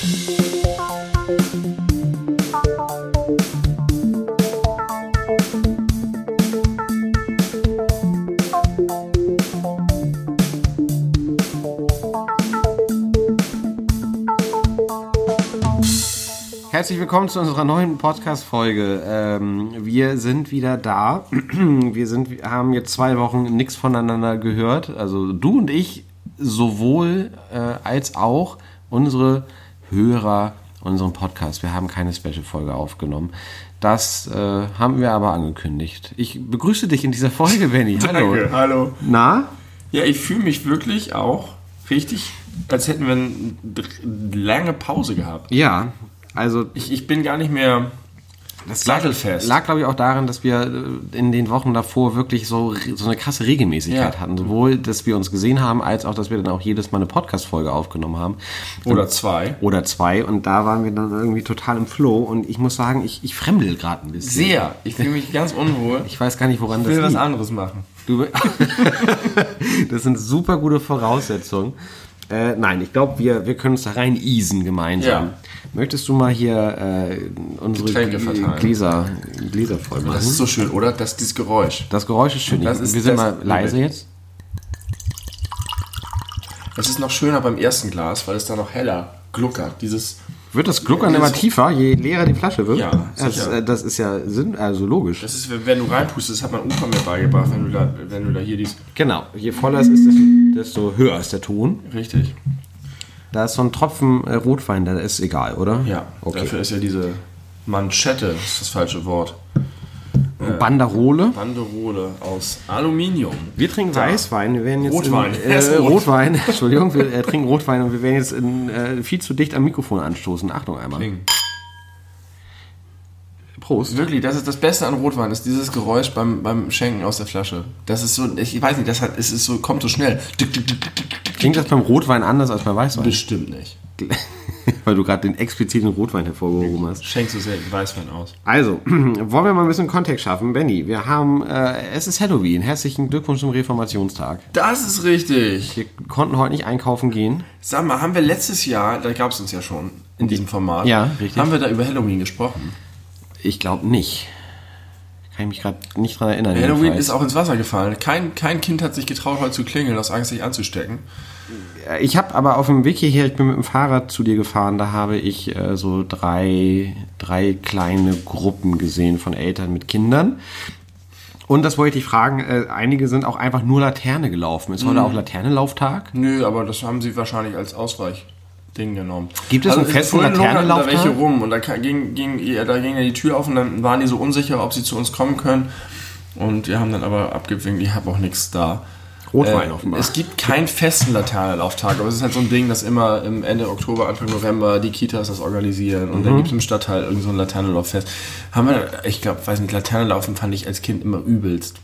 Herzlich willkommen zu unserer neuen Podcast-Folge. Ähm, wir sind wieder da. Wir sind, haben jetzt zwei Wochen nichts voneinander gehört. Also du und ich sowohl äh, als auch unsere Hörer unseren Podcast. Wir haben keine Special-Folge aufgenommen. Das äh, haben wir aber angekündigt. Ich begrüße dich in dieser Folge, Benny. Hallo. Danke, hallo. Na? Ja, ich fühle mich wirklich auch richtig, als hätten wir eine lange Pause gehabt. Ja, also Ich, ich bin gar nicht mehr das sattelfest. lag, glaube ich, auch daran, dass wir äh, in den Wochen davor wirklich so, so eine krasse Regelmäßigkeit Ja. hatten. Sowohl, dass wir uns gesehen haben, als auch, dass wir dann auch jedes Mal eine Podcast-Folge aufgenommen haben. Oder zwei. Oder zwei. Und da waren wir dann irgendwie total im Flow. Und ich muss sagen, ich, ich fremdel gerade ein bisschen. Sehr. Ich fühle mich ganz unwohl. Ich weiß gar nicht, woran Ich das will was liegt. anderes machen. Du, das sind super gute Voraussetzungen. Äh, nein, ich glaube, wir, wir können uns da rein easen gemeinsam. Ja. Möchtest du mal hier äh, unsere. Gläser, Gläser voll machen? Das ist so schön, oder? Das dieses Geräusch. Das Geräusch ist schön. Das ist wir sind mal leise jetzt. Das ist noch schöner beim ersten Glas, weil es da noch heller gluckert. Dieses Wird das Gluckern immer tiefer, je leerer die Flasche wird? Ja, das, äh, das ist ja Sinn, also logisch. Das ist, wenn du reinpustest, das hat mein Opa mir beigebracht, wenn du da, wenn du da hier dies. Genau, je voller es ist, desto höher ist der Ton. Richtig. Da ist so ein Tropfen äh, Rotwein, der ist egal, oder? Ja. Okay. Dafür ist ja diese Manschette, das ist das falsche Wort. Banderole. Banderole aus Aluminium. Wir trinken. Weißwein. Wir werden jetzt Rotwein. In, äh, rot. Rotwein. Entschuldigung, wir äh, trinken Rotwein und wir werden jetzt in, äh, viel zu dicht am Mikrofon anstoßen. Achtung einmal. Ding. Prost. Wirklich, das ist das Beste an Rotwein, ist dieses Geräusch beim, beim Schenken aus der Flasche. Das ist so, ich weiß nicht, das hat, es ist so, kommt so schnell. Klingt das beim Rotwein anders als beim Weißwein? Bestimmt nicht. Weil du gerade den expliziten Rotwein hervorgehoben hast. Schenkst du selten Weißwein aus. Also, wollen wir mal ein bisschen Kontext schaffen. Benny, wir haben, äh, es ist Halloween. Herzlichen Glückwunsch zum Reformationstag. Das ist richtig. Wir konnten heute nicht einkaufen gehen. Sag mal, haben wir letztes Jahr, da gab es uns ja schon in diesem Format, Ja, richtig. haben wir da über Halloween gesprochen? Ich glaube nicht. Kann ich mich gerade nicht dran erinnern. Halloween ist auch ins Wasser gefallen. Kein, kein Kind hat sich getraut, heute zu klingeln, aus Angst, sich anzustecken. Ich habe aber auf dem Weg hierher, ich bin mit dem Fahrrad zu dir gefahren, da habe ich äh, so drei, drei kleine Gruppen gesehen von Eltern mit Kindern. Und das wollte ich fragen, äh, einige sind auch einfach nur Laterne gelaufen. Ist Mhm. heute auch Laternenlauftag? Nö, aber das haben sie wahrscheinlich als Ausweichding genommen. Also Gibt es einen festen Laternenlauftag? Da welche rum und da ging, ging, da ging ja die Tür auf und dann waren die so unsicher, ob sie zu uns kommen können. Und wir haben dann aber abgewinkt, ich habe auch nichts da. Rotwein Äh, offenbar. Es gibt keinen festen Laternenlauftag, aber es ist halt so ein Ding, dass immer im Ende Oktober, Anfang November die Kitas das organisieren und Mhm. dann gibt es im Stadtteil irgend so ein Laternenlauffest. Haben wir, ich glaube, weiß nicht, Laternenlaufen fand ich als Kind immer übelst.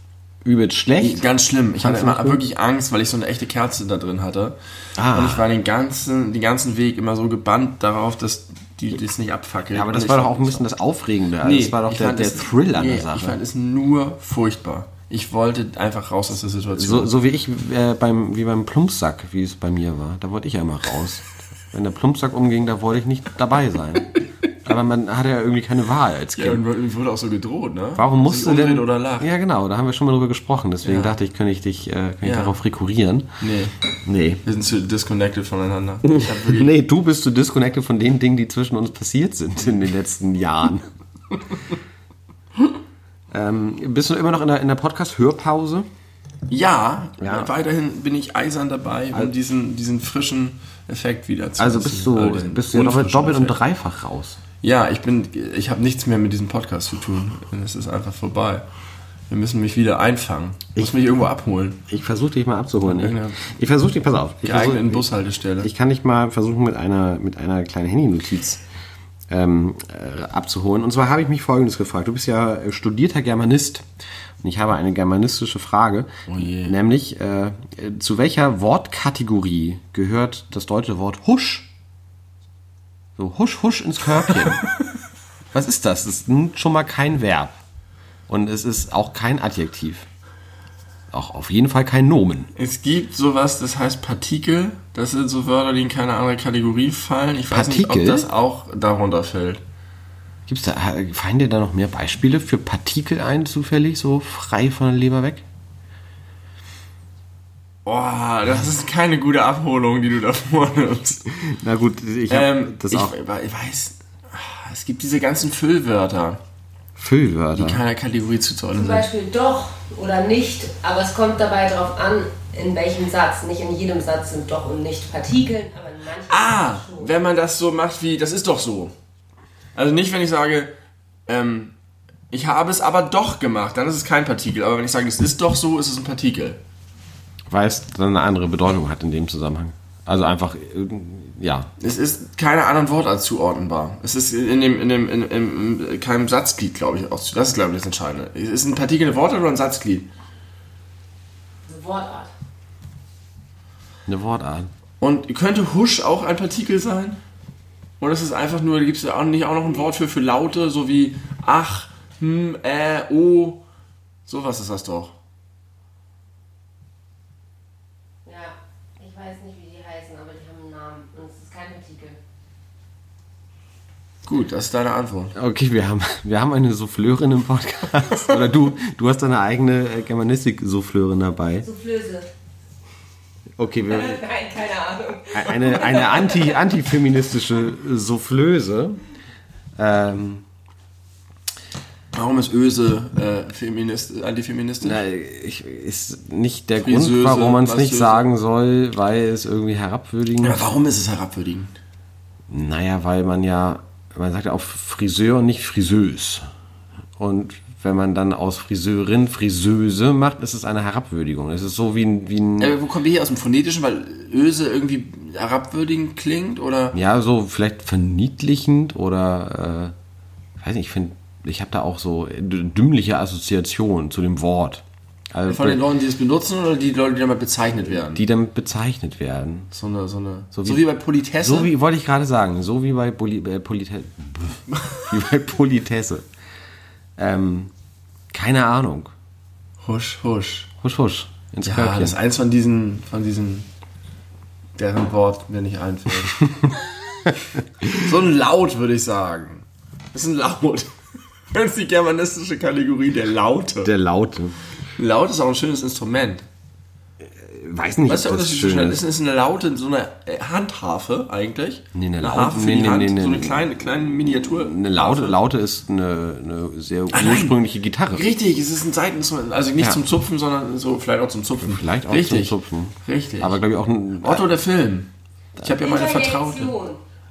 Übelst schlecht. Ganz schlimm. Ich hatte immer wirklich Angst, weil ich so eine echte Kerze da drin hatte. Ah. Und ich war den ganzen, den ganzen Weg immer so gebannt darauf, dass die das nicht abfackelt. Ja, aber das ich war doch auch ein bisschen das Aufregende. Nee, das war doch ich der, der es- Thrill an nee, der Ich Sache. fand es nur furchtbar. Ich wollte einfach raus aus der Situation. So, so wie ich äh, beim, wie beim Plumpsack, wie es bei mir war. Da wollte ich ja immer raus. Wenn der Plumpsack umging, da wollte ich nicht dabei sein. Aber man hatte ja irgendwie keine Wahl als ja, Kind. und mir wurde auch so gedroht, ne? Warum musst du denn... oder lachen? Ja, genau, da haben wir schon mal drüber gesprochen. Deswegen Ja. dachte ich, könnte ich dich äh, ich Ja. darauf rekurrieren. Nee, Nee. wir sind zu disconnected voneinander. Nee, du bist so disconnected von den Dingen, die zwischen uns passiert sind in den letzten Jahren. ähm, bist du immer noch in der, in der Podcast-Hörpause? ja, Ja. weiterhin bin ich eisern dabei, um diesen, diesen frischen Effekt wieder zu Also bist du, den bist du ja doppelt, doppelt und Effekt. dreifach raus. Ja, ich bin, ich habe nichts mehr mit diesem Podcast zu tun. Es ist einfach vorbei. Wir müssen mich wieder einfangen. Ich muss mich irgendwo abholen. Ich versuche dich mal abzuholen. Ich, ich versuche dich, pass auf. Ich, versuch, Geeigneten Bushaltestelle. ich kann dich mal versuchen, mit einer, mit einer kleinen Handynotiz ähm, äh, abzuholen. Und zwar habe ich mich Folgendes gefragt. Du bist ja äh, studierter Germanist. Und ich habe eine germanistische Frage. Oh. Nämlich, äh, äh, zu welcher Wortkategorie gehört das deutsche Wort husch? So, husch, husch ins Körbchen. Was ist das? Das ist nun schon mal kein Verb. Und es ist auch kein Adjektiv. auch auf jeden Fall kein Nomen. Es gibt sowas, das heißt Partikel. Das sind so Wörter, die in keine andere Kategorie fallen. Ich weiß nicht, ob das auch darunter fällt. Gibt's da, fallen dir da noch mehr Beispiele für Partikel ein, zufällig, so frei von der Leber weg? Boah, das ist keine gute Abholung, die du da vornimmst. Na gut, ich habe Ähm, das ich, auch. ich weiß, ah, es gibt diese ganzen Füllwörter, Füllwörter. die keiner Kategorie zuzuordnen Zum sind. Beispiel doch oder nicht, aber es kommt dabei darauf an, in welchem Satz. Nicht in jedem Satz sind doch und nicht Partikeln, aber in manchen Ah, schon. wenn man das so macht wie, das ist doch so. Also nicht, wenn ich sage, ähm, ich habe es aber doch gemacht, dann ist es kein Partikel. Aber wenn ich sage, es ist doch so, ist es ein Partikel. Weil es dann eine andere Bedeutung hat in dem Zusammenhang. Also einfach, äh, ja. Es ist keiner anderen Wortart zuordnenbar. Es ist in dem, in dem, in, in, in keinem Satzglied, glaube ich, auch zu. Das ist, glaube ich, das Entscheidende. Ist ein Partikel ein Wortart oder ein Satzglied? Eine Wortart. Eine Wortart. Und könnte Husch auch ein Partikel sein? Oder ist es einfach nur, gibt es auch nicht auch noch ein Wort für, für Laute, so wie ach, hm, äh, oh, sowas ist das doch. Ja, ich weiß nicht, wie die heißen, aber die haben einen Namen und es ist kein Partikel. Gut, das ist deine Antwort. Okay, wir haben, wir haben eine Souffleurin im Podcast. Oder du, du hast deine eigene äh, Germanistik-Souffleurin dabei. Soufflöse. Okay, wir, Nein, keine Ahnung. eine, eine anti, antifeministische Soufflöse. Ähm, Warum ist Öse äh, Feminist, antifeministisch? na, ich, ist nicht der Friseuse, Grund, warum man es nicht sagen soll, weil es irgendwie herabwürdigend Ja, warum ist es herabwürdigend? Naja, weil man ja, man sagt ja auch Friseur nicht Friseuse. Und wenn man dann aus Friseurin Friseuse macht, ist es eine Herabwürdigung. Es ist so wie ein, wie ein Äh, wo kommen wir hier aus dem Phonetischen, weil Öse irgendwie herabwürdigend klingt? Oder? ja, so vielleicht verniedlichend oder, äh, weiß nicht, ich finde, ich habe da auch so dümmliche Assoziationen zu dem Wort. Also, Von den Leuten, die es benutzen oder die Leute, die damit bezeichnet werden? die damit bezeichnet werden. so eine, so eine. So, wie- wie, bei Politesse. So wie, wollte ich gerade sagen, so wie bei Poli, äh, Polite, wie bei Politesse. Ähm, keine Ahnung. Husch, husch. Husch, husch. Ins Ja, Körbchen. das ist eins von diesen, von diesen, deren Wort mir nicht einfällt. so ein Laut, würde ich sagen. Das ist ein Laut. Das ist die germanistische Kategorie der Laute. Der Laute. Laut ist auch ein schönes Instrument. Weiß nicht, Was ist der ob das Unterschied schön ist. ist es eine Laute, so eine äh, Handharfe eigentlich? Nee, eine Laute- Harfe für nee, die nee, Hand, nee, so eine kleine, kleine Miniatur. Eine Laute, Laute ist eine, eine sehr nein. ursprüngliche Gitarre. Richtig, es ist ein Seiteninstrument. Also nicht Ja. zum Zupfen, sondern so vielleicht auch zum Zupfen. Vielleicht auch Richtig. zum Zupfen. Richtig. Aber glaube ich auch ein. Otto der Film. Ich habe ja meine Vertraute.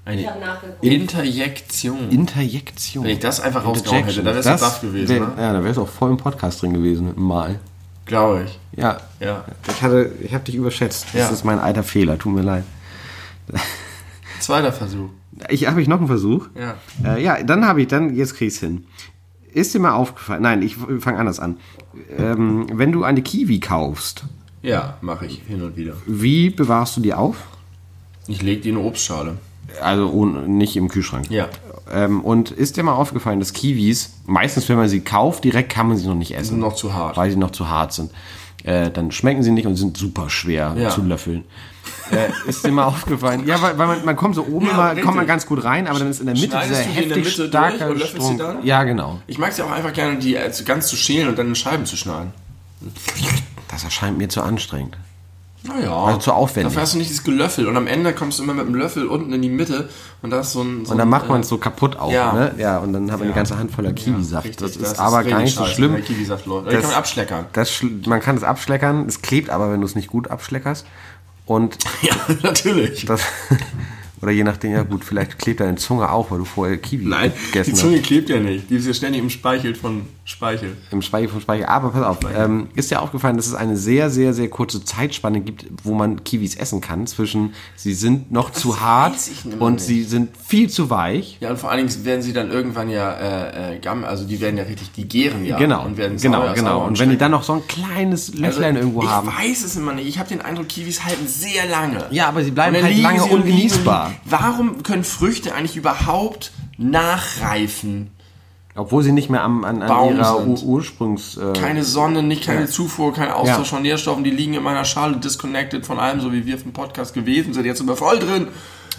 Interjektion. Eine Ich habe nachgeguckt. Interjektion. Interjektion. Wenn ich das einfach rausgehauen hätte, dann wär's Das baff gewesen, wär- ne? Ja, da wäre es auch voll im Podcast drin gewesen. Mal. Glaube ich. Ja. Ja. Ich hatte, ich habe dich überschätzt. Das Ja. ist mein alter Fehler. Tut mir leid. Zweiter Versuch. Ich habe ich noch einen Versuch. Ja. Äh, ja, dann habe ich, dann, jetzt krieg ich's hin. Ist dir mal aufgefallen, nein, ich fange anders an. Ähm, wenn du eine Kiwi kaufst, Ja, mache ich hin und wieder. wie bewahrst du die auf? Ich lege die in eine Obstschale. Also nicht im Kühlschrank. Ja. Ähm, und ist dir mal aufgefallen, dass Kiwis, meistens wenn man sie kauft, direkt kann man sie noch nicht essen. Sind noch zu hart. Weil sie noch zu hart sind. Äh, dann schmecken sie nicht und sind super schwer Ja. zu löffeln. Äh, ist dir mal aufgefallen? Ja, weil, weil man, man kommt so oben Ja, immer, kommt man ganz gut rein, aber dann ist in der Mitte dieser in der heftig Mitte starke durch und sie Strom. dann? Ja, genau. Ich mag es ja auch einfach gerne, die äh, ganz zu schälen und dann in Scheiben zu schneiden. Das erscheint mir zu anstrengend. Naja. Also zu aufwendig. Dafür hast du nicht das Gelöffel und am Ende kommst du immer mit dem Löffel unten in die Mitte und da ist so ein. So Und dann ein, macht man äh, es so kaputt auch, ja. ne? Ja, und dann hat man Ja. die ganze Hand voller Kiwisaft. richtig, das ist aber gar nicht so schlimm. der Kiwisaft läuft. Die Das- kann man abschleckern. Das, man kann es abschleckern, es klebt aber, wenn du es nicht gut abschleckerst. Und Ja, natürlich. das, oder je nachdem, ja gut, vielleicht klebt deine Zunge auch, weil du vorher Kiwi Nein, die gegessen Zunge hast. klebt ja nicht. Die ist ja ständig im Speichel von Speichel. Im Speichel vom Speichel. Aber pass auf, ähm, ist dir aufgefallen, dass es eine sehr, sehr, sehr kurze Zeitspanne gibt, wo man Kiwis essen kann, zwischen sie sind noch zu hart ich und nicht. sie sind viel zu weich. Ja, und vor allen Dingen werden sie dann irgendwann ja äh, äh, gamm, also die werden ja richtig, die gären ja. Genau, Und werden genau, sauer, genau. sauer Und wenn die dann noch so ein kleines Löchlein irgendwo ich haben. weiß es immer nicht. Ich habe den Eindruck, Kiwis halten sehr lange. Ja, aber sie bleiben Und halt lange und ungenießbar. und. Warum können Früchte eigentlich überhaupt nachreifen? Obwohl sie nicht mehr am, an, an ihrer. Ur Ursprungs... Äh, Keine Sonne, nicht keine Ja. Zufuhr, kein Austausch Ja. von Nährstoffen, die liegen in meiner Schale disconnected von allem, so wie wir vom Podcast gewesen sind. Jetzt sind wir voll drin.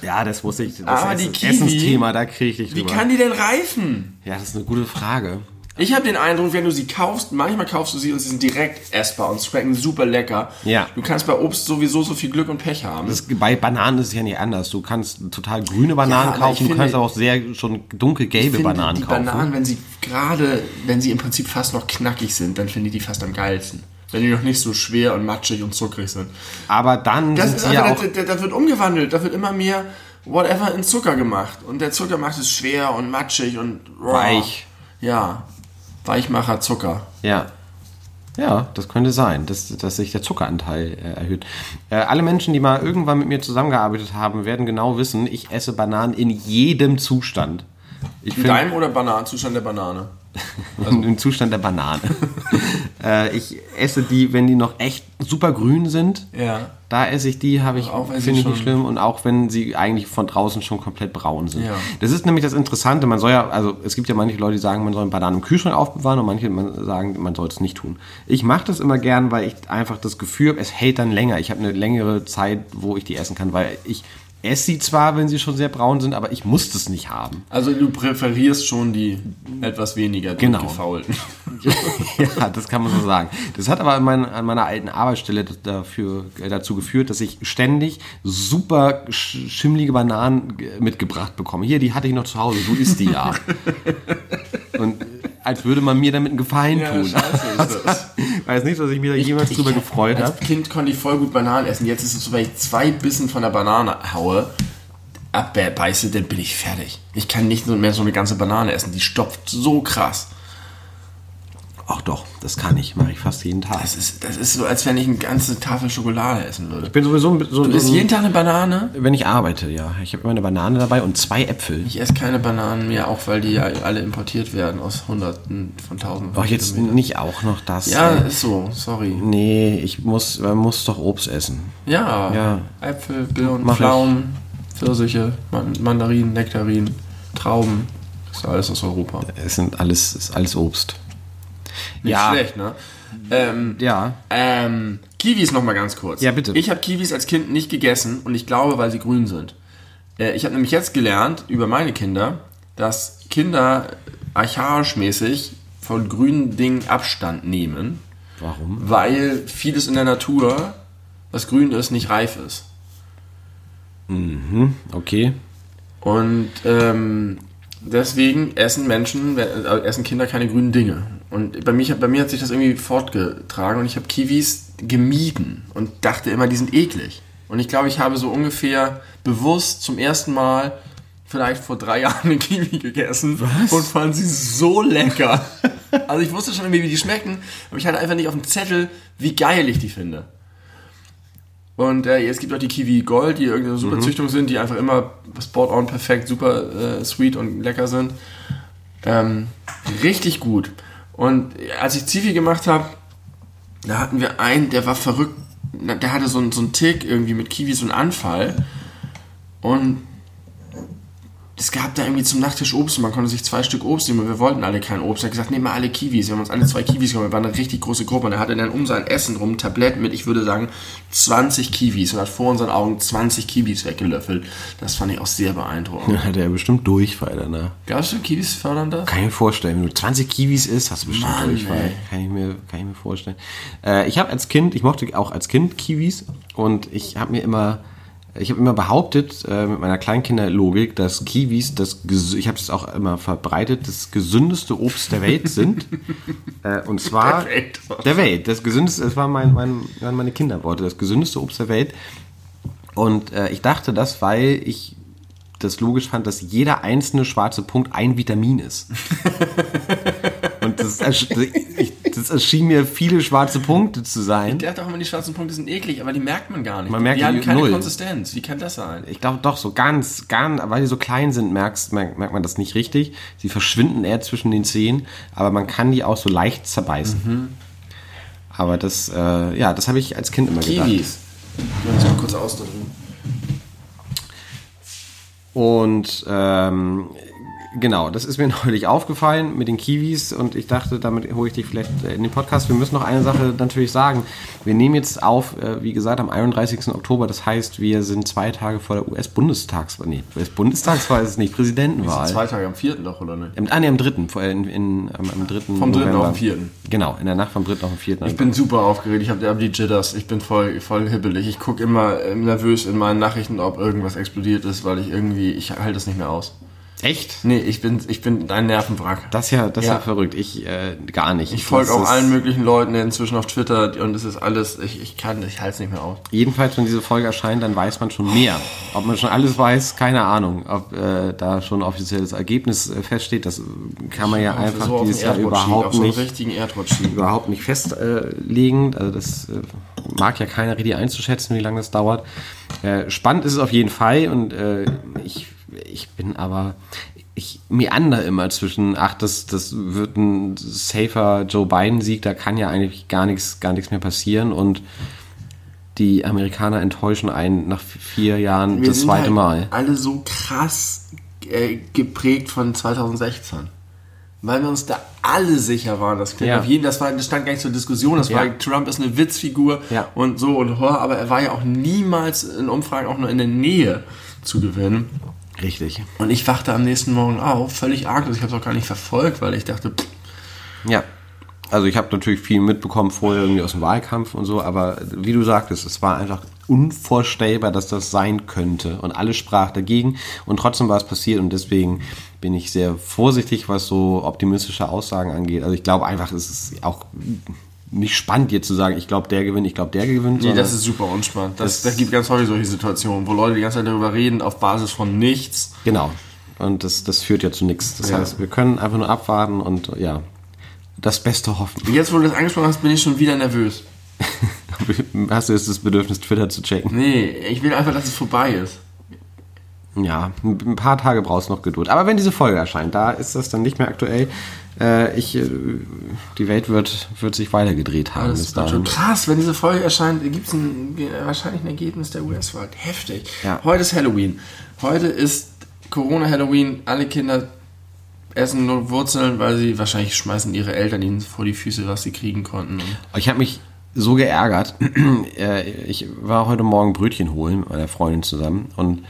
ja, das wusste ich. Das Aber die Essen- Kiwi- Essensthema, da kriege ich dich Wie drüber. kann die denn reifen? ja, das ist eine gute Frage. Ich habe den Eindruck, wenn du sie kaufst, manchmal kaufst du sie und sie sind direkt essbar und schmecken super lecker. Ja. Du kannst bei Obst sowieso so viel Glück und Pech haben. Das, bei Bananen ist es ja nicht anders. Du kannst total grüne Bananen Ja, kaufen, ich du finde- kannst aber auch sehr schon dunkelgelbe finde, Bananen die kaufen. Bananen, wenn sie gerade, wenn sie im Prinzip fast noch knackig sind, dann finde ich die fast am geilsten. Wenn die noch nicht so schwer und matschig und zuckrig sind. Aber dann Das ist sie ja einfach, auch... da, da, da wird umgewandelt, da wird immer mehr whatever in Zucker gemacht. Und der Zucker macht es schwer und matschig und raw. Weich. Ja. Weichmacher Zucker. Ja. Ja, das könnte sein, dass, dass sich der Zuckeranteil äh, erhöht. Äh, alle Menschen, die mal irgendwann mit mir zusammengearbeitet haben, werden genau wissen, ich esse Bananen in jedem Zustand. Ich In finde deinem oder Bananenzustand der Banane? im Zustand der Banane. äh, ich esse die, wenn die noch echt super grün sind. Ja. Da esse ich die, habe ich, Auch wenn sie finde ich nicht schlimm. Und auch wenn sie eigentlich von draußen schon komplett braun sind. Ja. Das ist nämlich das Interessante. Man soll ja, also es gibt ja manche Leute, die sagen, man soll Bananen im Kühlschrank aufbewahren und manche man sagen, man soll es nicht tun. Ich mache das immer gern, weil ich einfach das Gefühl habe, es hält dann länger. Ich habe eine längere Zeit, wo ich die essen kann, weil ich esse sie zwar, wenn sie schon sehr braun sind, aber ich muss das nicht haben. Also du präferierst schon die etwas weniger Genau. gefaulten. ja, das kann man so sagen. Das hat aber an, mein, an meiner alten Arbeitsstelle dafür, äh, dazu geführt, dass ich ständig super sch schimmlige Bananen ge- mitgebracht bekomme. Hier, die hatte ich noch zu Hause, du isst die ja. Und äh, als würde man mir damit einen Gefallen Ja, tun. scheiße ist das. Weiß nicht, dass ich mich da jemals drüber gefreut habe. Als Kind konnte ich voll gut Bananen essen. Jetzt ist es so, wenn ich zwei Bissen von der Banane haue, abbeiße, dann bin ich fertig. Ich kann nicht mehr so eine ganze Banane essen. Die stopft so krass. Ach doch, das kann ich, mache ich fast jeden Tag. Das ist, das ist so, als wenn ich eine ganze Tafel Schokolade essen würde. Ich bin sowieso so, Du isst so jeden Tag eine Banane? wenn ich arbeite, ja. Ich habe immer eine Banane dabei und zwei Äpfel. Ich esse keine Bananen mehr, auch weil die ja alle importiert werden aus Hunderten von Tausenden. Ach, jetzt Kilometern. nicht auch noch das. Ja, ey. ist so, sorry. Nee, ich muss, man muss doch Obst essen. Ja, Ja. Äpfel, Birnen, Mach ich. Pflaumen, Pfirsiche, Man Mandarinen, Nektarinen, Trauben. Das ist alles aus Europa. Es sind alles, ist alles Obst. Nicht ja, schlecht, ne? Ähm, ja. ähm, Kiwis noch mal ganz kurz. Ja, bitte. Ich habe Kiwis als Kind nicht gegessen und ich glaube, weil sie grün sind. Äh, ich habe nämlich jetzt gelernt über meine Kinder, dass Kinder archaisch mäßig von grünen Dingen Abstand nehmen, Warum? weil vieles in der Natur, was grün ist, nicht reif ist. Okay. Und ähm, deswegen essen Menschen, äh, essen Kinder keine grünen Dinge. Und bei mir, bei mir hat sich das irgendwie fortgetragen und ich habe Kiwis gemieden und dachte immer, die sind eklig. Und ich glaube, ich habe so ungefähr bewusst zum ersten Mal vielleicht vor drei Jahren eine Kiwi gegessen und fand sie so lecker. also ich wusste schon irgendwie, wie die schmecken, aber ich hatte einfach nicht auf dem Zettel, wie geil ich die finde. Und äh, es gibt auch die Kiwi Gold, die irgendeine super Züchtung sind, die einfach immer spot on perfekt, super äh, sweet und lecker sind. Ähm, richtig gut. Und als ich Zivi gemacht habe, da hatten wir einen, der war verrückt. Der hatte so, einen- so einen Tick irgendwie mit Kiwi, so einen Anfall. Und es gab da irgendwie zum Nachtisch Obst und man konnte sich zwei Stück Obst nehmen und wir wollten alle kein Obst. Er hat gesagt, nehmen wir alle Kiwis. Wir haben uns alle zwei Kiwis genommen. Wir waren eine richtig große Gruppe und er hatte dann um sein Essen rum ein Tablett mit, ich würde sagen, 20 Kiwis und hat vor unseren Augen 20 Kiwis weggelöffelt. Das fand ich auch sehr beeindruckend. Dann hat er bestimmt Durchfall danach. Gab's schon Kiwis fördern das? Kann ich mir vorstellen. Wenn du 20 Kiwis isst, hast du bestimmt Mann, Durchfall. Kann ich mir, kann ich mir vorstellen. Äh, ich habe als Kind, ich mochte auch als Kind Kiwis und ich habe mir immer, ich habe immer behauptet, äh, mit meiner Kleinkinderlogik, dass Kiwis, das, ich habe das auch immer verbreitet, das gesündeste Obst der Welt sind. äh, und zwar Der Welt. der Welt. Das gesündeste, das waren mein, mein, waren meine Kinderworte, das gesündeste Obst der Welt. Und äh, ich dachte das, weil ich das logisch fand, dass jeder einzelne schwarze Punkt ein Vitamin ist. Das, ersch- ich, das erschien mir viele schwarze Punkte zu sein. Der hat auch immer, die schwarzen Punkte sind eklig, aber die merkt man gar nicht. Man merkt die haben keine null. Konsistenz. Wie kann das sein? Ich glaube doch, so ganz, ganz, weil die so klein sind, merkst, merkt, merkt man das nicht richtig. Sie verschwinden eher zwischen den Zehen, aber man kann die auch so leicht zerbeißen. Aber das, äh, ja, das habe ich als Kind immer gedacht. Kiwis. Ich muss mal kurz ausdrücken. Und ähm, Genau, das ist mir neulich aufgefallen mit den Kiwis und ich dachte, damit hole ich dich vielleicht in den Podcast. Wir müssen noch eine Sache natürlich sagen. Wir nehmen jetzt auf, äh, wie gesagt, am 31. Oktober. Das heißt, wir sind zwei Tage vor der US-Bundestagswahl. Nee, US-Bundestagswahl ist es nicht, Präsidentenwahl. Zwei Tage am 4. doch, oder nicht? Am, ah, nee, am 3. In, in, am, am 3. Vom 3. auf den 4. Genau, in der Nacht vom 3. auf den 4. Ich bin super aufgeregt, ich habe hab die Jitters, ich bin voll, voll hibbelig. Ich gucke immer äh, nervös in meinen Nachrichten, ob irgendwas explodiert ist, weil ich irgendwie, ich halte es nicht mehr aus. Echt? Nee, ich bin, ich bin ein Nervenwrack. Das ist ja, das Ja. ist ja verrückt. Ich äh, gar nicht. Ich folge auch allen möglichen Leuten inzwischen auf Twitter und es ist alles, ich, ich kann, ich halte es nicht mehr aus. Jedenfalls, wenn diese Folge erscheint, dann weiß man schon mehr. Ob man schon alles weiß, keine Ahnung. Ob äh, da schon offizielles Ergebnis äh, feststeht, das kann man ja einfach so dieses Jahr überhaupt so nicht, richtigen überhaupt nicht festlegen. also das äh, mag ja keiner richtig einzuschätzen, wie lange das dauert. Äh, spannend ist es auf jeden Fall und äh, ich, ich bin aber ich meander immer zwischen, ach, das, das wird ein safer Joe Biden-Sieg, da kann ja eigentlich gar nichts, gar nichts mehr passieren und die Amerikaner enttäuschen einen nach vier Jahren Wir das zweite halt Mal. alle so krass äh, geprägt von 2016. Weil wir uns da alle sicher waren, das klingt Ja. auf jeden, das, war, das stand gar nicht zur Diskussion, das Ja. war, Trump ist eine Witzfigur Ja. und so und ho, aber er war ja auch niemals in Umfragen auch nur in der Nähe zu gewinnen. Richtig. Und ich wachte am nächsten Morgen auf, völlig arglos, ich habe es auch gar nicht verfolgt, weil ich dachte, pff, Ja. Also ich habe natürlich viel mitbekommen vorher irgendwie aus dem Wahlkampf und so, aber wie du sagtest, es war einfach unvorstellbar, dass das sein könnte und alles sprach dagegen und trotzdem war es passiert und deswegen bin ich sehr vorsichtig, was so optimistische Aussagen angeht. Also ich glaube einfach, es ist auch nicht spannend jetzt zu sagen, ich glaube der gewinnt, ich glaube der gewinnt. nee, das ist super unspannend. Das, Das- das gibt ganz häufig solche Situationen, wo Leute die ganze Zeit darüber reden, auf Basis von nichts. Genau. Und das, das führt ja zu nichts. Das Ja. heißt, wir können einfach nur abwarten und ja, das Beste hoffen. Jetzt, wo du das angesprochen hast, bin ich schon wieder nervös. Hast du jetzt das Bedürfnis, Twitter zu checken? Nee, ich will einfach, dass es vorbei ist. Ja, ein paar Tage brauchst du noch Geduld. Aber wenn diese Folge erscheint, da ist das dann nicht mehr aktuell. Äh, ich, äh, die Welt wird, wird sich weitergedreht haben Das bis ist schon krass, wenn diese Folge erscheint, gibt es ein, wahrscheinlich ein Ergebnis der US-Wahl. Heftig. Ja. Heute ist Halloween. Heute ist Corona-Halloween. Alle Kinder essen nur Wurzeln, weil sie wahrscheinlich schmeißen ihre Eltern ihnen vor die Füße, was sie kriegen konnten. Ich habe mich so geärgert. Äh, ich war heute Morgen Brötchen holen mit meiner Freundin zusammen und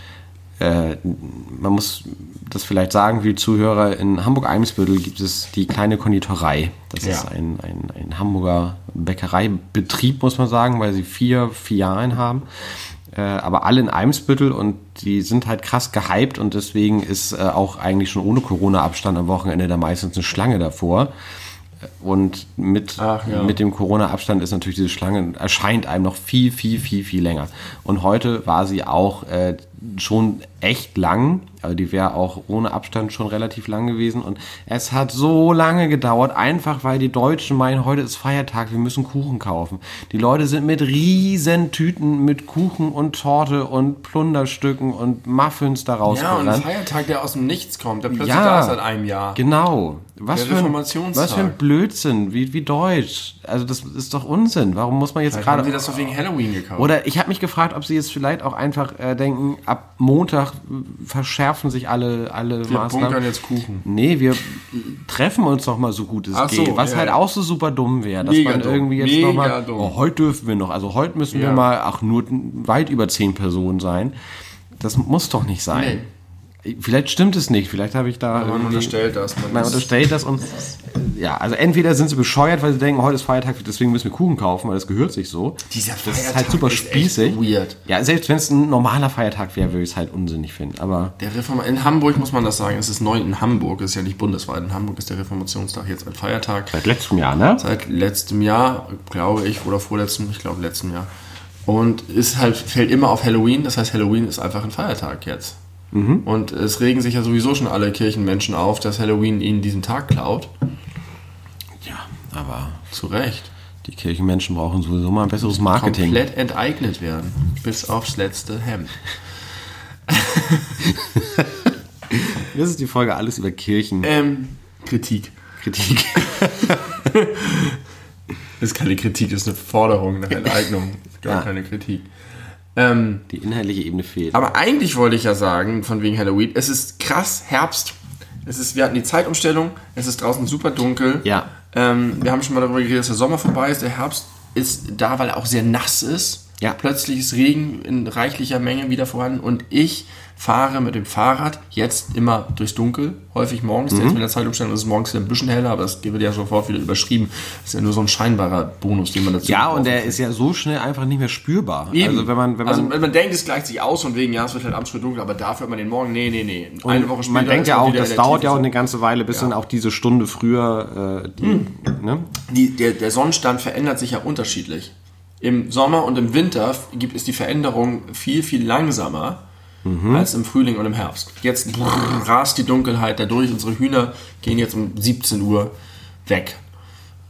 äh, man muss das vielleicht sagen, wie Zuhörer, in Hamburg-Eimsbüttel gibt es die kleine Konditorei. Das Ja. ist ein, ein, ein Hamburger Bäckereibetrieb, muss man sagen, weil sie vier Filialen haben. Äh, aber alle in Eimsbüttel und die sind halt krass gehypt und deswegen ist äh, auch eigentlich schon ohne Corona-Abstand am Wochenende da meistens eine Schlange davor. Und mit, Ach ja. mit dem Corona-Abstand ist natürlich diese Schlange, erscheint einem noch viel, viel, viel, viel länger. Und heute war sie auch äh, schon echt lang. Also die wäre auch ohne Abstand schon relativ lang gewesen. Und es hat so lange gedauert, einfach weil die Deutschen meinen, heute ist Feiertag, wir müssen Kuchen kaufen. Die Leute sind mit riesen Tüten mit Kuchen und Torte und Plunderstücken und Muffins da Ja, und ein. Feiertag, der aus dem Nichts kommt, der plötzlich Ja. da ist seit einem Jahr. Genau. Was für, ein, was für ein Blödsinn, wie, wie deutsch. Also das ist doch Unsinn. Warum muss man jetzt Vielleicht haben gerade... sie das doch wegen Halloween gekauft. Oder ich habe mich gefragt, ob sie jetzt vielleicht auch einfach äh, denken, ab Montag verschärfen sich alle, alle wir Maßnahmen. bunkern jetzt Kuchen. Nee, wir treffen uns noch mal so gut es Ach so, geht. Was ja, halt auch so super dumm wäre, dass man dumm. irgendwie jetzt noch mal, oh, heute dürfen wir noch, also heute müssen wir Ja. mal, ach nur weit über zehn Personen sein. Das muss doch nicht sein. Vielleicht stimmt es nicht, vielleicht habe ich da Man irgendwie- unterstellt das. Man man unterstellt das und ja, also entweder sind sie bescheuert, weil sie denken, heute ist Feiertag, deswegen müssen wir Kuchen kaufen, weil das gehört sich so. Dieser das ist Feiertag halt super ist echt spießig. weird. Ja, selbst wenn es ein normaler Feiertag wäre, würde ich es halt unsinnig finden. Aber Der Reform in Hamburg muss man das sagen, es ist neu in Hamburg, es ist ja nicht bundesweit. In Hamburg ist der Reformationstag jetzt ein Feiertag. seit letztem Jahr, ne? Seit letztem Jahr, glaube ich, oder vorletztem, ich glaube letztem Jahr. Und ist halt, fällt immer auf Halloween, das heißt Halloween ist einfach ein Feiertag jetzt. Und es regen sich ja sowieso schon alle Kirchenmenschen auf, dass Halloween ihnen diesen Tag klaut. Ja, aber Zu Recht. die Kirchenmenschen brauchen sowieso mal ein besseres Marketing. Komplett enteignet werden. Bis aufs letzte Hemd. Das ist die Folge alles über Kirchenkritik. Ähm, Kritik. Das ist keine Kritik, das ist eine Forderung nach Enteignung. Gar Ja. keine Kritik. Ähm, Die inhaltliche Ebene fehlt. aber eigentlich wollte ich ja sagen, von wegen Halloween, es ist krass Herbst. Es ist, wir hatten die Zeitumstellung, es ist draußen super dunkel. Ja. Ähm, wir haben schon mal darüber geredet, dass der Sommer vorbei ist. Der Herbst ist da, weil er auch sehr nass ist. Ja. Plötzlich ist Regen in reichlicher Menge wieder vorhanden und ich fahre mit dem Fahrrad jetzt immer durchs Dunkel, häufig morgens. Mhm. Jetzt mit der Zeitumstellung ist es morgens wieder ein bisschen heller, aber das wird ja sofort wieder überschrieben. Das ist ja nur so ein scheinbarer Bonus, den man dazu Ja, und der ist ja so schnell einfach nicht mehr spürbar. Eben. Also wenn man, wenn man, also wenn man denkt, es gleicht sich aus und wegen, ja, es wird halt abends früh dunkel, aber dafür hat man den Morgen, nee, nee, nee. Eine Woche später man denkt ja auch, das dauert ja auch eine ganze Weile, bis dann auch diese Stunde früher, äh, die, ne? die, der, der Sonnenstand verändert sich ja unterschiedlich. Im Sommer und im Winter gibt es die Veränderung viel, viel langsamer als im Frühling und im Herbst. Jetzt brrr, rast die Dunkelheit da durch. Unsere Hühner gehen jetzt um 17 Uhr weg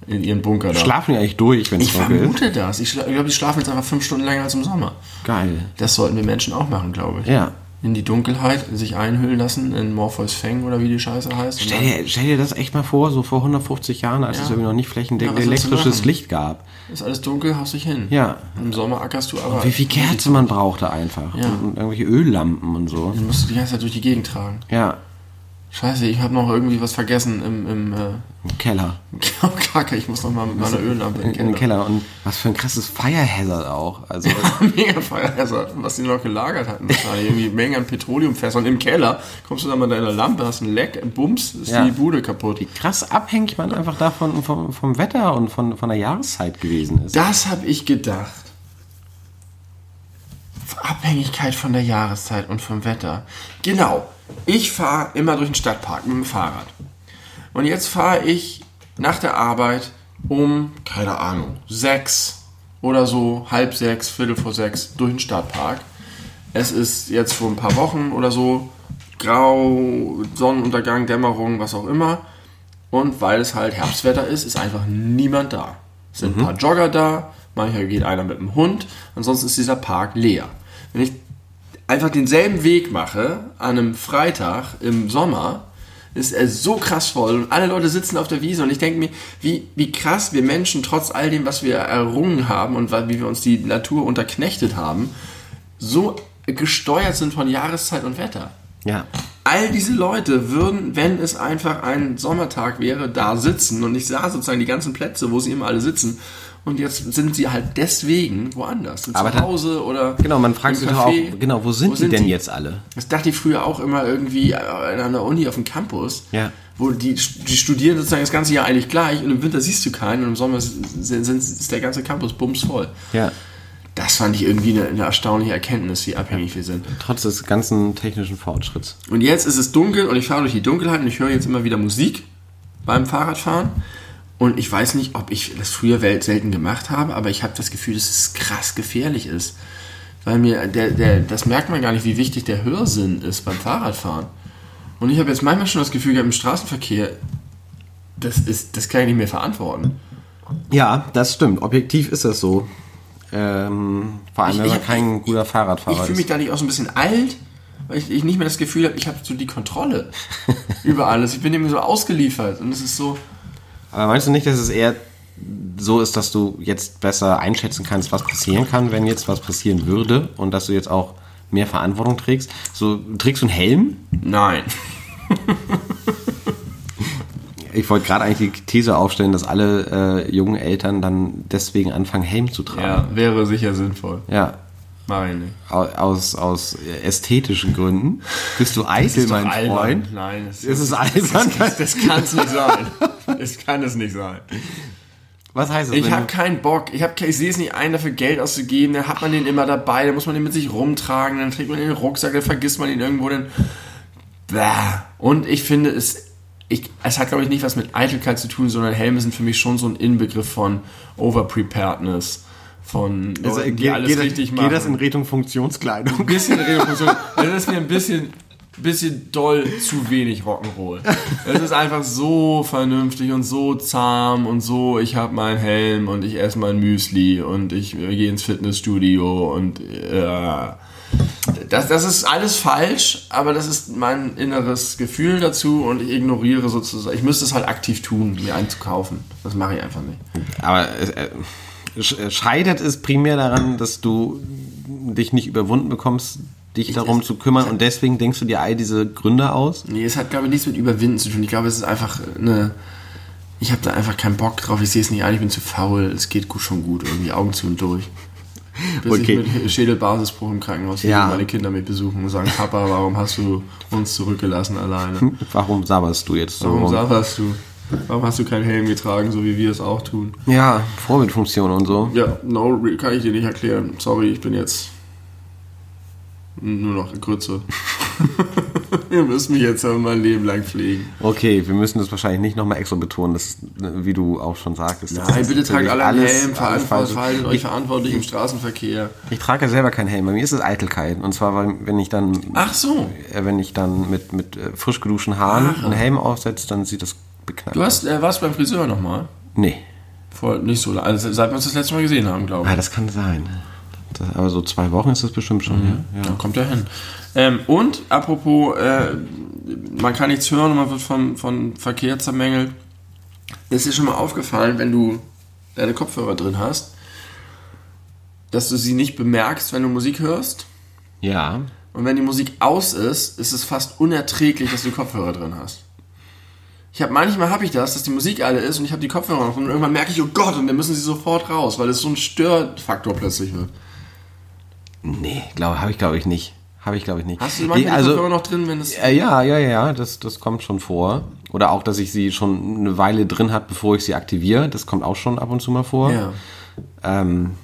in ihren Bunker da. Schlafen die eigentlich durch, wenn es ich dunkel ist? vermute das. Ich, ich glaube, die schlafen jetzt einfach fünf Stunden länger als im Sommer. Geil. Das sollten wir Menschen auch machen, glaube ich. Ja. In die Dunkelheit sich einhüllen lassen in Morpheus Fang oder wie die Scheiße heißt. Und Stell dir, stell dir das echt mal vor, so vor 150 Jahren, als Ja. es irgendwie noch nicht Ja, flächendeckend du elektrisches? Licht gab. ist alles dunkel, haust dich hin. Ja. Im Sommer ackerst du aber. Wie viel Kerze man brauchte einfach. Ja. Und, und irgendwelche Öllampen und so. Den musst du die ganze Zeit durch die Gegend tragen. Ja. Scheiße, ich habe noch irgendwie was vergessen im, im äh, Im Keller. Kacke, ich muss noch mal mit meiner Öllampe In, in den Keller. Und was für ein krasses Fire Hazard auch. Also, Mega Feuerhäuser, was die noch gelagert hatten. Irgendwie Mengen an Petroleumfässern im Keller. Kommst du dann mit deiner Lampe, hast ein Leck, Bums, ist Ja. die Bude kaputt. krass abhängig man einfach davon vom, vom Wetter und von, von der Jahreszeit gewesen ist. Das habe ich gedacht. Abhängigkeit von der Jahreszeit und vom Wetter. Genau. Ich fahre immer durch den Stadtpark mit dem Fahrrad. Und jetzt fahre ich nach der Arbeit um, keine Ahnung, sechs oder so, halb sechs, viertel vor sechs durch den Stadtpark. Es ist jetzt vor ein paar Wochen oder so grau, Sonnenuntergang, Dämmerung, was auch immer. Und weil es halt Herbstwetter ist, ist einfach niemand da. Es sind ein paar Jogger da, manchmal geht einer mit dem Hund, ansonsten ist dieser Park leer. Wenn ich einfach denselben Weg mache an einem Freitag im Sommer, ist er so krass voll und alle Leute sitzen auf der Wiese und ich denke mir, wie, wie krass wir Menschen trotz all dem, was wir errungen haben und wie wir uns die Natur unterknechtet haben, so gesteuert sind von Jahreszeit und Wetter. Ja. All diese Leute würden, wenn es einfach ein Sommertag wäre, da sitzen und ich sah sozusagen die ganzen Plätze, wo sie immer alle sitzen. Und jetzt sind sie halt deswegen woanders. Sind Aber zu dann- Hause oder. Genau, man fragt sich doch auch, genau, wo sind die denn jetzt alle? Das dachte ich früher auch immer irgendwie äh, an der Uni auf dem Campus. Ja. Wo die, die studieren sozusagen das ganze Jahr eigentlich gleich und im Winter siehst du keinen und im Sommer sind, sind, ist der ganze Campus bumsvoll. Ja. Das fand ich irgendwie eine, eine erstaunliche Erkenntnis, wie abhängig wir sind. Trotz des ganzen technischen Fortschritts. Und jetzt ist es dunkel und ich fahre durch die Dunkelheit und ich höre jetzt immer wieder Musik beim Fahrradfahren. Und ich weiß nicht, ob ich das früher selten gemacht habe, aber ich habe das Gefühl, dass es krass gefährlich ist. Weil mir, der, der, das merkt man gar nicht, wie wichtig der Hörsinn ist beim Fahrradfahren. Und ich habe jetzt manchmal schon das Gefühl gehabt, im Straßenverkehr, das, ist, das kann ich nicht mehr verantworten. Ja, das stimmt. Objektiv ist das so. Ähm, vor allem, Ich- wenn ich man hab- kein guter Ich Fahrradfahrer fühle mich ist. da nicht auch so ein bisschen alt, weil ich, ich nicht mehr das Gefühl habe, ich habe so die Kontrolle über alles. Ich bin dem so ausgeliefert und es ist so, Aber meinst du nicht, dass es eher so ist, dass du jetzt besser einschätzen kannst, was passieren kann, wenn jetzt was passieren würde und dass du jetzt auch mehr Verantwortung trägst? So, trägst du einen Helm? nein. Ich wollte gerade eigentlich die These aufstellen, dass alle äh, jungen Eltern dann deswegen anfangen, Helm zu tragen. Ja, wäre sicher sinnvoll. Ja. Mach ich nicht. Au- Aus, aus ästhetischen Gründen. Bist du eitel, mein Freund? Nein, es Ist es albern? Das, das kann es nicht sein. Es kann es nicht sein. Was heißt das? Ich habe keinen Bock. Ich, hab, ich sehe es nicht ein, dafür Geld auszugeben. Dann hat man den immer dabei. Dann muss man den mit sich rumtragen. Dann trägt man den in den Rucksack. Dann vergisst man ihn irgendwo. Dann. Und ich finde, es, ich, es hat, glaube ich, nicht was mit Eitelkeit zu tun, sondern Helme sind für mich schon so ein Inbegriff von Overpreparedness. Von Also, Leuten, die geht, alles geht, richtig geht machen. das in Richtung Funktionskleidung? ein bisschen Redefunktion. Also das ist mir ein bisschen, bisschen doll zu wenig Rock'n'Roll. Es ist einfach so vernünftig und so zahm und so, ich habe meinen Helm und ich esse mein Müsli und ich äh, gehe ins Fitnessstudio und äh, das, das ist alles falsch, aber das ist mein inneres Gefühl dazu und ich ignoriere sozusagen, ich müsste es halt aktiv tun, mir einzukaufen. Das mache ich einfach nicht. Aber äh, sch- scheitert es primär daran, dass du dich nicht überwunden bekommst, dich darum zu kümmern und deswegen denkst du dir all diese Gründe aus? Nee, es hat, glaube ich, nichts mit Überwinden zu tun. Ich glaube, es ist einfach eine. Ich habe da einfach keinen Bock drauf. Ich sehe es nicht ein, ich bin zu faul. Es geht gut, schon gut. Irgendwie Augen zu und durch. Bis Okay. ich mit Schädelbasisbruch im Krankenhaus Ja. meine Kinder mich besuchen und sagen, Papa, warum hast du uns zurückgelassen alleine? Warum sabberst du jetzt so Warum rum? sabberst du? Warum hast du keinen Helm getragen, so wie wir es auch tun? Ja, Vorbildfunktion und so. Ja, no, kann ich dir nicht erklären. Sorry, ich bin jetzt nur noch in Grütze. Ihr müsst mich jetzt aber mein Leben lang pflegen. Okay, wir müssen das wahrscheinlich nicht nochmal extra betonen, das ist, wie du auch schon sagtest. Nein, bitte tragt alle einen Helm, verhaltet euch Ich, verantwortlich im Straßenverkehr. ich trage ja selber keinen Helm. Bei mir ist es Eitelkeit. Und zwar, weil, wenn ich dann, Ach so, äh, wenn ich dann mit, mit äh, frisch geduschten Haaren einen Helm aufsetze, dann sieht das beknackt du hast, äh, warst beim Friseur nochmal? Nee. Vor nicht so lange, also seit wir uns das letzte Mal gesehen haben, glaube ich. Ah, das kann sein. Das, aber so zwei Wochen ist das bestimmt schon, ja. ja. Da kommt er hin. Ähm, und apropos, äh, man kann nichts hören und man wird vom, von Verkehr zermängelt. Ist dir schon mal aufgefallen, wenn du deine Kopfhörer drin hast, dass du sie nicht bemerkst, wenn du Musik hörst? Ja. Und wenn die Musik aus ist, ist es fast unerträglich, dass du Kopfhörer drin hast. Ich habe manchmal habe ich das, dass die Musik alle ist und ich habe die Kopfhörer noch und irgendwann merke ich, oh Gott, und dann müssen sie sofort raus, weil es so ein Störfaktor plötzlich wird. Nee, glaube habe ich glaube ich nicht. Habe ich glaube ich nicht. Hast du manchmal Nee, also, die Kopfhörer noch drin, wenn es Äh, ja, ja, ja, ja, das, das kommt schon vor. Oder auch, dass ich sie schon eine Weile drin habe, bevor ich sie aktiviere. Das kommt auch schon ab und zu mal vor. Ja. Ähm,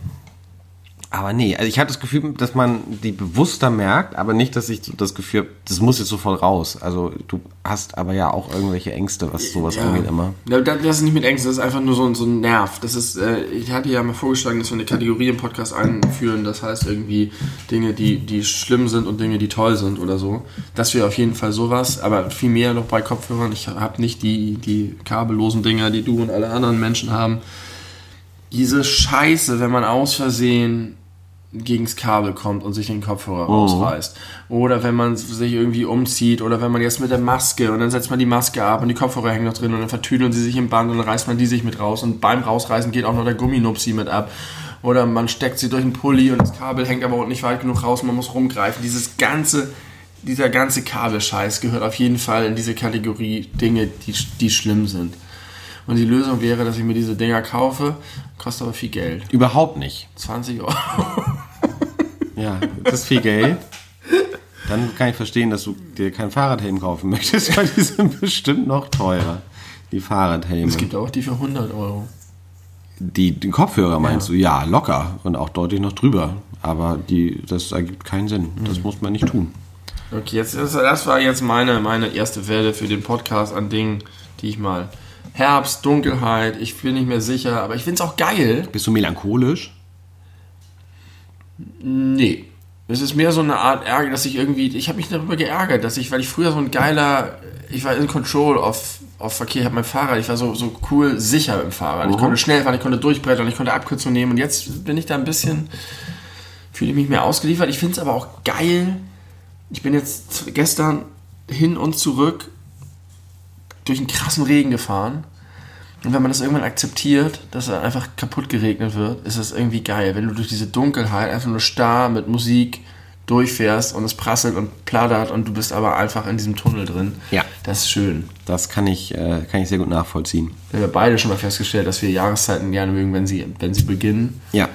aber nee, also ich habe das Gefühl, dass man die bewusster merkt, aber nicht, dass ich so das Gefühl habe, das muss jetzt sofort raus. Also du hast aber ja auch irgendwelche Ängste, was sowas angeht immer. Ja, das das ist nicht mit Ängsten, das ist einfach nur so, ein- so ein Nerv. Das ist, äh, ich hatte ja mal vorgeschlagen, dass wir eine Kategorie im Podcast einführen, das heißt irgendwie Dinge, die, die schlimm sind und Dinge, die toll sind oder so. Das wäre auf jeden Fall sowas, aber viel mehr noch bei Kopfhörern. Ich habe nicht die, die kabellosen Dinger, die du und alle anderen Menschen haben. Diese Scheiße, wenn man aus Versehen gegens Kabel kommt und sich den Kopfhörer rausreißt. Oder wenn man sich irgendwie umzieht oder wenn man jetzt mit der Maske und dann setzt man die Maske ab und die Kopfhörer hängen noch drin und dann vertüdeln sie sich im Band und dann reißt man die sich mit raus und beim Rausreißen geht auch noch der Gumminupsi mit ab. Oder man steckt sie durch einen Pulli und das Kabel hängt aber auch nicht weit genug raus, man muss rumgreifen. Dieses ganze, dieser ganze Kabelscheiß gehört auf jeden Fall in diese Kategorie Dinge, die, die schlimm sind. Und die Lösung wäre, dass ich mir diese Dinger kaufe, kostet aber viel Geld. Überhaupt nicht. 20 Euro. Ja, das ist viel Geld. Dann kann ich verstehen, dass du dir kein Fahrradhelm kaufen möchtest, weil die sind bestimmt noch teurer. Die Fahrradhelme. Es gibt auch die für 100 Euro. Die, die Kopfhörer meinst du? Ja, locker und auch deutlich noch drüber. Aber die, das ergibt keinen Sinn. Das muss man nicht tun. Okay, jetzt, das, das war jetzt meine, meine erste Welle für den Podcast an Dingen, die ich mal. Herbst, Dunkelheit, ich bin nicht mehr sicher, aber ich finde es auch geil. Bist du melancholisch? Nee. Es ist mehr so eine Art Ärger, dass ich irgendwie, ich habe mich darüber geärgert, dass ich, weil ich früher so ein geiler, ich war in Control auf, auf Verkehr, habe mein Fahrrad, ich war so, so cool sicher im Fahrrad. Ich konnte schnell fahren, ich konnte durchbrettern, ich konnte Abkürzungen nehmen und jetzt bin ich da ein bisschen, fühle ich mich mehr ausgeliefert. Ich finde es aber auch geil. Ich bin jetzt gestern hin und zurück durch einen krassen Regen gefahren. Und wenn man das irgendwann akzeptiert, dass er einfach kaputt geregnet wird, ist das irgendwie geil. Wenn du durch diese Dunkelheit einfach nur starr mit Musik durchfährst und es prasselt und plattert und du bist aber einfach in diesem Tunnel drin. Ja. Das ist schön. Das kann ich, äh, kann ich sehr gut nachvollziehen. Wir haben ja beide schon mal festgestellt, dass wir Jahreszeiten gerne mögen, wenn sie, wenn sie beginnen. Ja.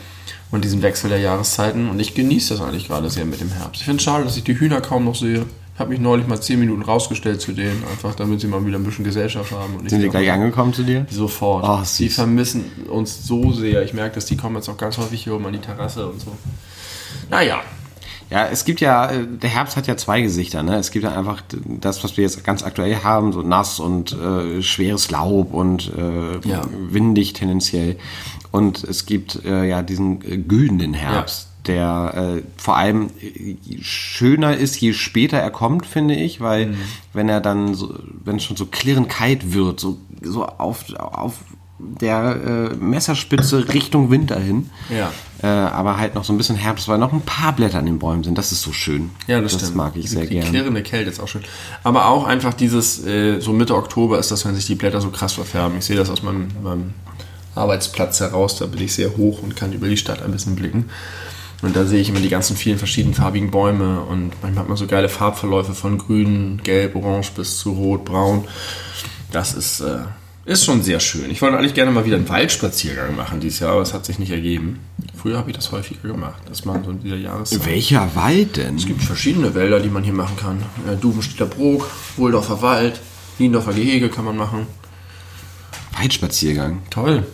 Und diesen Wechsel der Jahreszeiten. Und ich genieße das eigentlich gerade sehr mit dem Herbst. Ich finde es schade, dass ich die Hühner kaum noch sehe. Ich habe mich neulich mal 10 Minuten rausgestellt zu denen, einfach damit sie mal wieder ein bisschen Gesellschaft haben. Und Sind die gleich angekommen zu dir? Sofort. Oh, die vermissen uns so sehr. Ich merke, dass die kommen jetzt auch ganz häufig hier oben an die Terrasse und so. Naja, Ja, es gibt ja, äh, der Herbst hat ja zwei Gesichter. Ne? Es gibt ja einfach das, was wir jetzt ganz aktuell haben, so nass und äh, schweres Laub und äh, Ja. windig tendenziell. Und es gibt äh, ja diesen äh, Herbst, der äh, vor allem äh, schöner ist, je später er kommt, finde ich, weil wenn er dann, so, wenn es schon so klirrend kalt wird, so, so auf, auf der äh, Messerspitze Richtung Winter hin. Ja. Äh, aber halt noch so ein bisschen Herbst, weil noch ein paar Blätter an den Bäumen sind. Das ist so schön. ja, das, das stimmt. mag ich sehr die gerne. klirrende Kälte ist auch schön. Aber auch einfach dieses, äh, so Mitte Oktober ist das, wenn sich die Blätter so krass verfärben. Ich sehe das aus meinem, meinem Arbeitsplatz heraus, da bin ich sehr hoch und kann über die Stadt ein bisschen blicken. Und da sehe ich immer die ganzen vielen verschiedenen farbigen Bäume und manchmal hat man so geile Farbverläufe von grün, gelb, orange bis zu rot, braun. Das ist, äh, ist schon sehr schön. Ich wollte eigentlich gerne mal wieder einen Waldspaziergang machen dieses Jahr, aber es hat sich nicht ergeben. Früher habe ich das häufiger gemacht. Das mal so in dieser Jahreszeit. Welcher Wald denn? Es gibt verschiedene Wälder, die man hier machen kann. Äh, Duvenstädter Brook, Wohldorfer Wald, Niendorfer Gehege kann man machen. Waldspaziergang. Toll.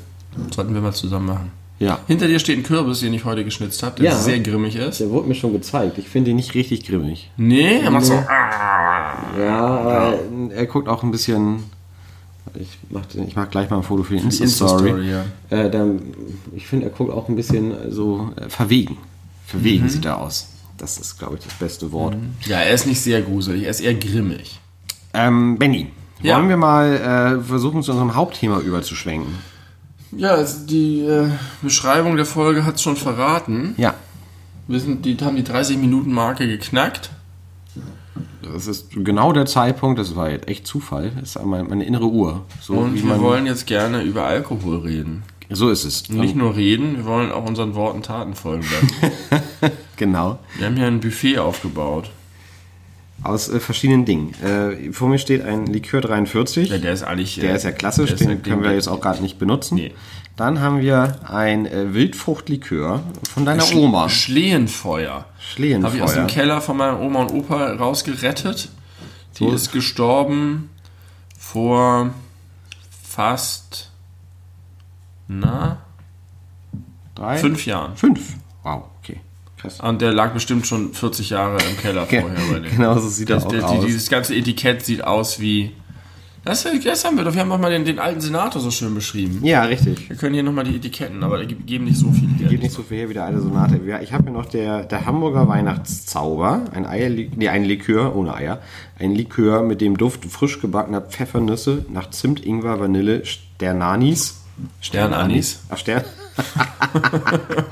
Sollten wir mal zusammen machen. Ja. Hinter dir steht ein Kürbis, den ich heute geschnitzt habe, der Ja. sehr grimmig ist. Der wurde mir schon gezeigt. Ich finde ihn nicht richtig grimmig. Nee, er macht so. Ja, er guckt auch ein bisschen. Ich mach, den- ich mach gleich mal ein Foto für die Insta-Story. Insta-Story, ja. Äh, dann, ich finde, er guckt auch ein bisschen so äh, verwegen. Verwegen Mhm. sieht er aus. Das ist, glaube ich, das beste Wort. Ja, er ist nicht sehr gruselig, er ist eher grimmig. Ähm, Benny, Ja. wollen wir mal äh, versuchen, zu unserem Hauptthema überzuschwenken? Ja, also die äh, Beschreibung der Folge hat es schon verraten. Ja. Wir sind, die haben die 30-Minuten-Marke geknackt. Das ist genau der Zeitpunkt, das war jetzt echt Zufall, das ist meine, meine innere Uhr. So, Und wir wollen jetzt gerne über Alkohol reden. so ist es. Nicht nur reden, wir wollen auch unseren Worten Taten folgen lassen. Genau. wir haben hier ein Buffet aufgebaut. Aus äh, verschiedenen Dingen. Äh, vor mir steht ein Likör 43. Ja, der ist eigentlich. Der äh, ist ja klassisch, der ist den ja- können wir jetzt auch gerade nicht benutzen. Nee. Dann haben wir ein äh, Wildfruchtlikör von deiner Schl- Oma. Schlehenfeuer. Schlehenfeuer. Habe ich aus dem Keller von meiner Oma und Opa rausgerettet. Die So. ist gestorben vor fast na Drei? fünf Jahren. Fünf. Wow. Krass. Und der lag bestimmt schon 40 Jahre im Keller vorher bei denen. genau so sieht er das, auch der, aus. Die, dieses ganze Etikett sieht aus wie. Das, das haben wir doch. Wir haben doch mal den, den alten Senator so schön beschrieben. Ja, richtig. Wir können hier nochmal die Etiketten, aber die geben nicht so viel. Geht nicht so viel her wie der alte Sonate. Ich habe mir noch der, der Hamburger Weihnachtszauber, ein Eier, nee, ein Likör ohne Eier, ein Likör mit dem Duft frisch gebackener Pfeffernüsse nach Zimt, Ingwer, Vanille, Sternanis. Sternanis. Ach, Stern.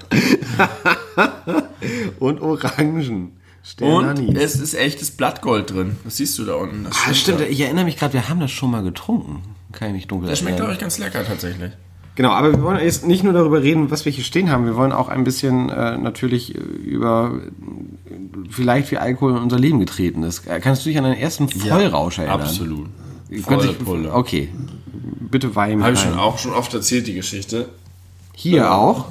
Und Orangen. Und Sternanis. es ist echtes Blattgold drin. Das siehst du da unten. Das Ah, stimmt, da. ich erinnere mich gerade, wir haben das schon mal getrunken. Kann ich mich dunkel Das schmeckt, glaube ich, ganz lecker tatsächlich. Genau, aber wir wollen jetzt nicht nur darüber reden, was wir hier stehen haben. Wir wollen auch ein bisschen äh, natürlich äh, über äh, vielleicht wie Alkohol in unser Leben getreten ist. Äh, Kannst du dich an deinen ersten Vollrausch erinnern? Absolut. Volle Pulle. Okay, bitte weih Habe ich schon auch schon oft erzählt, die Geschichte. Hier auch?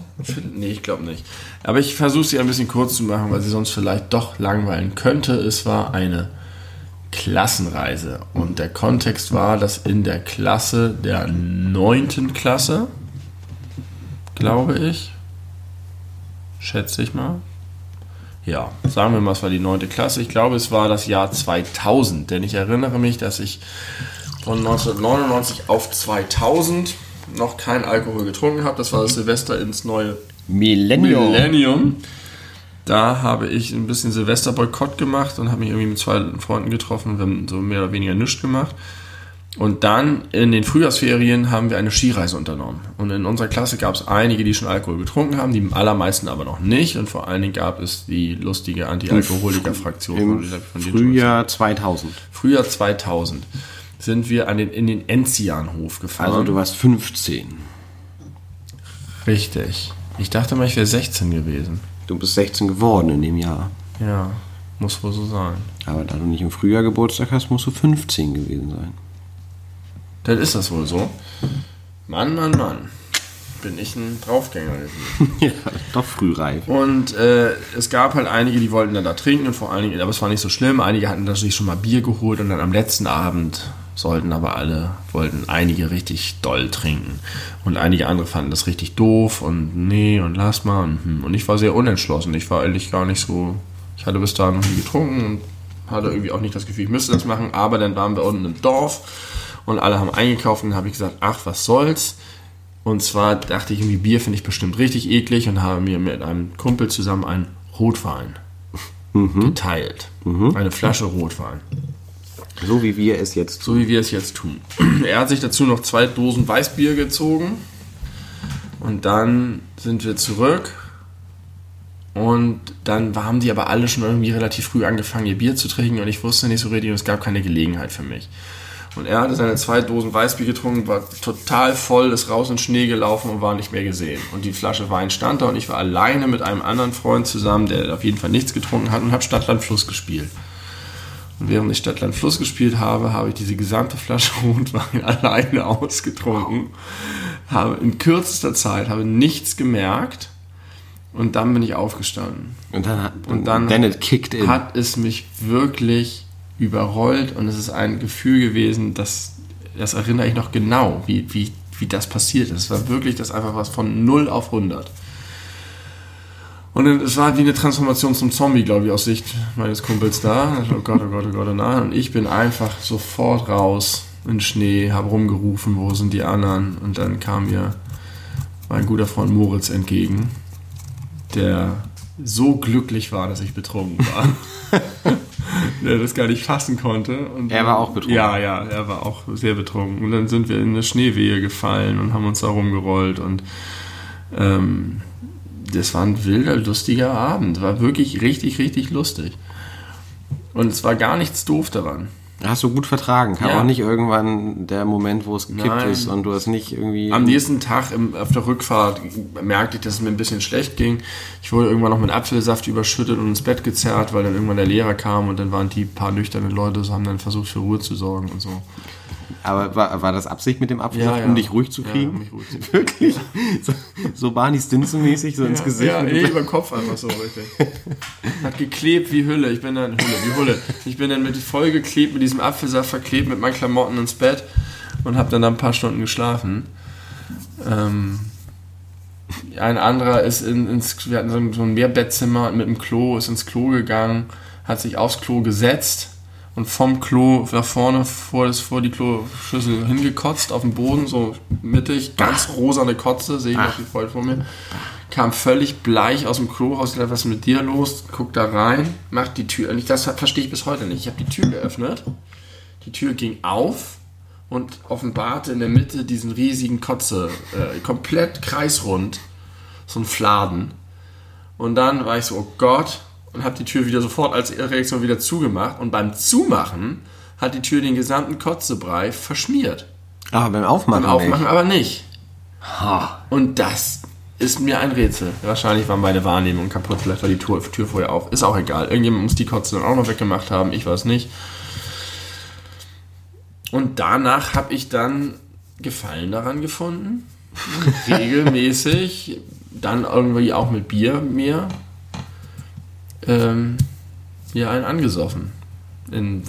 Nee, ich glaube nicht. Aber ich versuche sie ein bisschen kurz zu machen, weil sie sonst vielleicht doch langweilen könnte. Es war eine Klassenreise. Und der Kontext war, dass in der Klasse der neunten Klasse, glaube ich, schätze ich mal. Ja, sagen wir mal, es war die neunte Klasse. Ich glaube, es war das Jahr 2000, denn ich erinnere mich, dass ich von 1999 auf 2000 noch kein Alkohol getrunken habe. Das war das Silvester ins neue Millennium. Millennium. Da habe ich ein bisschen Silvesterboykott gemacht und habe mich irgendwie mit zwei Freunden getroffen. Wir haben so mehr oder weniger nichts gemacht. Und dann in den Frühjahrsferien haben wir eine Skireise unternommen. Und in unserer Klasse gab es einige, die schon Alkohol getrunken haben, die allermeisten aber noch nicht. Und vor allen Dingen gab es die lustige Anti-Alkoholiker-Fraktion Im von, von dir, George. Frühjahr 2000. Frühjahr 2000 sind wir an den, in den Enzianhof gefahren. Also du warst 15. Richtig. Ich dachte mal, ich wäre 16 gewesen. Du bist 16 geworden in dem Jahr. Ja, muss wohl so sein. Aber da du nicht im Frühjahr Geburtstag hast, musst du 15 gewesen sein. Dann ist das wohl so. Mann, Mann, Mann. Bin ich ein Draufgänger gewesen. ja, doch frühreif. Und äh, es gab halt einige, die wollten dann da trinken und vor allen Dingen, aber es war nicht so schlimm. Einige hatten sich schon mal Bier geholt und dann am letzten Abend sollten aber alle, wollten einige richtig doll trinken. Und einige andere fanden das richtig doof und nee und lass mal. Und, hm. und ich war sehr unentschlossen. Ich war eigentlich gar nicht so, ich hatte bis dahin noch nie getrunken und hatte irgendwie auch nicht das Gefühl, ich müsste das machen. Aber dann waren wir unten im Dorf und alle haben eingekauft und dann habe ich gesagt, ach, was soll's. Und zwar dachte ich irgendwie, Bier finde ich bestimmt richtig eklig und habe mir mit einem Kumpel zusammen einen Rotwein geteilt. Eine Flasche Rotwein. So wie wir es jetzt So wie wir es jetzt tun. Er hat sich dazu noch zwei Dosen Weißbier gezogen. Und dann sind wir zurück. Und dann haben die aber alle schon irgendwie relativ früh angefangen, ihr Bier zu trinken. Und ich wusste nicht so richtig, und es gab keine Gelegenheit für mich. Und er hatte seine zwei Dosen Weißbier getrunken, war total voll, ist raus in den Schnee gelaufen und war nicht mehr gesehen. Und die Flasche Wein stand da und ich war alleine mit einem anderen Freund zusammen, der auf jeden Fall nichts getrunken hat und habe Stadtland Fluss gespielt. Und während ich Stadtland Fluss gespielt habe, habe ich diese gesamte Flasche Rotwein alleine ausgetrunken. Habe in kürzester Zeit habe nichts gemerkt und dann bin ich aufgestanden. Und dann, hat, Und dann then it kicked in. hat es mich wirklich überrollt und es ist ein Gefühl gewesen, das, das erinnere ich noch genau, wie, wie, wie das passiert ist. Es war wirklich das einfach was von 0 auf 100. Und es war wie eine Transformation zum Zombie, glaube ich, aus Sicht meines Kumpels da. Also, Oh Gott, oh Gott, oh Gott, oh nein. Und ich bin einfach sofort raus in den Schnee, habe rumgerufen, wo sind die anderen? Und dann kam mir mein guter Freund Moritz entgegen, der so glücklich war, dass ich betrunken war. der das gar nicht fassen konnte. Und Er war auch betrunken. Ja, ja, er war auch sehr betrunken. Und dann sind wir in eine Schneewehe gefallen und haben uns da rumgerollt und ähm, das war ein wilder, lustiger Abend. War wirklich richtig, richtig lustig. Und es war gar nichts doof daran. Hast du gut vertragen. Kam Ja. auch nicht irgendwann der Moment, wo es gekippt Nein. ist und du hast nicht irgendwie. Am nächsten Tag im, auf der Rückfahrt merkte ich, dass es mir ein bisschen schlecht ging. Ich wurde irgendwann noch mit Apfelsaft überschüttet und ins Bett gezerrt, weil dann irgendwann der Lehrer kam und dann waren die paar nüchternen Leute, so haben dann versucht für Ruhe zu sorgen und so. Aber war, war das Absicht mit dem Apfelsaft, Ja, ja. um dich ruhig zu Ja, kriegen? um mich ruhig zu Wirklich? So, so Barney Stinson-mäßig, so ins Gesicht. Ja, nee, bleib- über den Kopf einfach so richtig. Hat geklebt wie Hülle. Ich bin dann Hülle, wie Hulle. Ich bin dann mit voll geklebt, mit diesem Apfelsaft verklebt, mit meinen Klamotten ins Bett und habe dann da ein paar Stunden geschlafen. Ähm, ein anderer ist in, ins, wir hatten so ein, Mehrbettzimmer mit einem Klo, ist ins Klo gegangen, hat sich aufs Klo gesetzt und vom Klo nach vorne vor, das, vor die Kloschüssel hingekotzt auf den Boden, so mittig, ganz rosane Kotze, sehe ich noch wie voll vor mir. Kam völlig bleich aus dem Klo raus, gesagt, was ist mit dir los? Guckt da rein, macht die Tür, und ich, das verstehe ich bis heute nicht. Ich habe die Tür geöffnet, die Tür ging auf und offenbarte in der Mitte diesen riesigen Kotze, äh, komplett kreisrund, so ein Fladen. Und dann war ich so, oh Gott, und habe die Tür wieder sofort als Reaktion wieder zugemacht. Und beim Zumachen hat die Tür den gesamten Kotzebrei verschmiert. Aber beim Aufmachen, Beim Aufmachen nicht. aber nicht. Ha. Und das ist mir ein Rätsel. Wahrscheinlich war meine Wahrnehmung kaputt, vielleicht war die Tür, Tür vorher auf. Ist auch egal. Irgendjemand muss die Kotze dann auch noch weggemacht haben. Ich weiß nicht. Und danach habe ich dann Gefallen daran gefunden. Regelmäßig. Dann irgendwie auch mit Bier mir. Ähm, mir einen angesoffen. In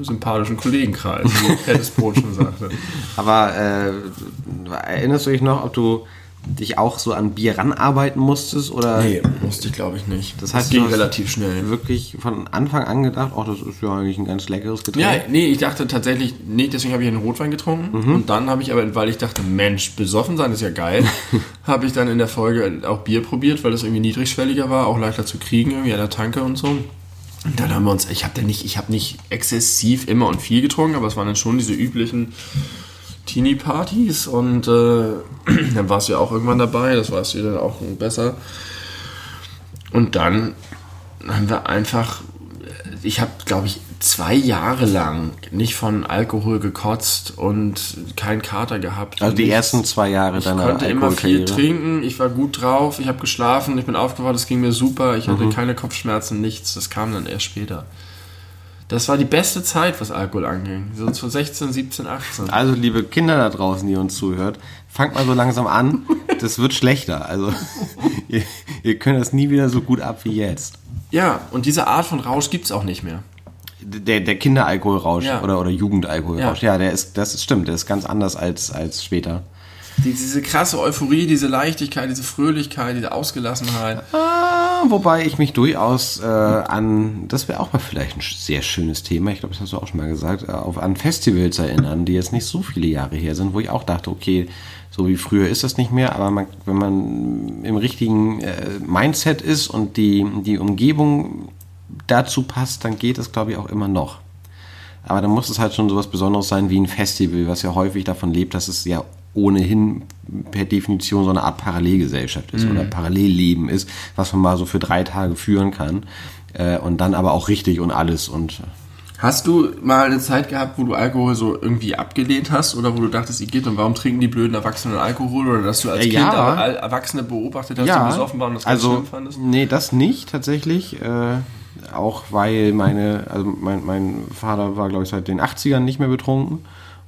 sympathischen Kollegenkreisen, wie Fettes Brot schon sagte. Aber äh, erinnerst du dich noch, ob du dich auch so an Bier ranarbeiten musstest oder Nee, musste ich glaube ich nicht. Das heißt, es ging relativ schnell. wirklich von Anfang an gedacht, oh, das ist ja eigentlich ein ganz leckeres Getränk? Ja, nee, ich dachte tatsächlich, nee, deswegen habe ich einen Rotwein getrunken. Mhm. Und dann habe ich aber, weil ich dachte, Mensch, besoffen sein ist ja geil, habe ich dann in der Folge auch Bier probiert, weil das irgendwie niedrigschwelliger war, auch leichter zu kriegen, irgendwie an der Tanke und so. Und dann haben wir uns, ich habe nicht, ich habe nicht exzessiv immer und viel getrunken, aber es waren dann schon diese üblichen Teenie-Partys und äh, dann warst du ja auch irgendwann dabei, das weißt du dann auch besser. Und dann haben wir einfach, ich habe, glaube ich, zwei Jahre lang nicht von Alkohol gekotzt und keinen Kater gehabt. Also die Nichts. ersten zwei Jahre Ich deiner konnte immer viel trinken, ich war gut drauf, ich habe geschlafen, ich bin aufgewacht, es ging mir super, ich Mhm. hatte keine Kopfschmerzen, nichts. Das kam dann erst später. Das war die beste Zeit, was Alkohol anging. So zu 16, 17, 18. Also liebe Kinder da draußen, die uns zuhört, fangt mal so langsam an. Das wird schlechter. Also ihr, ihr könnt das nie wieder so gut ab wie jetzt. Ja, und diese Art von Rausch gibt es auch nicht mehr. Der, der Kinderalkoholrausch Ja. oder, oder Jugendalkoholrausch, ja. der ist, das ist stimmt, der ist ganz anders als, als später. Die, diese krasse Euphorie, diese Leichtigkeit, diese Fröhlichkeit, diese Ausgelassenheit. Ah, wobei ich mich durchaus äh, an, das wäre auch mal vielleicht ein sehr schönes Thema, ich glaube, das hast du auch schon mal gesagt, äh, auf, an Festivals erinnern, die jetzt nicht so viele Jahre her sind, wo ich auch dachte, okay, so wie früher ist das nicht mehr, aber man, wenn man im richtigen äh, Mindset ist und die, die Umgebung dazu passt, dann geht es, glaube ich, auch immer noch. Aber dann muss es halt schon sowas Besonderes sein wie ein Festival, was ja häufig davon lebt, dass es ja ohnehin per Definition so eine Art Parallelgesellschaft ist oder Parallelleben ist, was man mal so für drei Tage führen kann. Äh, und dann aber auch richtig und alles und Hast du mal eine Zeit gehabt, wo du Alkohol so irgendwie abgelehnt hast oder wo du dachtest, ihr geht und warum trinken die blöden Erwachsenen Alkohol oder dass du als Äh, Kind ja. aber Al- Erwachsene beobachtet hast, die besoffen waren und das also, schlimm fandest? Nee, das nicht tatsächlich. Äh, auch weil meine, also mein, mein Vater war, glaube ich, seit den 80ern nicht mehr betrunken.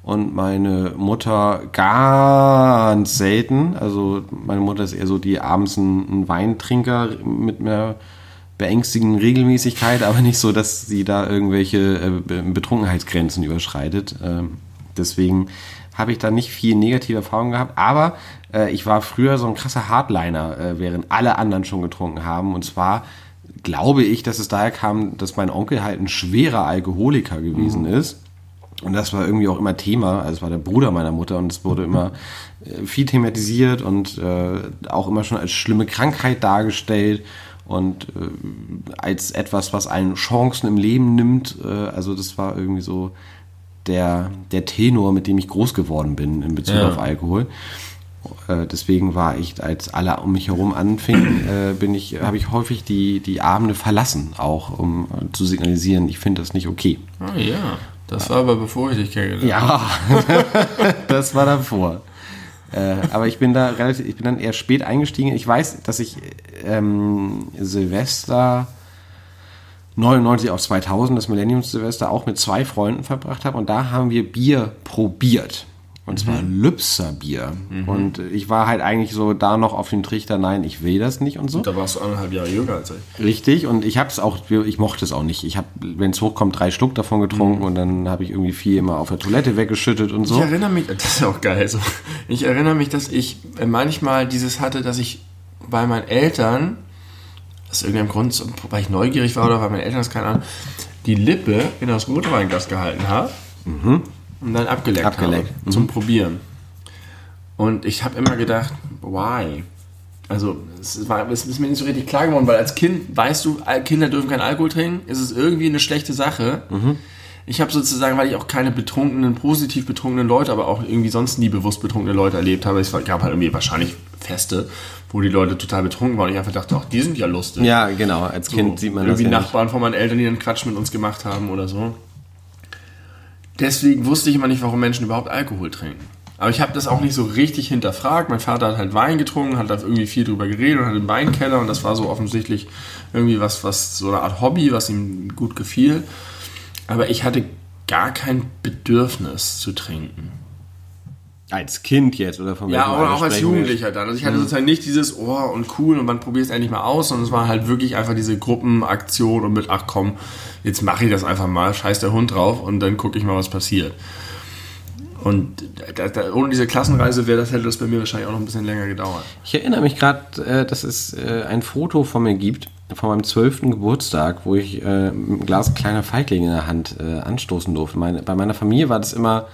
Und meine Mutter ganz selten. Also meine Mutter ist eher so die abends ein, ein Weintrinker mit einer beängstigenden Regelmäßigkeit, aber nicht so, dass sie da irgendwelche äh, Be- Betrunkenheitsgrenzen überschreitet. Ähm, deswegen habe ich da nicht viel negative Erfahrungen gehabt, aber äh, ich war früher so ein krasser Hardliner, äh, während alle anderen schon getrunken haben. Und zwar glaube ich, dass es daher kam, dass mein Onkel halt ein schwerer Alkoholiker gewesen ist. Und das war irgendwie auch immer Thema. Also es war der Bruder meiner Mutter und es wurde immer äh, viel thematisiert und äh, auch immer schon als schlimme Krankheit dargestellt und äh, als etwas, was einen Chancen im Leben nimmt. Äh, also das war irgendwie so der, der Tenor, mit dem ich groß geworden bin in Bezug Ja. auf Alkohol. Äh, deswegen war ich, als alle um mich herum anfingen, äh, bin ich, habe ich häufig die, die Abende verlassen, auch um zu signalisieren, ich finde das nicht okay. Ah ja, das war aber bevor ich dich kennengelernt habe. Ja, das war davor. Äh, aber ich bin da relativ, ich bin dann eher spät eingestiegen. Ich weiß, dass ich ähm, Silvester 99 auf 2000, das Millenniums-Silvester, auch mit zwei Freunden verbracht habe und da haben wir Bier probiert. Und zwar Lübser Bier. Und ich war halt eigentlich so da noch auf dem Trichter, nein, ich will das nicht und so. Da warst du anderthalb Jahre jünger als ich. Richtig, und ich habe es auch, ich mochte es auch nicht. Ich habe, wenn es hochkommt, drei Schluck davon getrunken und dann habe ich irgendwie viel immer auf der Toilette weggeschüttet und so. Ich erinnere mich, das ist auch geil so. Ich erinnere mich, dass ich manchmal dieses hatte, dass ich bei meinen Eltern, aus irgendeinem Grund, weil ich neugierig war oder weil meine Eltern das keine Ahnung, die Lippe in das Rotweinglas gehalten habe und dann abgeleckt, Abgeleckt, habe zum Probieren. Und ich habe immer gedacht, why? Also es, war, es ist mir nicht so richtig klar geworden, weil als Kind weißt du, Kinder dürfen keinen Alkohol trinken, ist es irgendwie eine schlechte Sache. Ich habe sozusagen, weil ich auch keine betrunkenen, positiv betrunkenen Leute, aber auch irgendwie sonst nie bewusst betrunkene Leute erlebt habe. Es gab halt irgendwie wahrscheinlich Feste, wo die Leute total betrunken waren und ich einfach dachte, ach, die sind ja lustig. Ja, genau, als Kind sieht man das Irgendwie ja nicht. Nachbarn von meinen Eltern, die einen Quatsch mit uns gemacht haben oder so. Deswegen wusste ich immer nicht, warum Menschen überhaupt Alkohol trinken. Aber ich habe das auch nicht so richtig hinterfragt. Mein Vater hat halt Wein getrunken, hat da irgendwie viel drüber geredet und hat einen Weinkeller und das war so offensichtlich irgendwie was, was so eine Art Hobby, was ihm gut gefiel. Aber ich hatte gar kein Bedürfnis zu trinken. Als Kind jetzt oder von Ja, aber auch als? Jugendlicher dann. Also ich hatte sozusagen nicht dieses Oh und cool und man probiert es endlich mal aus, sondern es war halt wirklich einfach diese Gruppenaktion und mit ach komm, jetzt mache ich das einfach mal, scheiß der Hund drauf und dann gucke ich mal, was passiert. Und da, da, ohne diese Klassenreise wäre das hätte das bei mir wahrscheinlich auch noch ein bisschen länger gedauert. Ich erinnere mich gerade, äh, dass es äh, ein Foto von mir gibt, von meinem zwölften Geburtstag, wo ich äh, einem Glas kleiner Feigling in der Hand äh, anstoßen durfte. Meine, bei meiner Familie war das immer,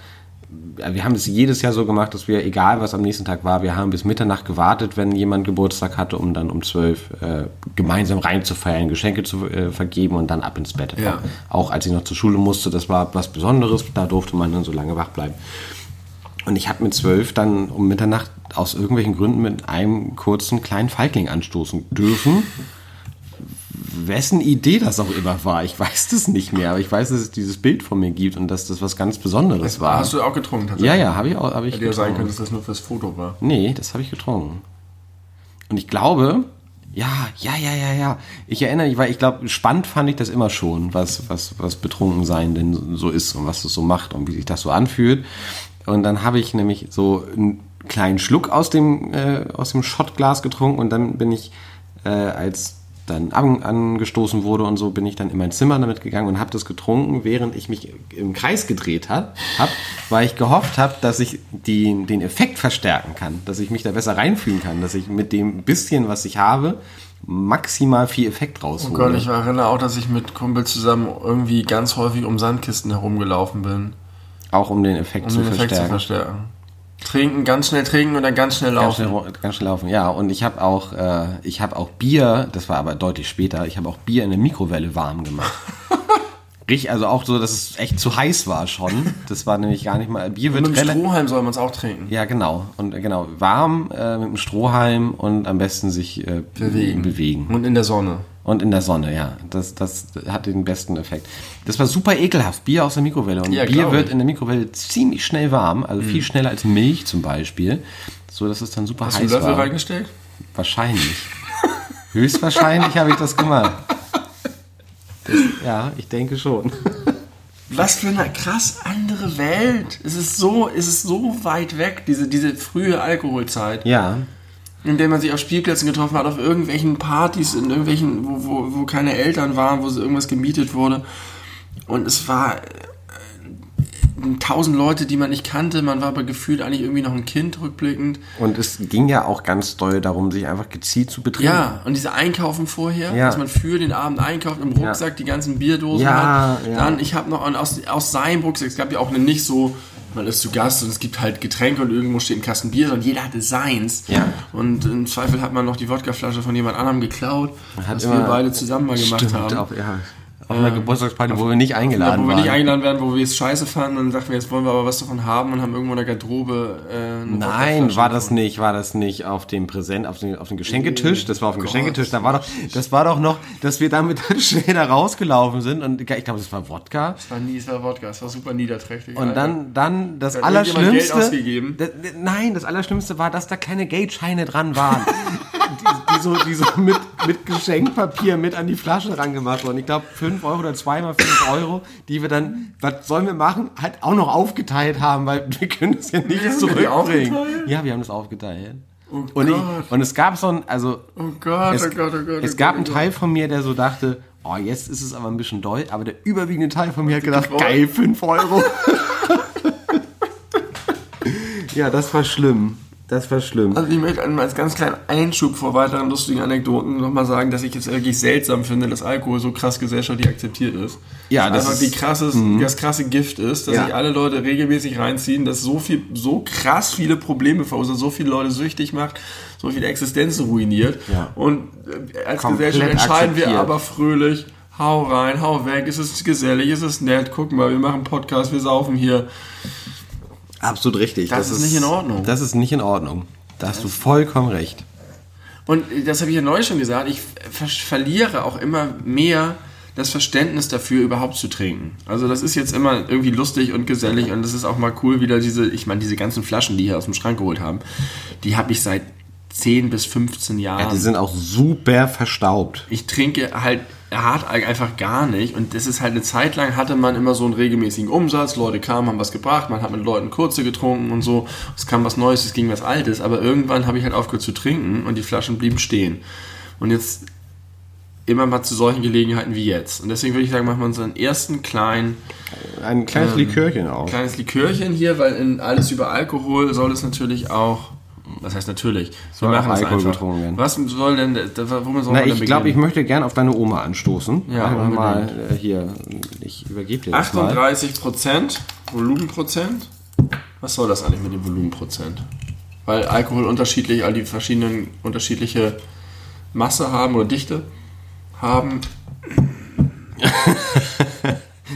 wir haben das jedes Jahr so gemacht, dass wir, egal was am nächsten Tag war, wir haben bis Mitternacht gewartet, wenn jemand Geburtstag hatte, um dann um zwölf äh, gemeinsam reinzufeiern, Geschenke zu äh, vergeben und dann ab ins Bett. Ja. Auch als ich noch zur Schule musste, das war was Besonderes, da durfte man dann so lange wach bleiben. Und ich habe mit zwölf dann um Mitternacht aus irgendwelchen Gründen mit einem kurzen kleinen Feigling anstoßen dürfen. Wessen Idee das auch immer war, ich weiß das nicht mehr, aber ich weiß, dass es dieses Bild von mir gibt und dass das was ganz Besonderes war. Hast du auch getrunken tatsächlich? ja, ja, habe ich auch. Hab ich Hätte ja sein können, dass das nur fürs Foto war. Nee, das habe ich getrunken. Und ich glaube, ja, ja, ja, ja, ja. Ich erinnere mich, weil ich glaube, spannend fand ich das immer schon, was, was, was betrunken sein denn so ist und was es so macht und wie sich das so anfühlt. Und dann habe ich nämlich so einen kleinen Schluck aus dem, äh, aus dem Schottglas getrunken und dann bin ich, äh, als dann an, angestoßen wurde und so, bin ich dann in mein Zimmer damit gegangen und habe das getrunken, während ich mich im Kreis gedreht habe, hab, weil ich gehofft habe, dass ich die, den Effekt verstärken kann, dass ich mich da besser reinfühlen kann, dass ich mit dem bisschen, was ich habe, maximal viel Effekt Oh raushole. Gott, ich erinnere auch, dass ich mit Kumpel zusammen irgendwie ganz häufig um Sandkisten herumgelaufen bin, auch um den Effekt, um zu, den Effekt verstärken. zu verstärken. Trinken, ganz schnell trinken und dann ganz schnell Ganz laufen. schnell, ganz schnell laufen, ja. Und ich habe auch, äh, ich habe auch Bier, das war aber deutlich später, ich habe auch Bier in der Mikrowelle warm gemacht. Richtig, also auch so, dass es echt zu heiß war schon. Das war nämlich gar nicht mal. Bier wird Mit dem. Strohhalm soll man es auch trinken. Ja, genau. Und äh, genau, warm äh, mit dem Strohhalm und am besten sich äh, Bewegen. bewegen. Und in der Sonne. Und in der Sonne, ja. Das, das hat den besten Effekt. Das war super ekelhaft. Bier aus der Mikrowelle. Und Ja, Bier wird in der Mikrowelle ziemlich schnell warm, also viel schneller als Milch zum Beispiel. So dass es dann super Hast du einen heiß Löffel war. reingestellt? Wahrscheinlich. Höchstwahrscheinlich habe ich das gemacht. Das, ja, ich denke schon. Was für eine krass andere Welt. Es ist so, es ist so weit weg, diese, diese frühe Alkoholzeit, Ja. In der man sich auf Spielplätzen getroffen hat, auf irgendwelchen Partys, in irgendwelchen, wo, wo, wo keine Eltern waren, wo irgendwas gemietet wurde. Und es war äh, tausend Leute, die man nicht kannte. Man war aber gefühlt eigentlich irgendwie noch ein Kind rückblickend. Und es ging ja auch ganz doll darum, sich einfach gezielt zu betrinken. Ja, und diese Einkaufen vorher, Ja. dass man für den Abend einkauft, im Rucksack die ganzen Bierdosen Ja, hat. ja. Dann, ich habe noch aus, aus seinem Rucksack, es gab ja auch eine nicht so, man ist zu Gast und es gibt halt Getränke und irgendwo steht ein Kasten Bier und jeder hatte seins. Ja. Und im Zweifel hat man noch die Wodkaflasche von jemand anderem geklaut, was wir beide zusammen mal gemacht Stimmt, haben. auf, ja, auf einer Geburtstagsparty, wo wir nicht eingeladen wo wir waren. nicht eingeladen werden, wo wir es scheiße fanden, dann sagten wir, jetzt wollen wir aber was davon haben und haben irgendwo in der Garderobe äh, Nein, war das nicht, war das nicht auf dem Präsent, auf dem, auf dem Geschenketisch, das war auf dem Geschenketisch, da war doch, das war doch noch, dass wir damit schnell da rausgelaufen sind und ich glaube, das war Wodka. Es war nie, es war Wodka, es war super niederträchtig. Und Alter. dann, dann das irgendjemand Allerschlimmste. Geld ausgegeben? Das, nein, das Allerschlimmste war, dass da kleine Geldscheine dran waren. so, die so mit, mit Geschenkpapier mit an die Flasche rangemacht wurden. Ich glaube, 5 Euro oder zweimal 5 Euro, die wir dann, was sollen wir machen, halt auch noch aufgeteilt haben, weil wir können es ja nicht wir zurückbringen. Ja, wir haben das aufgeteilt. Oh und, ich, und es gab so ein, also Oh Gott, es, oh Gott, oh Gott. es oh gab Gott, einen oh Teil von mir, der so dachte, oh, jetzt ist es aber ein bisschen doll, aber der überwiegende Teil von mir hat gedacht, geil, 5 Euro. ja, das war schlimm. Das war schlimm. Also ich möchte als ganz kleinen Einschub vor weiteren lustigen Anekdoten nochmal sagen, dass ich es wirklich seltsam finde, dass Alkohol so krass gesellschaftlich akzeptiert ist. Ja, das Einfach ist- krasses, das krasse Gift ist, dass Ja. sich alle Leute regelmäßig reinziehen, dass so viel, so krass viele Probleme verursacht, so viele Leute süchtig macht, so viele Existenzen ruiniert. Ja. Und äh, als Komplett Gesellschaft entscheiden wir akzeptiert. aber fröhlich, hau rein, hau weg, es ist gesellig, es ist nett, guck mal, wir machen Podcast, wir saufen hier. Absolut richtig. Das ist nicht in Ordnung. Das ist nicht in Ordnung. Da hast du vollkommen recht. Und das habe ich ja neulich schon gesagt, ich ver verliere auch immer mehr das Verständnis dafür, überhaupt zu trinken. Also das ist jetzt immer irgendwie lustig und gesellig und es ist auch mal cool, wieder diese, ich meine, diese ganzen Flaschen, die hier aus dem Schrank geholt haben, die habe ich seit 10 bis 15 Jahren. Die sind auch super verstaubt. ich trinke halt hart einfach gar nicht und das ist halt eine Zeit lang hatte man immer so einen regelmäßigen Umsatz, Leute kamen, haben was gebracht, man hat mit Leuten kurze getrunken und so, es kam was Neues, es ging was Altes, aber irgendwann habe ich halt aufgehört zu trinken und die Flaschen blieben stehen. Und jetzt immer mal zu solchen Gelegenheiten wie jetzt. Und deswegen würde ich sagen, machen wir unseren ersten kleinen Ein kleines Likörchen auch. kleines Likörchen hier, weil in alles über Alkohol soll es natürlich auch. Was heißt natürlich? Soll auch Alkohol getrunken werden. Was soll denn, da- womit soll Na, man denn ich glaube, ich möchte gern auf deine Oma anstoßen. Ja, Machen wir unbedingt. mal äh, hier. Ich übergebe dir das mal. 38 Prozent Volumenprozent. Was soll das eigentlich mit dem Volumenprozent? Weil Alkohol unterschiedlich, all die verschiedenen unterschiedliche Masse haben oder Dichte haben.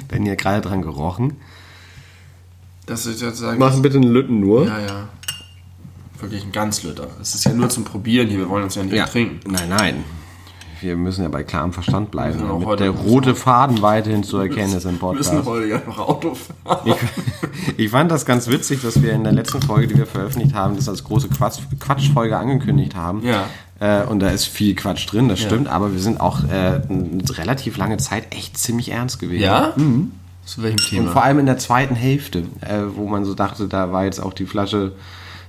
Wenn ihr gerade dran gerochen. Das ist jetzt sagen. Mach bitte einen Lütten nur. Ja, ja. Wirklich ein Ganzliter. Es ist ja nur zum Probieren hier. Wir wollen uns ja nicht trinken. Nein, nein. Wir müssen ja bei klarem Verstand bleiben, damit der rote Faden weiterhin zu erkennen ist im Wir müssen Podcast. heute ja noch Auto fahren. Ich, ich fand das ganz witzig, dass wir in der letzten Folge, die wir veröffentlicht haben, das als große Quatsch, Quatschfolge angekündigt haben. Ja. Äh, und da ist viel Quatsch drin, das stimmt, aber wir sind auch äh, eine relativ lange Zeit echt ziemlich ernst gewesen. Ja? Zu welchem Und Thema? vor allem in der zweiten Hälfte, äh, wo man so dachte, da war jetzt auch die Flasche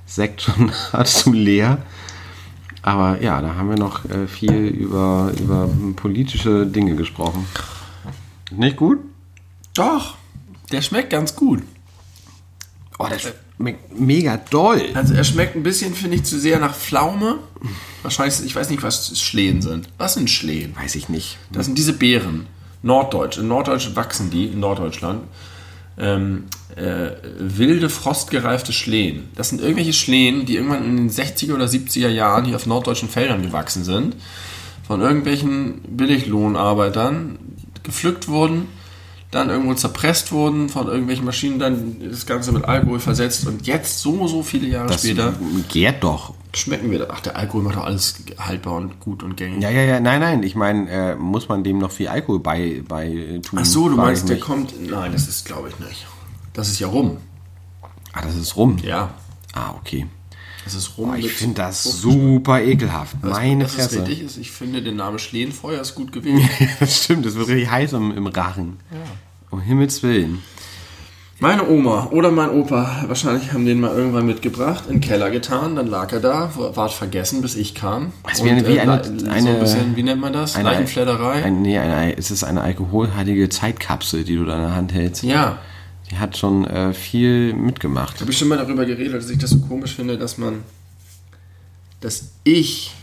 Sekt schon nahezu leer. Aber ja, da haben wir noch äh, viel über, über politische Dinge gesprochen. Nicht gut? Doch, der schmeckt ganz gut. Oh, der schmeckt mega doll. Also er schmeckt ein bisschen, finde ich, zu sehr nach Pflaume. Wahrscheinlich, ich weiß nicht, was Schlehen sind. Was sind Schlehen? Weiß ich nicht. Das sind diese Beeren. Norddeutsch. In Norddeutsch wachsen die, in Norddeutschland. Ähm, äh, wilde, frostgereifte Schlehen. Das sind irgendwelche Schlehen, die irgendwann in den 60er oder 70er Jahren hier auf norddeutschen Feldern gewachsen sind. Von irgendwelchen Billiglohnarbeitern gepflückt wurden, dann irgendwo zerpresst wurden, von irgendwelchen Maschinen dann das Ganze mit Alkohol versetzt und jetzt so, so viele Jahre Das später gärt doch. Schmecken wir das. Ach, der Alkohol macht doch alles haltbar und gut und gängig. Ja, ja, ja, nein, nein, ich meine, äh, muss man dem noch viel Alkohol bei, bei äh, tun? Ach so, du meinst, der kommt. Nein, das ist, glaube ich, nicht. Das ist ja rum. Ah, das ist rum. Ja. Ah, okay. Das ist rum. Boah, ich finde das super ekelhaft. Was- Meine das ist Fresse. richtig ist. Ich finde, der Name Schlehenfeuer ist gut gewählt. das stimmt, es wird richtig heiß im, im Rachen. Um Himmels Willen. Meine Oma oder mein Opa, wahrscheinlich haben den mal irgendwann mitgebracht, in den Keller getan, dann lag er da, war vergessen, bis ich kam. Wäre wie eine- le- so eine- ein bisschen, wie nennt man das? Leichenfledderei? Ein, nee, eine, es ist eine alkoholhaltige Zeitkapsel, die du da in der Hand hältst. ja, Die hat schon äh, viel mitgemacht. habe ich schon mal darüber geredet, dass ich das so komisch finde, dass man, dass ich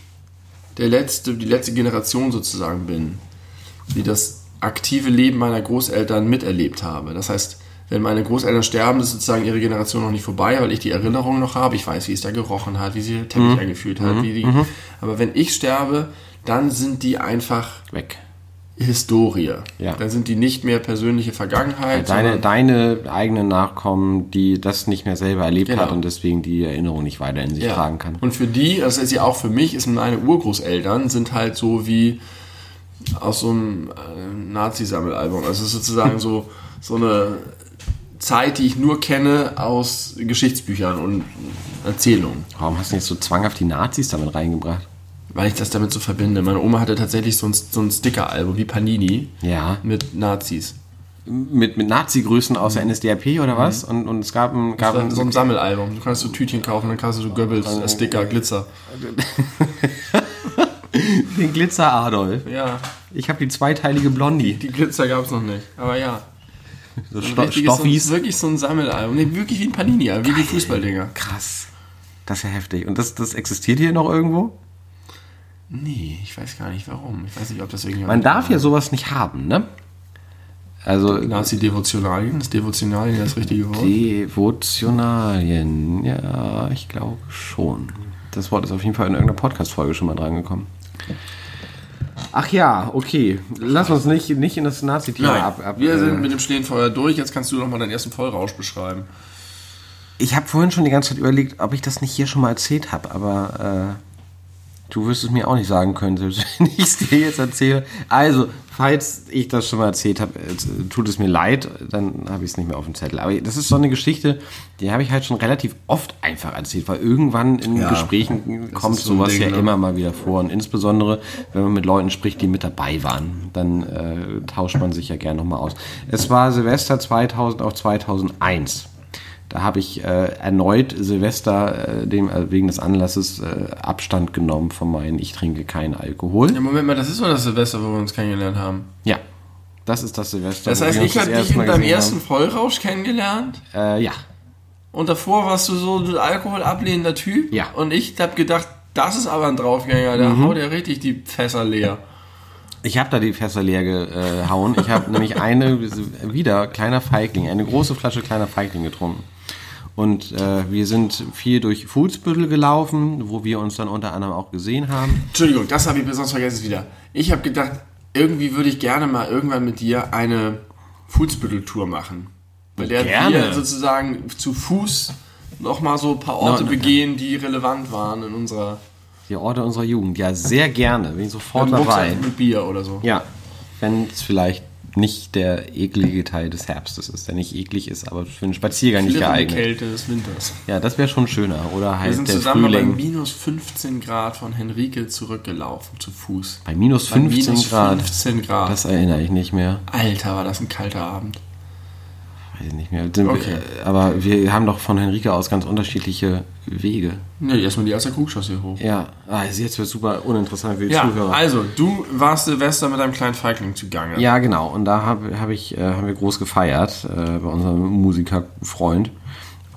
der letzte, die letzte Generation sozusagen bin, die das aktive Leben meiner Großeltern miterlebt habe. Das heißt, wenn meine Großeltern sterben, ist sozusagen ihre Generation noch nicht vorbei, weil ich die Erinnerung noch habe. Ich weiß, wie es da gerochen hat, wie sie den Teppich eingeführt hat. Wie die, Aber wenn ich sterbe, dann sind die einfach Weg. Historie. Ja. Dann sind die nicht mehr persönliche Vergangenheit. Deine, deine eigenen Nachkommen, die das nicht mehr selber erlebt Genau. hat und deswegen die Erinnerung nicht weiter in sich Ja. tragen kann. Und für die, das ist ja auch für mich, ist meine Urgroßeltern sind halt so wie aus so einem äh, Nazi-Sammelalbum. Also es ist sozusagen so, so eine Zeit, die ich nur kenne aus Geschichtsbüchern und Erzählungen. Warum hast du jetzt so zwanghaft die Nazis damit reingebracht? Weil ich das damit so verbinde. Meine Oma hatte tatsächlich so ein, so ein Sticker-Album wie Panini Ja. mit Nazis. Mit, mit Nazi-Größen aus der NSDAP oder was? Und, und es gab ein, gab ein so ein Sammelalbum. Du kannst so Tütchen kaufen, dann kannst du so Goebbels, äh, Sticker, Glitzer. den Glitzer Adolf. Ja, Ich habe die zweiteilige Blondie. die Glitzer gab es noch nicht. Aber ja. So Ein Sto richtiges, so, Stoffis. wirklich so ein Sammelalbum. Nee, wirklich wie ein Panini-Album, wie die Fußballdinger. Krass. Das ist ja heftig. Und das, das existiert hier noch irgendwo? Nee, ich weiß gar nicht warum. Ich weiß nicht, ob das irgendjemand. Man darf ja sowas nicht haben, ne? Also Nazi-Devotionalien, ist Devotionalien das richtige Wort? Devotionalien, ja, ich glaube schon. Das Wort ist auf jeden Fall in irgendeiner Podcast-Folge schon mal drangekommen. Ach ja, okay. Lass uns nicht, nicht in das Nazi-Thema ab, ab. wir äh, sind mit dem Schlehenfeuer durch. Jetzt kannst du noch mal deinen ersten Vollrausch beschreiben. Ich habe vorhin schon die ganze Zeit überlegt, ob ich das nicht hier schon mal erzählt habe, aber äh, du wirst es mir auch nicht sagen können, selbst wenn ich es dir jetzt erzähle. Also, falls ich das schon mal erzählt habe, äh, tut es mir leid, dann habe ich es nicht mehr auf dem Zettel. Aber das ist so eine Geschichte, die habe ich halt schon relativ oft einfach erzählt, weil irgendwann in Ja, Gesprächen kommt so sowas Ding, ja ne? immer mal wieder vor. Und insbesondere, wenn man mit Leuten spricht, die mit dabei waren, dann äh, tauscht man sich ja gerne nochmal aus. Es war Silvester 2000 auf 2001. Da habe ich äh, erneut Silvester äh, dem, äh, wegen des Anlasses äh, Abstand genommen von meinen Ich trinke keinen Alkohol. Ja, Moment mal, das ist doch das Silvester, wo wir uns kennengelernt haben. Ja, das ist das Silvester. Das wo heißt, ich habe dich in deinem ersten Vollrausch kennengelernt. Äh, ja, Und davor warst du so ein alkoholablehnender Typ. Ja. Und ich habe gedacht, das ist aber ein Draufgänger, der Mhm. haut ja richtig die Fässer leer. ich habe da die Fässer leer gehauen. Ich habe nämlich eine, wieder kleiner Feigling, eine große Flasche kleiner Feigling getrunken. Und äh, wir sind viel durch Fußbüttel gelaufen, wo wir uns dann unter anderem auch gesehen haben. Entschuldigung, das habe ich besonders vergessen wieder. Ich habe gedacht, irgendwie würde ich gerne mal irgendwann mit dir eine Fußbüttel-Tour machen. Bei der Gerne. wir sozusagen zu Fuß nochmal so ein paar Orte No, no, begehen, die relevant waren in unserer Die Orte unserer Jugend. Ja, sehr gerne. Bin ich sofort dabei. Mit Bier oder so. Ja, wenn es vielleicht nicht der eklige Teil des Herbstes ist, der nicht eklig ist, aber für einen Spaziergang nicht geeignet. Kälte des Winters. Ja, das wäre schon schöner. Oder Wir halt sind der zusammen bei Frühling minus 15 Grad von Henrike zurückgelaufen zu Fuß. bei minus Bei 15 minus Grad. 15 Grad. Das erinnere ich nicht mehr. Alter, war das ein kalter Abend. Weiß ich nicht mehr. Okay. wir, aber wir haben doch von Henrike aus ganz unterschiedliche Wege. Ne, erstmal die erste Krugchaussee hoch. Ja, ah, also jetzt wird super uninteressant für die Ja, Zuhörer. also, du warst Silvester mit deinem kleinen Feigling zugange. Ja, genau. Und da hab, hab ich, äh, haben wir groß gefeiert äh, bei unserem Musikerfreund.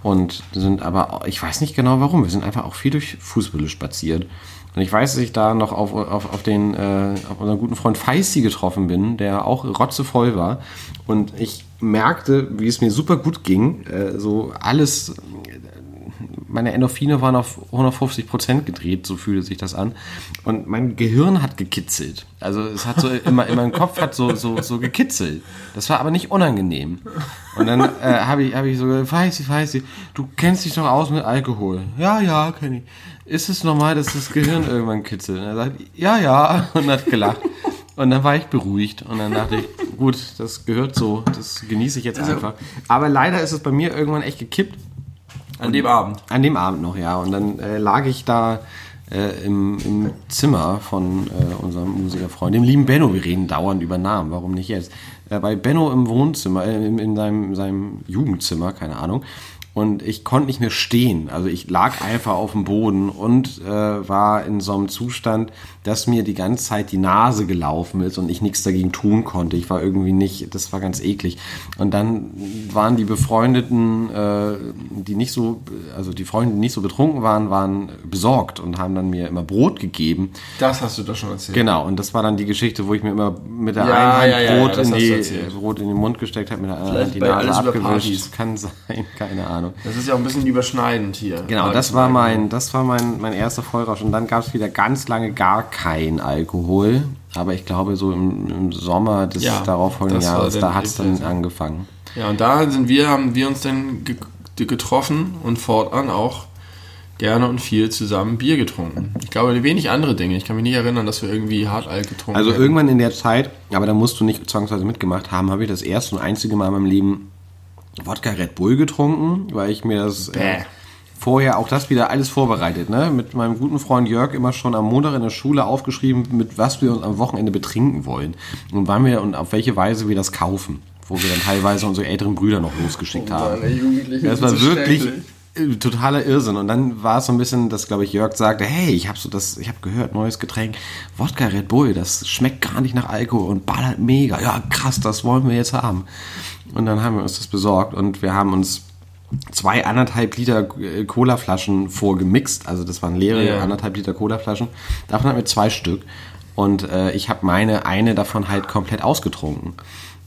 Und sind aber, ich weiß nicht genau warum, wir sind einfach auch viel durch Fußbälle spaziert. Und ich weiß, dass ich da noch auf, auf, auf, den, äh, auf unseren guten Freund Feisti getroffen bin, der auch rotzevoll war. Und ich merkte, wie es mir super gut ging. Äh, so alles, meine Endorphine waren auf 150 Prozent gedreht, so fühlte sich das an. Und mein Gehirn hat gekitzelt. Also es hat so immer in meinem Kopf hat so, so, so gekitzelt. Das war aber nicht unangenehm. Und dann äh, habe ich, hab ich so Feisi, Feisi, du kennst dich doch aus mit Alkohol. Ja, ja, kenn ich. Ist es normal, dass das Gehirn irgendwann kitzelt? Und er sagt, ja, ja, und hat gelacht. Und dann war ich beruhigt und dann dachte ich, gut, das gehört so, das genieße ich jetzt einfach. Aber leider ist es bei mir irgendwann echt gekippt. An dem Abend. An dem Abend noch, ja. Und dann äh, lag ich da äh, im, im Zimmer von äh, unserem Musikerfreund, dem lieben Benno. Wir reden dauernd über Namen, warum nicht jetzt? Äh, bei Benno im Wohnzimmer, äh, in, in seinem, seinem Jugendzimmer, keine Ahnung. Und ich konnte nicht mehr stehen. Also ich lag einfach auf dem Boden und äh, war in so einem Zustand, dass mir die ganze Zeit die Nase gelaufen ist und ich nichts dagegen tun konnte. Ich war irgendwie nicht, das war ganz eklig. Und dann waren die Befreundeten, äh, die nicht so, also die Freunde, die nicht so betrunken waren, waren besorgt und haben dann mir immer Brot gegeben. Das hast du doch schon erzählt. Genau, und das war dann die Geschichte, wo ich mir immer mit der Ja, einen Hand ja, ja, Brot, in die. Brot in den Mund gesteckt habe, mit der anderen Hand die Nase abgewischt. Kann sein, keine Ahnung. Das ist ja auch ein bisschen überschneidend hier. Genau, das war mein, das war mein, mein erster Vollrausch. Und dann gab es wieder ganz lange gar kein Alkohol. Aber ich glaube, so im, im Sommer des Ja, darauffolgenden Jahres, da hat es dann angefangen. Ja, und da sind wir, haben wir uns dann ge getroffen und fortan auch gerne und viel zusammen Bier getrunken. Ich glaube, wenig andere Dinge. Ich kann mich nicht erinnern, dass wir irgendwie Hartalk getrunken Also hätten. irgendwann in der Zeit, aber da musst du nicht zwangsweise mitgemacht haben, habe ich das erste und einzige Mal in meinem Leben Wodka Red Bull getrunken, weil ich mir das äh, Bäh. Vorher auch das wieder alles vorbereitet, ne? Mit meinem guten Freund Jörg immer schon am Montag in der Schule aufgeschrieben, mit was wir uns am Wochenende betrinken wollen und wann wir und auf welche Weise wir das kaufen, wo wir dann teilweise unsere älteren Brüder noch losgeschickt haben. Meine Jugendlichen Das war wirklich äh, totaler Irrsinn. Und dann war es so ein bisschen, dass, glaube ich, Jörg sagte, hey, ich habe so das, ich habe gehört, neues Getränk, Wodka Red Bull, das schmeckt gar nicht nach Alkohol und ballert mega. Ja, krass, das wollen wir jetzt haben. Und dann haben wir uns das besorgt und wir haben uns zwei anderthalb Liter äh, Colaflaschen vorgemixt. Also das waren leere Ja. anderthalb Liter Colaflaschen. Davon hatten wir zwei Stück. Und äh, ich habe meine eine davon halt komplett ausgetrunken.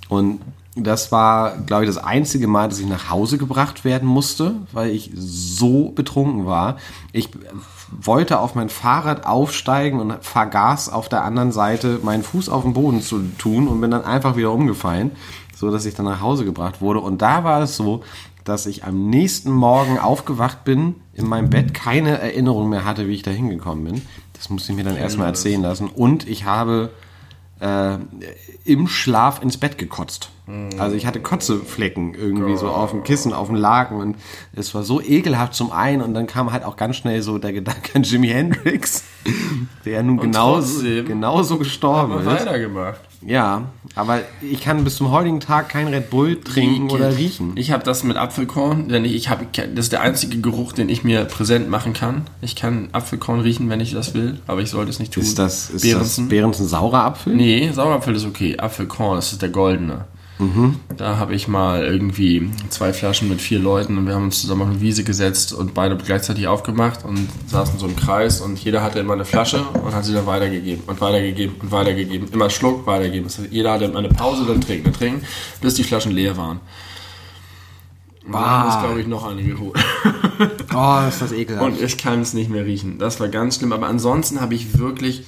Und das war, glaube ich, das einzige Mal, dass ich nach Hause gebracht werden musste, weil ich so betrunken war. Ich wollte auf mein Fahrrad aufsteigen und vergaß auf der anderen Seite meinen Fuß auf den Boden zu tun und bin dann einfach wieder umgefallen, so dass ich dann nach Hause gebracht wurde. Und da war es so, dass ich am nächsten Morgen aufgewacht bin, in meinem Bett keine Erinnerung mehr hatte, wie ich da hingekommen bin. Das musste ich mir dann erstmal erzählen lassen. Und ich habe äh, im Schlaf ins Bett gekotzt. Also ich hatte Kotzeflecken irgendwie so auf dem Kissen, auf dem Laken und es war so ekelhaft zum einen und dann kam halt auch ganz schnell so der Gedanke an Jimi Hendrix, der nun genauso, genauso gestorben ist. weitergemacht. Ja, aber ich kann bis zum heutigen Tag kein Red Bull trinken oder riechen. Ich habe das mit Apfelkorn, denn ich, ich habe, das ist der einzige Geruch, den ich mir präsent machen kann. Ich kann Apfelkorn riechen, wenn ich das will, aber ich sollte es nicht tun. Ist das, ist das Behrensen? Behrensen saurer Apfel? Nee, Sauerapfel ist okay. Apfelkorn, das ist der goldene. Da habe ich mal irgendwie zwei Flaschen mit vier Leuten und wir haben uns zusammen auf eine Wiese gesetzt und beide gleichzeitig aufgemacht und saßen so im Kreis und jeder hatte immer eine Flasche und hat sie dann weitergegeben und weitergegeben und weitergegeben. Immer Schluck, weitergeben. Das heißt, jeder hatte immer eine Pause, dann trinken, dann trinken, bis die Flaschen leer waren. Dann haben uns, glaube ich, noch eine geholt. Oh, ist das ekelhaft. Und ich kann es nicht mehr riechen. Das war ganz schlimm. Aber ansonsten habe ich wirklich,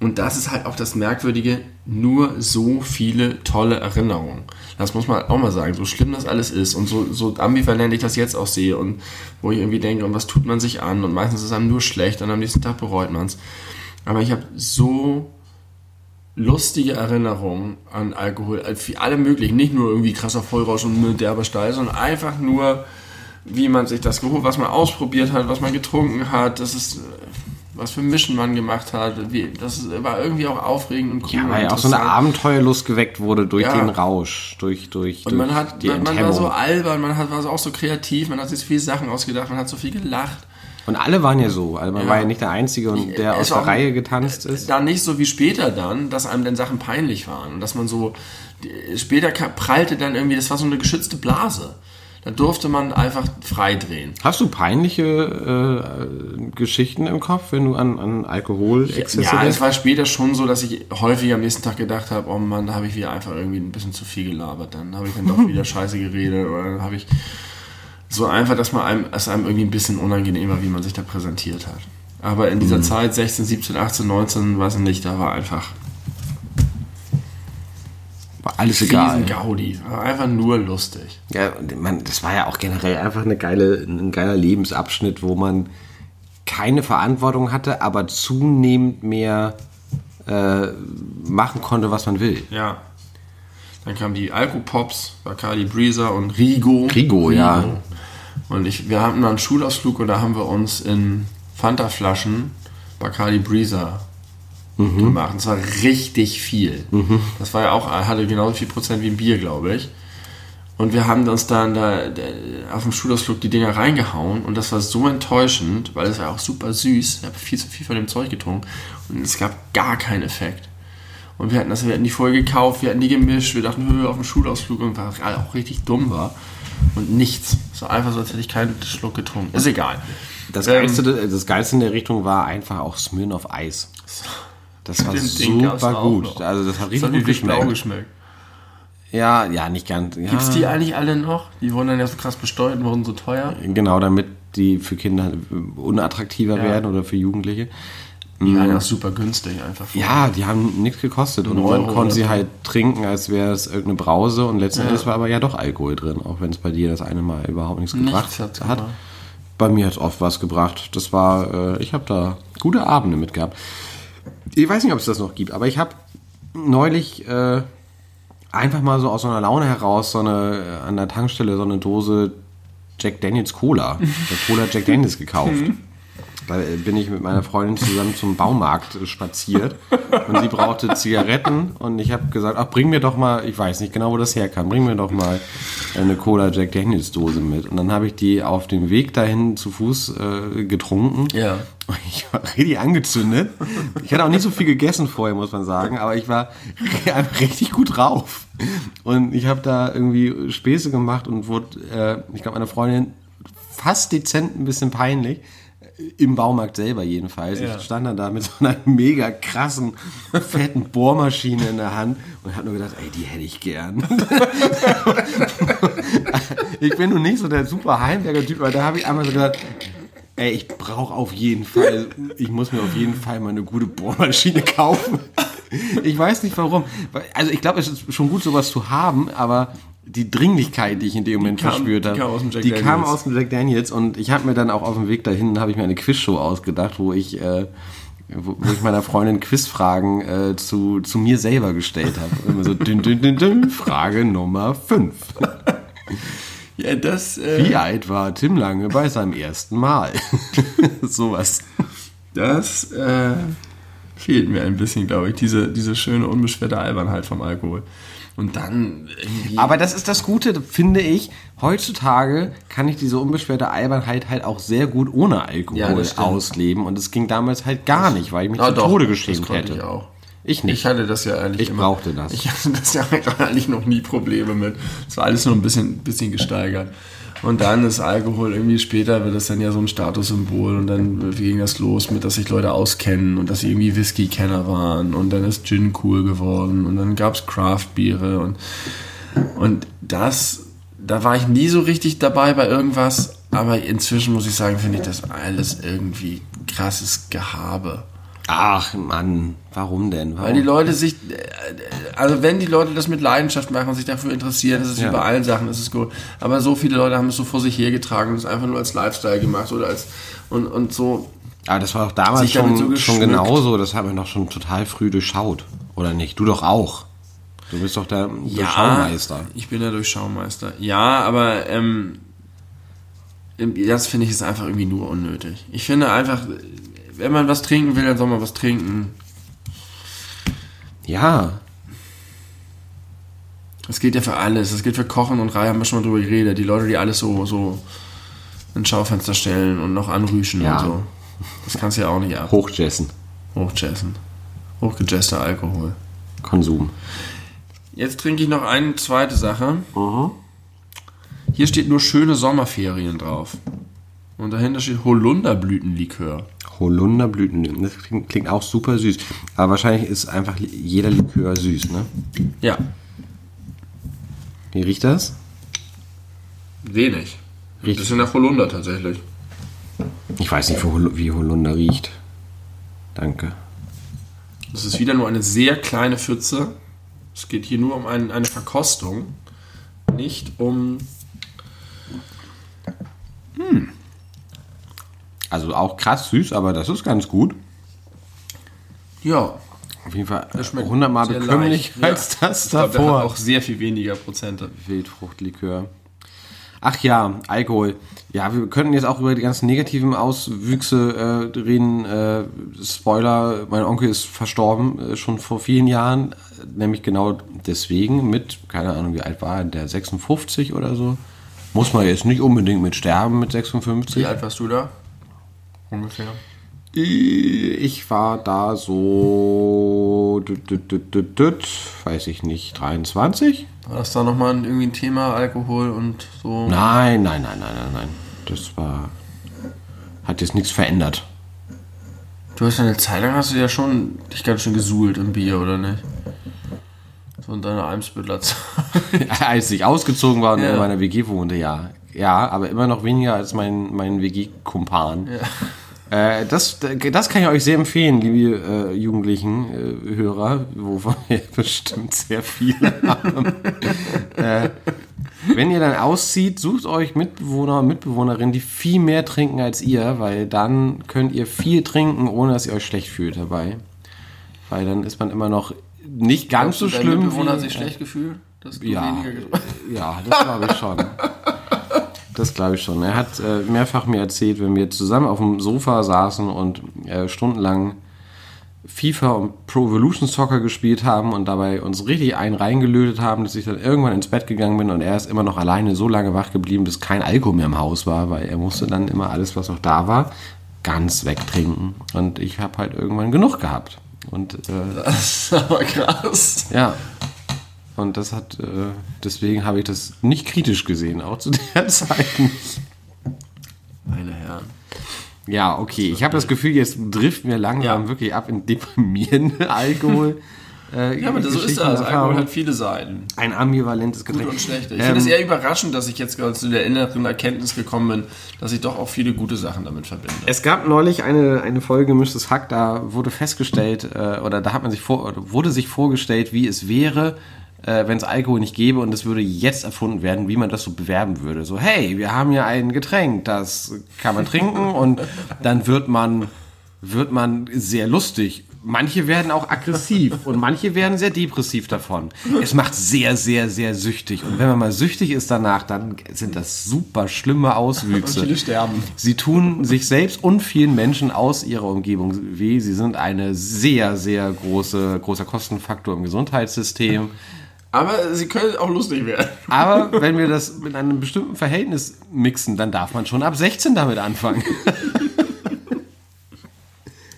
und das ist halt auch das Merkwürdige, nur so viele tolle Erinnerungen. Das muss man auch mal sagen. So schlimm das alles ist und so, so ambivalent ich das jetzt auch sehe und wo ich irgendwie denke, und was tut man sich an? Und meistens ist es einem nur schlecht und am nächsten Tag bereut man es. Aber ich habe so lustige Erinnerungen an Alkohol, äh, für alle möglichen, nicht nur irgendwie krasser Vollrausch und derber Steil, sondern einfach nur, wie man sich das geholt, was man ausprobiert hat, was man getrunken hat, das ist, äh, was für Mischen man gemacht hat, wie, das war irgendwie auch aufregend und cool. ja, weil ja auch so eine. Abenteuerlust geweckt wurde durch Ja. den Rausch, durch, durch, Und man durch hat, die man, man war so albern, man hat, war auch so kreativ, man hat sich so viele Sachen ausgedacht, man hat so viel gelacht. Und alle waren ja so. Also man Ja. war ja nicht der Einzige, und der Es aus der Reihe getanzt ist. Da nicht so wie später dann, dass einem dann Sachen peinlich waren und dass man so später prallte dann irgendwie, das war so eine geschützte Blase. Da durfte man einfach frei drehen. Hast du peinliche äh, Geschichten im Kopf, wenn du an, an Alkoholexzesse Ja, es war später schon so, dass ich häufig am nächsten Tag gedacht habe, oh Mann, da habe ich wieder einfach irgendwie ein bisschen zu viel gelabert. Dann habe ich dann doch wieder Scheiße geredet oder dann habe ich so einfach, dass man einem, es einem irgendwie ein bisschen unangenehm war, wie man sich da präsentiert hat. Aber in dieser Zeit, 16, 17, 18, 19, weiß ich nicht, da war einfach War alles egal. riesen Gaudi. War einfach nur lustig. Ja, man, das war ja auch generell einfach eine geile, ein geiler Lebensabschnitt, wo man keine Verantwortung hatte, aber zunehmend mehr äh, machen konnte, was man will. Ja. Dann kamen die Alkopops, Bacardi Breezer und Rigo. Rigo, ja. Und ich, wir hatten mal einen Schulausflug und da haben wir uns in Fanta-Flaschen Bacardi Breezer gemacht. Das war richtig viel. Das war ja auch, hatte genauso viel Prozent wie ein Bier, glaube ich. Und wir haben uns dann da auf dem Schulausflug die Dinger reingehauen und das war so enttäuschend, weil es war auch super süß. Ich habe viel zu viel von dem Zeug getrunken und es gab gar keinen Effekt. Und wir hatten das, wir hatten die voll gekauft, wir hatten die gemischt, wir dachten, Höhe auf dem Schulausflug und was auch richtig dumm war. Und nichts. War einfach so, als hätte ich keinen Schluck getrunken. Ist egal. Das Ähm, Geilste, das Geilste in der Richtung war einfach auch Smirnoff Eis. Das war super auch gut. Also das hat Das richtig hat gut geschmeckt. geschmeckt. Ja, ja, nicht ganz. Ja, Gibt's die eigentlich alle noch? Die wurden dann ja so krass besteuert und wurden so teuer. Genau, damit die für Kinder unattraktiver Ja. werden oder für Jugendliche. Die waren ja super günstig einfach. Ja, die haben nichts gekostet und man konnte sie halt trinken, als wäre es irgendeine Brause und letzten Ja. Endes war aber ja doch Alkohol drin, auch wenn es bei dir das eine Mal überhaupt nichts gebracht Nichts hat. Bei mir hat es oft was gebracht. Das war, äh, ich habe da gute Abende mit gehabt. Ich weiß nicht, ob es das noch gibt, aber ich habe neulich äh, einfach mal so aus so einer Laune heraus so eine äh, an der Tankstelle so eine Dose Jack Daniels Cola, der Cola Jack Daniels gekauft. Da äh, bin ich mit meiner Freundin zusammen zum Baumarkt äh, spaziert und sie brauchte Zigaretten und ich habe gesagt, ach bring mir doch mal, ich weiß nicht genau, wo das herkam, bring mir doch mal eine Cola Jack Daniels Dose mit. Und dann habe ich die auf dem Weg dahin zu Fuß äh, getrunken. Ja. Und ich war richtig angezündet. Ich hatte auch nicht so viel gegessen vorher, muss man sagen, aber ich war einfach richtig gut drauf. Und ich habe da irgendwie Späße gemacht und wurde, äh, ich glaube, meiner Freundin fast dezent ein bisschen peinlich. Im Baumarkt selber jedenfalls. Ja. Ich stand dann da mit so einer mega krassen, fetten Bohrmaschine in der Hand und habe nur gedacht, ey, die hätte ich gern. ich bin nun nicht so der super Heimberger-Typ, aber da habe ich einmal so gedacht, ey, ich brauche auf jeden Fall, ich muss mir auf jeden Fall mal eine gute Bohrmaschine kaufen. Ich weiß nicht warum. Also ich glaube, es ist schon gut, sowas zu haben, aber die Dringlichkeit, die ich in dem Moment kam- verspürt die habe, kam aus dem Jack die kam Daniels. aus dem Jack Daniels und ich habe mir dann auch auf dem Weg dahin, habe ich mir eine Quizshow ausgedacht, wo ich, äh, wo ich meiner Freundin Quizfragen äh, zu, zu mir selber gestellt habe. Immer so, dün, dün, dün, dün, Frage Nummer 5. Ja, das, äh, Wie alt war Tim Lange bei seinem ersten Mal? Sowas. das äh, fehlt mir ein bisschen, glaube ich. Diese, diese schöne, unbeschwerte Albernheit vom Alkohol. Und dann. Aber das ist das Gute, finde ich. Heutzutage kann ich diese unbeschwerte Albernheit halt auch sehr gut ohne Alkohol Ja, ausleben. Und es ging damals halt gar nicht, weil ich mich zu doch, Tode geschämt hätte. Ich auch. Ich nicht. Ich hatte das ja eigentlich Ich brauchte das. Ich hatte das ja eigentlich noch nie Probleme mit. Es war alles nur ein bisschen, bisschen gesteigert. Und dann ist Alkohol irgendwie später, wird das dann ja so ein Statussymbol und dann ging das los mit, dass sich Leute auskennen und dass sie irgendwie Whisky-Kenner waren und dann ist Gin cool geworden und dann gab es Craft-Biere und, und das, da war ich nie so richtig dabei bei irgendwas, aber inzwischen muss ich sagen, finde ich das alles irgendwie krasses Gehabe. Ach Mann, warum denn? Warum? Weil die Leute sich, äh, also wenn die Leute das mit Leidenschaft machen und sich dafür interessieren, das ist Ja. wie bei allen Sachen, das ist gut. Aber so viele Leute haben es so vor sich hergetragen und es einfach nur als Lifestyle gemacht oder als, und, und so, Aber das war doch damals schon, so schon genauso. Das haben wir doch schon total früh durchschaut. Oder nicht? Du doch auch. Du bist doch der Durchschaumeister. ich bin der Durchschaumeister. Ja, aber, ähm, das finde ich ist einfach irgendwie nur unnötig. Ich finde einfach, wenn man was trinken will, dann soll man was trinken. Ja. Das geht ja für alles. Das geht für Kochen und Reihe, haben wir schon mal drüber geredet. Die Leute, die alles so, so ins Schaufenster stellen und noch anrüschen Ja. und so. Das kannst du ja auch nicht ab. Hochjessen. Hochjessen. Hochgejester Alkohol. Konsum. Jetzt trinke ich noch eine zweite Sache. Hier steht nur schöne Sommerferien drauf. Und dahinter steht Holunderblütenlikör. Holunderblüten. Das klingt, klingt auch super süß. Aber wahrscheinlich ist einfach jeder Likör süß, ne? Ja, Wie riecht das? wenig. Ist ja nach Holunder tatsächlich. Ich weiß nicht, wie Hol- wie Holunder riecht. Danke. Das ist wieder nur eine sehr kleine Pfütze. Es geht hier nur um ein, eine Verkostung, nicht um. Also auch krass süß, aber das ist ganz gut. Ja, Auf jeden Fall das schmeckt hundertmal sehr bekömmlich leicht. als Ja. das Ich glaub, der davor. hat auch sehr viel weniger Prozente. Wildfruchtlikör. Ach ja, Alkohol. Ja, wir könnten jetzt auch über die ganzen negativen Auswüchse äh, reden. Äh, Spoiler, mein Onkel ist verstorben, äh, schon vor vielen Jahren. Nämlich genau deswegen mit, keine Ahnung, wie alt war er, der 56 oder so. Muss man jetzt nicht unbedingt mit sterben mit 56. Wie alt warst du da? Ungefähr. Ich war da so, weiß ich nicht, 23? War das da nochmal irgendwie ein Thema, Alkohol und so? Nein, nein, nein, nein, nein, nein. Das war, hat jetzt nichts verändert. Du hast ja eine Zeit lang hast du ja schon dich ganz schön gesuhlt im Bier, oder nicht? So in deiner Eimsbüttler Zeit. Als ich ausgezogen war und Ja. in meiner WG wohnte, ja. Ja, aber immer noch weniger als mein, mein WG-Kumpan. Äh, das, das kann ich euch sehr empfehlen, liebe äh, jugendlichen äh, Hörer, wovon wir bestimmt sehr viele haben. äh, wenn ihr dann auszieht, sucht euch Mitbewohner und Mitbewohnerinnen, die viel mehr trinken als ihr, weil dann könnt ihr viel trinken, ohne dass ihr euch schlecht fühlt dabei. Weil dann ist man immer noch nicht ganz so Dein schlimm. Mitbewohner wie- hat sich schlecht gefühlt, ja, ja, das glaube ich schon. Das glaube ich schon. Er hat äh, mehrfach mir erzählt, wenn wir zusammen auf dem Sofa saßen und äh, stundenlang FIFA und Pro Evolution Soccer gespielt haben und dabei uns richtig einen reingelötet haben, dass ich dann irgendwann ins Bett gegangen bin und er ist immer noch alleine so lange wach geblieben, bis kein Alkohol mehr im Haus war, weil er musste dann immer alles, was noch da war, ganz wegtrinken. Und ich habe halt irgendwann genug gehabt. Und äh, Das ist aber krass. ja. Und das hat, äh, deswegen habe ich das nicht kritisch gesehen, auch zu der Zeit nicht. Meine Herren. Ja, okay. Ich habe das Gefühl, jetzt driften wir langsam Ja. wirklich ab in deprimierende Alkohol. Äh, Ja, aber so ist das. Alkohol hat viele Seiten. ein ambivalentes Gut Getränk. und schlecht. Ich Ähm, finde es eher überraschend, dass ich jetzt zu der inneren Erkenntnis gekommen bin, dass ich doch auch viele gute Sachen damit verbinde. Es gab neulich eine, eine Folge Gemischtes Hack, da wurde festgestellt, äh, oder da hat man sich vor, wurde sich vorgestellt, wie es wäre, äh, wenn es Alkohol nicht gäbe und es würde jetzt erfunden werden, wie man das so bewerben würde. So, hey, wir haben ja ein Getränk, das kann man trinken und dann wird man, wird man sehr lustig. Manche werden auch aggressiv und manche werden sehr depressiv davon. Es macht sehr, sehr, sehr süchtig. Und wenn man mal süchtig ist danach, dann sind das super schlimme Auswüchse. Viele sterben. Sie tun sich selbst und vielen Menschen aus ihrer Umgebung weh. Sie sind eine sehr, sehr große, großer Kostenfaktor im Gesundheitssystem. Aber sie können auch lustig werden. Aber wenn wir das mit einem bestimmten Verhältnis mixen, dann darf man schon ab 16 damit anfangen.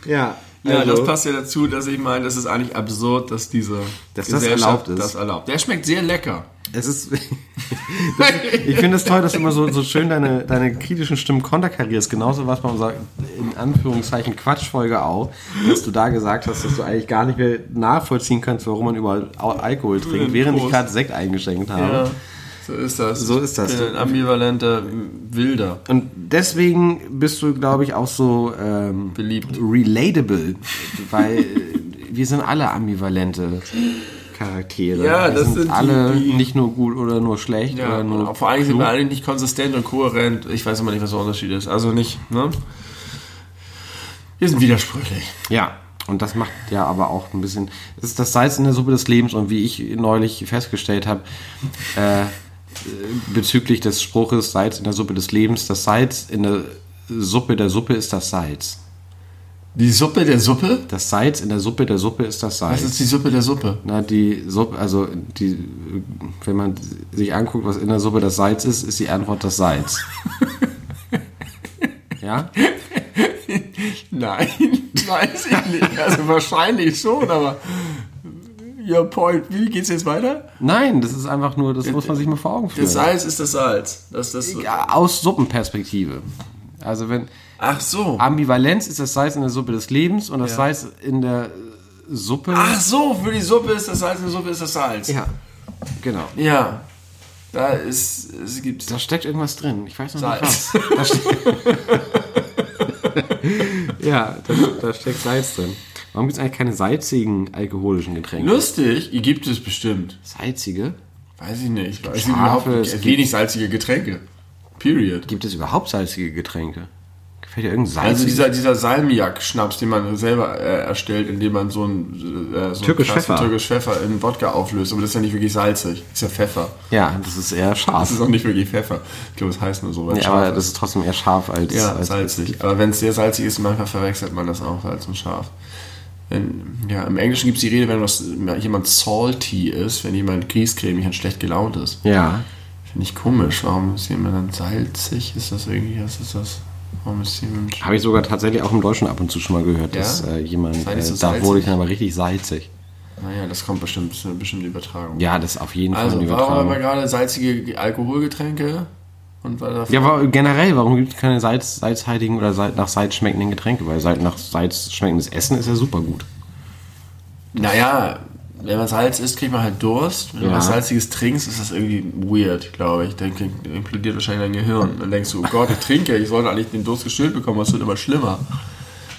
ja, Ja, also, das passt ja dazu, dass ich meine, das ist eigentlich absurd, dass diese Dass das erlaubt ist. das erlaubt. Der schmeckt sehr lecker. Es ist, das, ich finde es toll, dass du immer so, so schön deine, deine kritischen Stimmen konterkarierst. Genauso was bei unserer, in Anführungszeichen, Quatschfolge auch, dass du da gesagt hast, dass du eigentlich gar nicht mehr nachvollziehen kannst, warum man überall Al- Alkohol trinkt, während ich gerade Sekt eingeschenkt habe. so ist das. So ist das. Ich bin ein ambivalenter Wilder. Und deswegen bist du, glaube ich, auch so ähm, Beliebt. relatable, weil wir sind alle ambivalente Charaktere. Ja, wir das sind, sind die- alle die- nicht nur gut oder nur schlecht Ja, oder nur vor allem sind wir eigentlich nicht konsistent und kohärent. Ich weiß immer nicht, was der Unterschied ist. Also nicht, ne? Wir sind widersprüchlich. Ja, und das macht ja aber auch ein bisschen. Das ist das Salz in der Suppe des Lebens und wie ich neulich festgestellt habe, äh, bezüglich des Spruches Salz in der Suppe des Lebens, das Salz in der Suppe der Suppe ist das Salz. Die Suppe der Suppe? Das Salz in der Suppe der Suppe ist das Salz. Was ist die Suppe der Suppe? Na, die Suppe, also die, wenn man sich anguckt, was in der Suppe das Salz ist, ist die Antwort das Salz. ja? Nein, weiß ich nicht. Also wahrscheinlich schon, aber. Ja, Point, wie geht's jetzt weiter? Nein, das ist einfach nur, das muss man sich mal vor Augen führen. Das Salz ist das Salz. Das, das, Ja, aus Suppenperspektive. Also wenn Ach so. Ambivalenz ist das Salz in der Suppe des Lebens und das Ja. Salz in der Suppe. Ach so, für die Suppe ist das Salz, in der Suppe ist das Salz. Ja, genau. Ja. Da ist, es gibt Da steckt irgendwas drin. Ich weiß noch Salz. nicht was. Ja, da, da steckt Salz drin. Warum gibt es eigentlich keine salzigen alkoholischen Getränke? lustig, die gibt es bestimmt. Salzige? Weiß ich nicht. Weiß ich überhaupt es nicht. gibt- Wenig salzige Getränke. Period. Gibt es überhaupt salzige Getränke? Gefällt dir irgendein Salz? Also dieser, dieser Salmiak-Schnaps, den man selber äh, erstellt, indem man so ein äh, so Türkisch Pfeffer. Türkisch Pfeffer in Wodka auflöst. Aber das ist ja nicht wirklich salzig. Das ist ja Pfeffer. ja, das ist eher Das scharf. ist auch nicht wirklich Pfeffer. Ich glaube, es heißt nur so, Ja, aber scharf das ist trotzdem eher scharf als, Ja, als salzig. Aber wenn es sehr salzig ist, manchmal verwechselt man das auch, Salz und scharf. Wenn, ja, Im Englischen gibt es die Rede, wenn was, jemand salty ist, wenn jemand griescremig und schlecht gelaunt ist. Ja, Finde ich komisch. Warum ist jemand dann salzig? Ist das irgendwie, was ist das? Warum ist jemand... habe ich sogar tatsächlich auch im Deutschen ab und zu schon mal gehört, Ja? dass äh, jemand, Sei äh, da wurde ich dann aber richtig salzig. Naja, das kommt bestimmt, das ist eine bestimmte Übertragung. Ja, das ist auf jeden Fall Also, eine warum haben wir Übertragung. gerade salzige Alkoholgetränke? Und Ja, aber generell, warum gibt es keine Salz, salzhaltigen oder Salz, nach Salz schmeckenden Getränke? Weil Salz, nach Salz schmeckendes Essen ist ja super gut. Naja, wenn man Salz isst, kriegt man halt Durst. Wenn du Ja. was Salziges trinkst, ist das irgendwie weird, glaube ich. Dann implodiert wahrscheinlich dein Gehirn. Dann denkst du, oh Gott, ich trinke, ich sollte eigentlich den Durst gestillt bekommen, aber es wird immer schlimmer.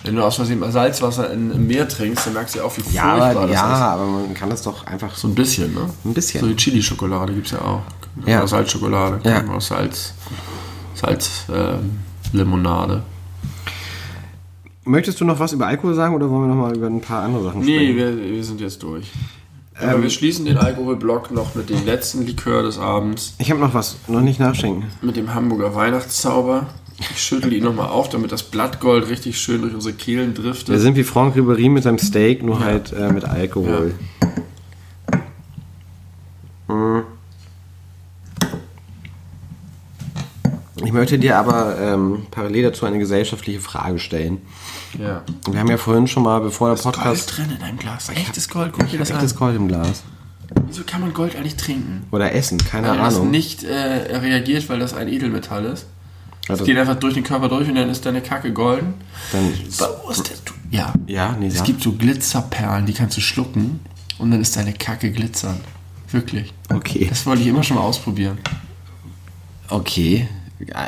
Wenn du aus Versehen Salzwasser in, im Meer trinkst, dann merkst du ja auch, wie Ja, furchtbar aber, das ja ist. aber man kann das doch einfach So ein bisschen, ne? Ein bisschen. So die Chili-Schokolade gibt es ja auch. Ja. Oder Salzschokolade, Ja. ja. aus Salz, Salz ähm, Limonade. Möchtest du noch was über Alkohol sagen oder wollen wir noch mal über ein paar andere Sachen Nee, sprechen? wir, wir sind jetzt durch. Aber wir schließen den Alkoholblock noch mit dem letzten Likör des Abends, Ich habe noch was, noch nicht nachschenken. mit dem Hamburger Weihnachtszauber. Ich schüttel ihn nochmal auf, damit das Blattgold richtig schön durch unsere Kehlen Wir driftet. sind wie Franck Ribéry mit seinem Steak, nur halt äh, mit Alkohol. Mm. Ich möchte dir aber ähm, parallel dazu eine gesellschaftliche Frage stellen. Ja. Wir haben ja vorhin schon mal, bevor der Podcast... Gold drin in deinem Glas. Echtes Gold, guck dir das an. Echtes Gold im Glas. Wieso kann man Gold eigentlich trinken? Oder essen, keine Weil das Ahnung. nicht äh, reagiert, weil das ein Edelmetall ist. Also, Es geht einfach durch den Körper durch und dann ist deine Kacke golden. dann, Wo ist? Du- Ja. ja, nee, Es sag. gibt so Glitzerperlen, die kannst du schlucken und dann ist deine Kacke glitzern. Wirklich. Okay. Das wollte ich immer schon mal ausprobieren. Okay.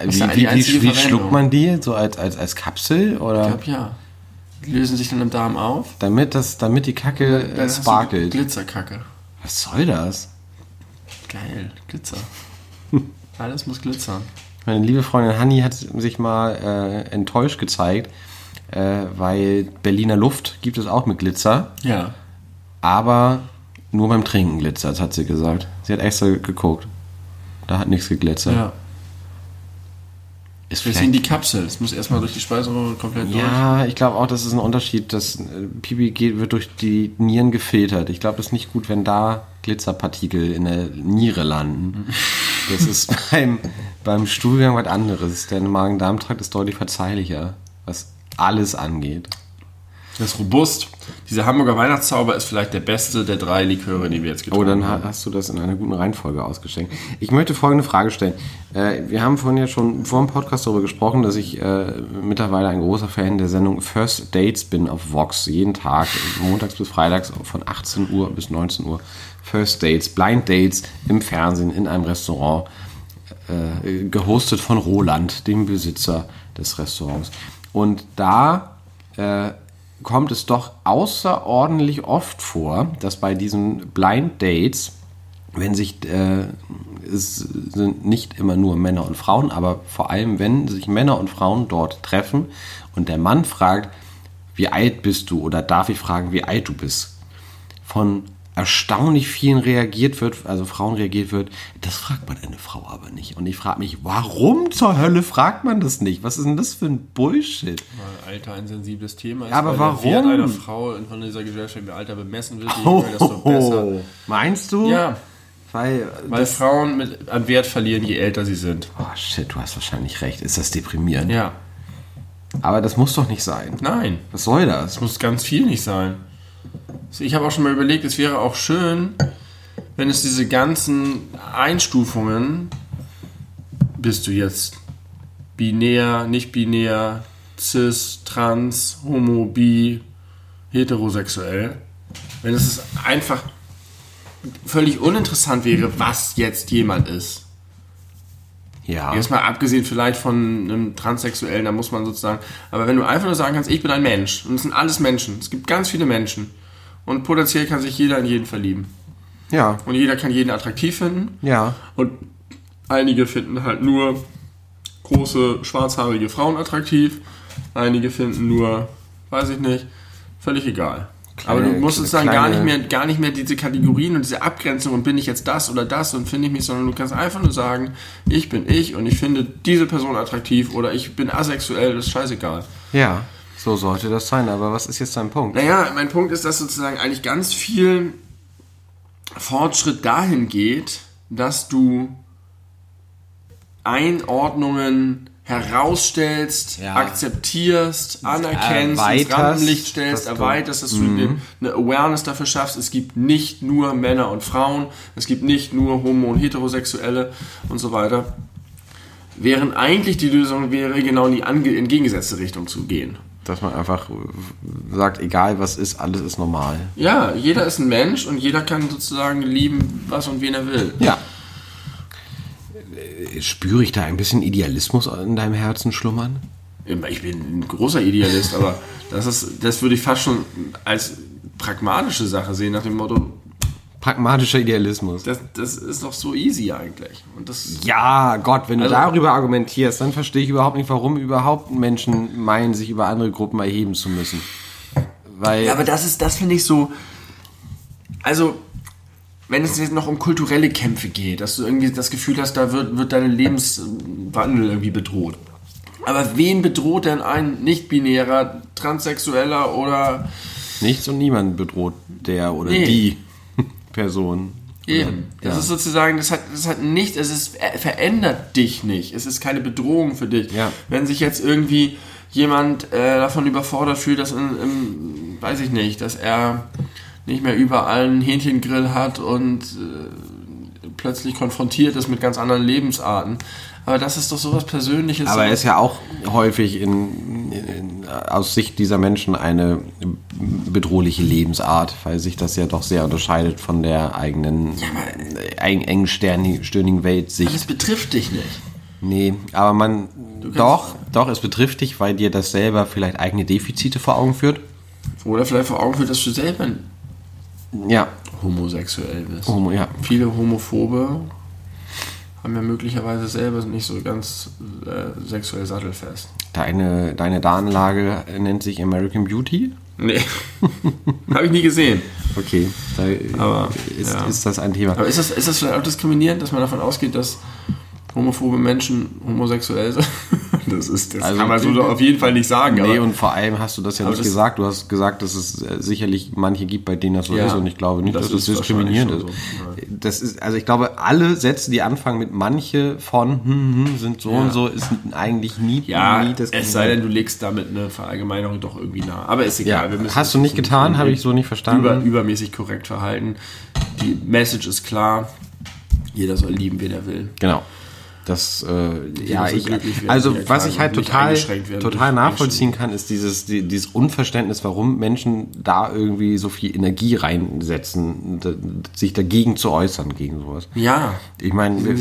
Ist Wie, wie, wie, Verwendung. schluckt man die? So als, als, als Kapsel? Oder? Ich glaube ja. Die lösen sich dann im Darm auf. Damit, das, damit die Kacke Dann äh, du sparkelt. Glitzerkacke. Was soll das? Geil. Glitzer. Alles muss glitzern. Meine liebe Freundin Hanni hat sich mal äh, enttäuscht gezeigt, äh, weil Berliner Luft gibt es auch mit Glitzer, Ja. aber nur beim Trinken glitzert, hat sie gesagt. Sie hat extra geguckt. Da hat nichts geglitzert. Ja. Ist Deswegen die Kapsel. Es muss erstmal durch die Speiseröhre komplett durch. ja, ich glaube auch, das ist ein Unterschied. Das äh, Pipi geht, wird durch die Nieren gefiltert. Ich glaube, das ist nicht gut, wenn da Glitzerpartikel in der Niere landen. Das ist beim, beim Stuhlgang was anderes. Der Magen-Darm-Trakt ist deutlich verzeihlicher, was alles angeht. Das ist robust. Dieser Hamburger Weihnachtszauber ist vielleicht der beste der drei Liköre, die wir jetzt Oh, getrunken dann ha- haben. hast du das in einer guten Reihenfolge ausgeschenkt. Ich möchte folgende Frage stellen. Äh, wir haben vorhin ja schon vor dem Podcast darüber gesprochen, dass ich äh, mittlerweile ein großer Fan der Sendung First Dates bin auf Vox. Jeden Tag, montags bis freitags von 18 Uhr bis 19 Uhr. First Dates, Blind Dates im Fernsehen, in einem Restaurant. Äh, gehostet von Roland, dem Besitzer des Restaurants. Und da kommt es doch außerordentlich oft vor, dass bei diesen Blind Dates, wenn sich, äh, es sind nicht immer nur Männer und Frauen, aber vor allem, wenn sich Männer und Frauen dort treffen und der Mann fragt, wie alt bist du? Oder darf ich fragen, wie alt du bist, von erstaunlich vielen reagiert wird, also Frauen reagiert wird, das fragt man eine Frau aber nicht. Und ich frage mich, warum zur Hölle fragt man das nicht? Was ist denn das für ein Bullshit? Weil Alter ein sensibles Thema ist. Aber weil warum? Der Wert einer Frau von dieser Gesellschaft im Alter bemessen wird, je Oh, jünger, desto besser. meinst du? Ja, Weil, weil Frauen mit, an Wert verlieren, je älter sie sind. oh shit, du hast wahrscheinlich recht. Ist das deprimierend? Ja. Aber das muss doch nicht sein. Nein, Was soll das? das muss ganz viel nicht sein. Ich habe auch schon mal überlegt, es wäre auch schön, wenn es diese ganzen Einstufungen, bist du jetzt binär, nicht binär, cis, trans, homo, bi, heterosexuell, wenn es es einfach völlig uninteressant wäre, was jetzt jemand ist. Ja. Jetzt mal abgesehen vielleicht von einem Transsexuellen, da muss man sozusagen. Aber wenn du einfach nur sagen kannst, ich bin ein Mensch und es sind alles Menschen, es gibt ganz viele Menschen und potenziell kann sich jeder in jeden verlieben Ja. und jeder kann jeden attraktiv finden Ja. und einige finden halt nur große schwarzhaarige Frauen attraktiv, einige finden nur, weiß ich nicht, völlig egal. Kleine- Aber du musst sozusagen gar kleine- nicht mehr, gar nicht mehr diese Kategorien und diese Abgrenzung und bin ich jetzt das oder das und finde ich mich, sondern du kannst einfach nur sagen, ich bin ich und ich finde diese Person attraktiv oder ich bin asexuell, das ist scheißegal. Ja. So sollte das sein. Aber was ist jetzt dein Punkt? Naja, mein Punkt ist, dass sozusagen eigentlich ganz viel Fortschritt dahin geht, dass du Einordnungen herausstellst, Ja. akzeptierst, anerkennst, ins Rampenlicht stellst, dass du- erweiterst, dass du dir eine Awareness dafür schaffst. Es gibt nicht nur Männer und Frauen, es gibt nicht nur Homo- und Heterosexuelle und so weiter. Während eigentlich die Lösung wäre, genau in die entgegengesetzte Richtung zu gehen. Dass man einfach sagt, egal was ist, alles ist normal. Ja, jeder ist ein Mensch und jeder kann sozusagen lieben, was und wen er will. Ja. Spüre ich da ein bisschen Idealismus in deinem Herzen schlummern? Ich bin ein großer Idealist, aber das, ist, das würde ich fast schon als pragmatische Sache sehen, nach dem Motto, Pragmatischer Idealismus. das, das ist doch so easy eigentlich. Und das, Ja, Gott, wenn du Also- darüber argumentierst, dann verstehe ich überhaupt nicht, warum überhaupt Menschen meinen, sich über andere Gruppen erheben zu müssen. Weil, ja, aber das ist, das finde ich so, also, wenn es jetzt noch um kulturelle Kämpfe geht, dass du irgendwie das Gefühl hast, da wird, wird dein Lebenswandel irgendwie bedroht. Aber wen bedroht denn ein nicht-binärer, transsexueller oder nichts und niemand bedroht der oder Nee. die Person. Eben. Das Ja. ist sozusagen, das hat, das hat nicht, es ist, äh, verändert dich nicht. Es ist keine Bedrohung für dich. Ja. Wenn sich jetzt irgendwie jemand äh, davon überfordert fühlt, dass, in, im, weiß ich nicht, dass er nicht mehr überall einen Hähnchengrill hat und äh, plötzlich konfrontiert ist mit ganz anderen Lebensarten. Aber das ist doch sowas Persönliches. Aber er ist ja auch häufig in, in, aus Sicht dieser Menschen eine bedrohliche Lebensart, weil sich das ja doch sehr unterscheidet von der eigenen eng, engen sterni- stirnigen das Weltsicht. betrifft dich nicht. Nee, aber man doch, doch, es betrifft dich, weil dir das selber vielleicht eigene Defizite vor Augen führt. Oder vielleicht vor Augen führt, dass du selber Ja, homosexuell bist. Homo, ja. Viele Homophobe haben ja möglicherweise selber nicht so ganz äh, sexuell sattelfest. Deine, deine Darnlage nennt sich American Beauty. Nee, habe ich nie gesehen. Okay, da Aber, ist, ja. ist das ein Thema. Aber ist das, ist das vielleicht auch diskriminierend, dass man davon ausgeht, dass homophobe Menschen homosexuell sind? Das, ist, das Also kann man so auf jeden Fall nicht sagen. Nee, und vor allem hast du das ja nicht das- gesagt. Du hast gesagt, dass es äh, sicherlich manche gibt, bei denen das so Ja, ist. Und ich glaube nicht, das dass das diskriminierend ist. schon Das ist. Also ich glaube, alle Sätze, die anfangen mit manche von hm, hm, sind so Ja. und so, ist eigentlich nie, ja, nie es sei denn, du legst damit eine Verallgemeinerung doch irgendwie nah. Aber ist egal. Ja, hast du nicht getan, habe ich so nicht verstanden. Über, übermäßig korrekt verhalten. Die Message ist klar. Jeder soll lieben, wen er will. Genau. Das, äh, ja, ich, also was ich halt total, total nachvollziehen kann, ist dieses, die, dieses Unverständnis, warum Menschen da irgendwie so viel Energie reinsetzen, da, sich dagegen zu äußern, gegen sowas. Ja. Ich meine, wir,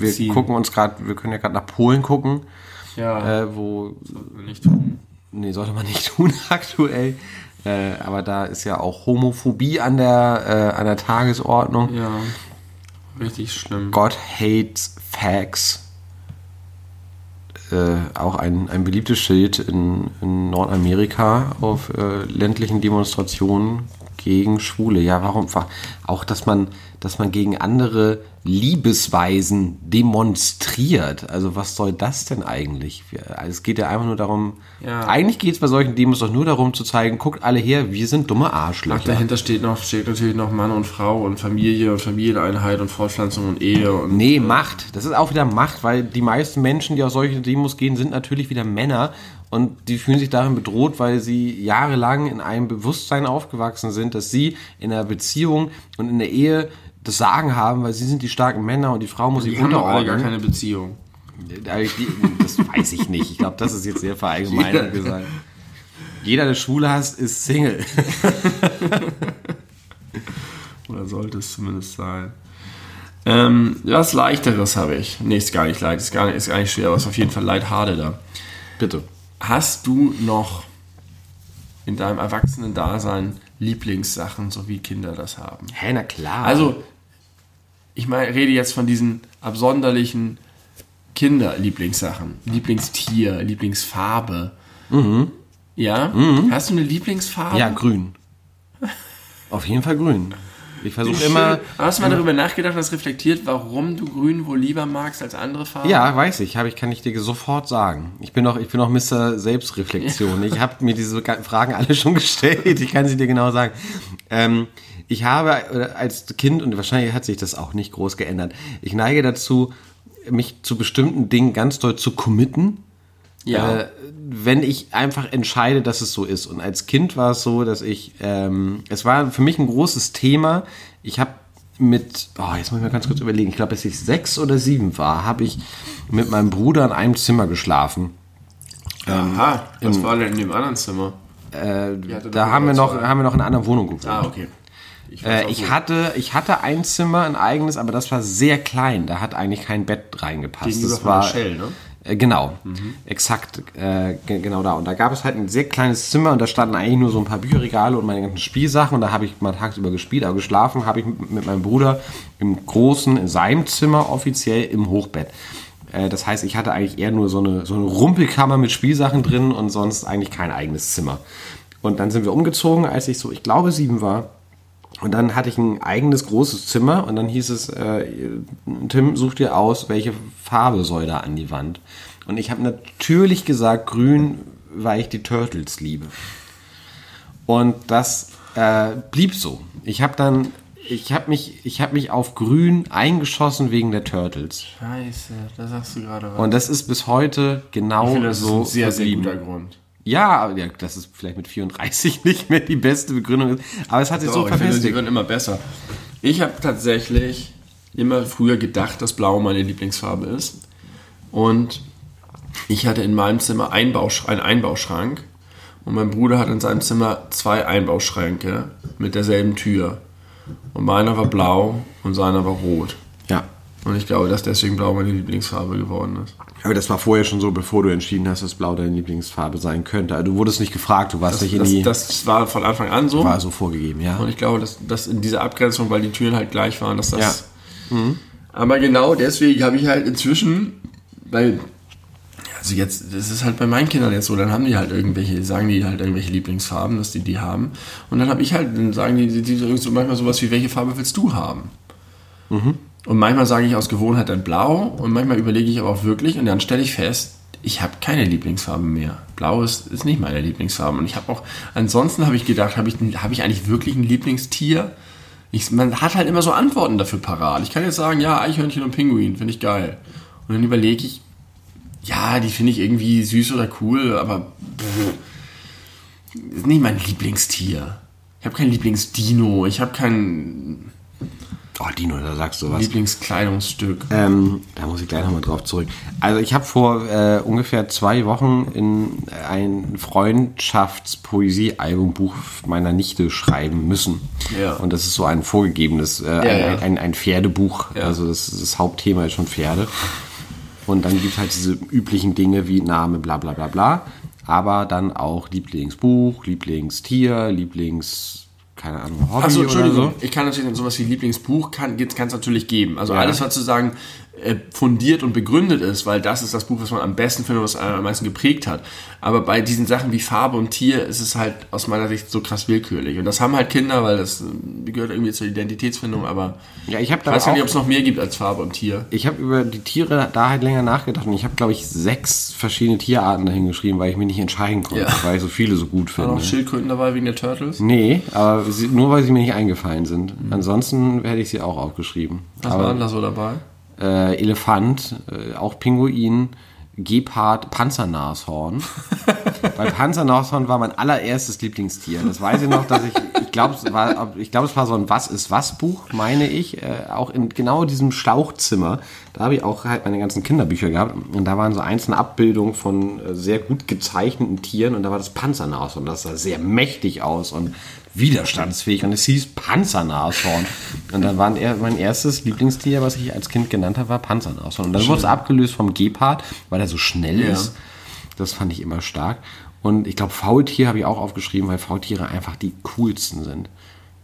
wir gucken uns gerade, wir können ja gerade nach Polen gucken, Ja. äh, wo, nicht tun. nee, sollte man nicht tun aktuell, äh, aber da ist ja auch Homophobie an der, äh, an der Tagesordnung. Ja. Richtig schlimm. God hates facts. Äh, auch ein, ein beliebtes Schild in, in Nordamerika auf äh, ländlichen Demonstrationen gegen Schwule. Ja, warum? Wa- Auch, dass man, dass man gegen andere Liebesweisen demonstriert. Also was soll das denn eigentlich? Also Es geht ja einfach nur darum, Ja. eigentlich geht es bei solchen Demos doch nur darum zu zeigen, guckt alle her, wir sind dumme Ach, Arschlöcher. dahinter steht noch, steht natürlich noch Mann und Frau und Familie und Familieneinheit und Fortpflanzung und Ehe und Nee, Macht. Das ist auch wieder Macht, weil die meisten Menschen, die auf solche Demos gehen, sind natürlich wieder Männer und die fühlen sich darin bedroht, weil sie jahrelang in einem Bewusstsein aufgewachsen sind, dass sie in einer Beziehung und in der Ehe das Sagen haben, weil sie sind die starken Männer und die Frau muss sich die haben gar unterordnen. keine Beziehung. Das weiß ich nicht. Ich glaube, das ist jetzt sehr verallgemeinert gesagt. Jeder, der Schwule hasst, ist Single. Oder sollte es zumindest sein. Ähm, was leichteres habe ich. Nee, ist gar nicht leicht, ist gar nicht, ist gar nicht schwer, aber ist auf jeden Fall leithade da. Bitte. Hast du noch in deinem Erwachsenen-Dasein Lieblingssachen, so wie Kinder das haben? Hä, na klar. Also, ich meine, rede jetzt von diesen absonderlichen Kinder-Lieblingssachen. Lieblingstier, Lieblingsfarbe. Ja? Hast du eine Lieblingsfarbe? ja, grün. Auf jeden Fall grün. Ich versuche immer. Hast du mal darüber nachgedacht, das reflektiert, warum du grün wohl lieber magst als andere Farben? Ja, weiß ich, habe ich, kann ich dir sofort sagen. Ich bin noch, ich bin noch Mr. Selbstreflexion. Ich habe mir diese Fragen alle schon gestellt. Ich kann sie dir genau sagen. Ähm, ich habe als Kind, und wahrscheinlich hat sich das auch nicht groß geändert, ich neige dazu, mich zu bestimmten Dingen ganz doll zu committen. Ja. Äh, wenn ich einfach entscheide, dass es so ist. Und als Kind war es so, dass ich, ähm, es war für mich ein großes Thema. Ich habe mit, oh, jetzt muss ich mal ganz kurz überlegen, ich glaube, als ich sechs oder sieben war, habe ich mit meinem Bruder in einem Zimmer geschlafen. Aha, was war denn in dem anderen Zimmer? Äh, da haben wir, noch, haben wir noch in einer anderen Wohnung gewohnt. Ah, okay. Ich, Äh, ich, hatte, ich hatte ein Zimmer, ein eigenes, aber das war sehr klein. Da hat eigentlich kein Bett reingepasst. Gegenüber das war, Shell, ne? Äh, genau, exakt, äh, ge- genau da. Und da gab es halt ein sehr kleines Zimmer und da standen eigentlich nur so ein paar Bücherregale und meine ganzen Spielsachen und da habe ich mal tagsüber gespielt, aber geschlafen habe ich mit, mit meinem Bruder im großen, in seinem Zimmer offiziell im Hochbett. Äh, das heißt, ich hatte eigentlich eher nur so eine, so eine Rumpelkammer mit Spielsachen drin und sonst eigentlich kein eigenes Zimmer. Und dann sind wir umgezogen, als ich so, ich glaube, sieben war. Und dann hatte ich ein eigenes großes Zimmer und dann hieß es, äh, Tim, such dir aus, welche Farbe soll da an die Wand. Und ich habe natürlich gesagt grün, weil ich die Turtles liebe. Und das äh, blieb so. Ich habe dann, ich habe mich, ich habe mich auf grün eingeschossen wegen der Turtles. Scheiße, da sagst du gerade was. Und das ist bis heute genau finde, das so ist ein sehr, sehr verblieben. guter Grund. Ja, aber ja, das ist vielleicht mit 34 nicht mehr die beste Begründung. Aber es hat sich so Doch, ich finde, sie verfestigt. werden immer besser. Ich habe tatsächlich immer früher gedacht, dass Blau meine Lieblingsfarbe ist. Und ich hatte in meinem Zimmer Einbausch einen Einbauschrank. Und mein Bruder hat in seinem Zimmer zwei Einbauschränke mit derselben Tür. Und meiner war blau und seiner war rot. Ja. Und ich glaube, dass deswegen Blau meine Lieblingsfarbe geworden ist. Aber das war vorher schon so, bevor du entschieden hast, dass Blau deine Lieblingsfarbe sein könnte. Also du wurdest nicht gefragt, du warst Das, nicht in das, die. das war von Anfang an so. war so vorgegeben, ja. Und ich glaube, dass, dass in dieser Abgrenzung, weil die Türen halt gleich waren, dass das. Aber genau deswegen habe ich halt inzwischen, weil. Also jetzt, das ist halt bei meinen Kindern jetzt so, dann haben die halt irgendwelche, sagen die halt irgendwelche Lieblingsfarben, dass die die haben. Und dann habe ich halt, dann sagen die, die, die so manchmal sowas wie, welche Farbe willst du haben? Und manchmal sage ich aus Gewohnheit dann blau und manchmal überlege ich aber auch wirklich und dann stelle ich fest, ich habe keine Lieblingsfarbe mehr. Blau ist, ist nicht meine Lieblingsfarbe. Und ich habe auch, ansonsten habe ich gedacht, habe ich, habe ich eigentlich wirklich ein Lieblingstier? Ich, man hat halt immer so Antworten dafür parat. Ich kann jetzt sagen, ja, Eichhörnchen und Pinguin, finde ich geil. Und dann überlege ich, ja, die finde ich irgendwie süß oder cool, aber pff, ist nicht mein Lieblingstier. Ich habe kein Lieblingsdino, ich habe kein Oh, Dino, da sagst du was. Lieblingskleidungsstück. Ähm, da muss ich gleich nochmal drauf zurück. Also ich habe vor äh, ungefähr zwei Wochen in ein Freundschaftspoesie-Albumbuch meiner Nichte schreiben müssen. Ja. Und das ist so ein vorgegebenes, äh, ein, ja. Ein, ein Pferdebuch. Ja. Also das, das Hauptthema ist schon Pferde. Und dann gibt es halt diese üblichen Dinge wie Name, bla bla bla bla. Aber dann auch Lieblingsbuch, Lieblingstier, Lieblings, keine Ahnung, Hobby Achso, Entschuldigung. so. Ich kann natürlich sowas wie Lieblingsbuch kann es natürlich geben. Also Ja. alles, was sozusagen äh, fundiert und begründet ist, weil das ist das Buch, was man am besten findet, was am meisten geprägt hat. Aber bei diesen Sachen wie Farbe und Tier ist es halt aus meiner Sicht so krass willkürlich. Und das haben halt Kinder, weil das äh, gehört irgendwie zur Identitätsfindung, aber Ja, ich habe ich da weiß gar nicht, ob es noch mehr gibt als Farbe und Tier. ich habe über die Tiere da halt länger nachgedacht und ich habe, glaube ich, sechs verschiedene Tierarten dahin geschrieben, weil ich mich nicht entscheiden konnte, Ja. weil ich so viele so gut War finde. noch Schildkröten dabei wegen der Turtles? Nee, aber nur weil sie mir nicht eingefallen sind. Ansonsten hätte ich sie auch aufgeschrieben. Was aber, war denn da so dabei? Äh, Elefant, äh, auch Pinguin, Gepard, Panzernashorn. Weil Panzernashorn war mein allererstes Lieblingstier. Das weiß ich noch, dass ich, ich glaube, es war, ich glaube, es war so ein Was ist was Buch, meine ich, äh, auch in genau diesem Schlauchzimmer. Da habe ich auch halt meine ganzen Kinderbücher gehabt und da waren so einzelne Abbildungen von äh, sehr gut gezeichneten Tieren und da war das Panzernashorn. Das sah sehr mächtig aus und widerstandsfähig und es hieß Panzernashorn. Und dann war er, mein erstes Lieblingstier, was ich als Kind genannt habe, war Panzernashorn. Und dann wurde es abgelöst vom Gepard, weil er so schnell Ja. ist. Das fand ich immer stark. Und ich glaube, Faultier habe ich auch aufgeschrieben, weil Faultiere einfach die coolsten sind.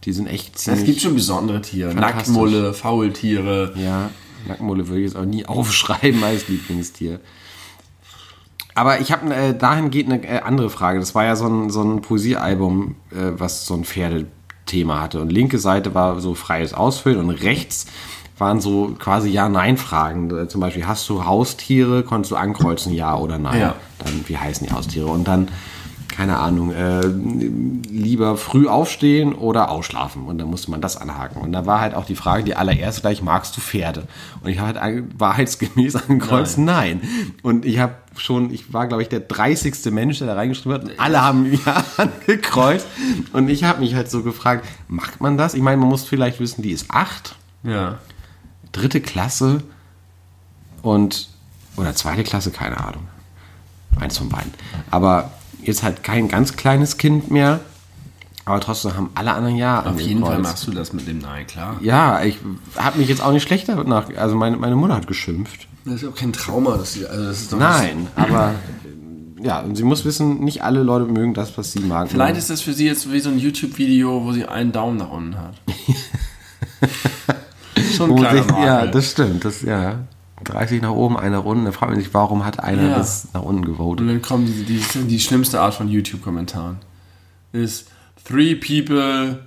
Die sind echt Es ziemlich... gibt schon besondere Tiere. Nacktmulle, Faultiere. Ja, Nackenmulle würde ich jetzt auch nie aufschreiben als Lieblingstier. Aber ich habe äh, dahingehend eine äh, andere Frage. Das war ja so ein, so ein Poesiealbum, äh, was so ein Pferdethema hatte. Und linke Seite war so freies Ausfüllen und rechts waren so quasi Ja-Nein-Fragen. Äh, Zum Beispiel, hast du Haustiere? Konntest du ankreuzen, ja oder nein? Ja. Dann, wie heißen die Haustiere? Und dann, keine Ahnung, äh, lieber früh aufstehen oder ausschlafen. Und dann musste man das anhaken. Und da war halt auch die Frage, die allererste gleich, magst du Pferde? Und ich habe halt wahrheitsgemäß angekreuzt, nein. Und ich habe schon, ich war glaube ich der 30. Mensch, der da reingeschrieben hat. Und alle haben ja angekreuzt. Und ich habe mich halt so gefragt, macht man das? Ich meine, man muss vielleicht wissen, die ist acht Ja. dritte Klasse und oder zweite Klasse, keine Ahnung. Eins von beiden. Aber jetzt halt kein ganz kleines Kind mehr. Aber trotzdem haben alle anderen ja Auf jeden Fall machst du das mit dem Nein, klar. Ja, ich habe mich jetzt auch nicht schlechter nach. Also meine, meine Mutter hat geschimpft. Das ist auch kein Trauma. Das ist, also das ist doch Nein, aber ja, und sie muss wissen, nicht alle Leute mögen das, was sie mag. Vielleicht ist das für sie jetzt wie so ein YouTube-Video, wo sie einen Daumen nach unten hat. Schon sich, ja, das stimmt. Das, ja. 30 nach oben, eine Runde. Da fragt man sich, warum hat einer Ja. das nach unten gewotet? Und dann kommen die, die, die schlimmste Art von YouTube-Kommentaren. Ist Three people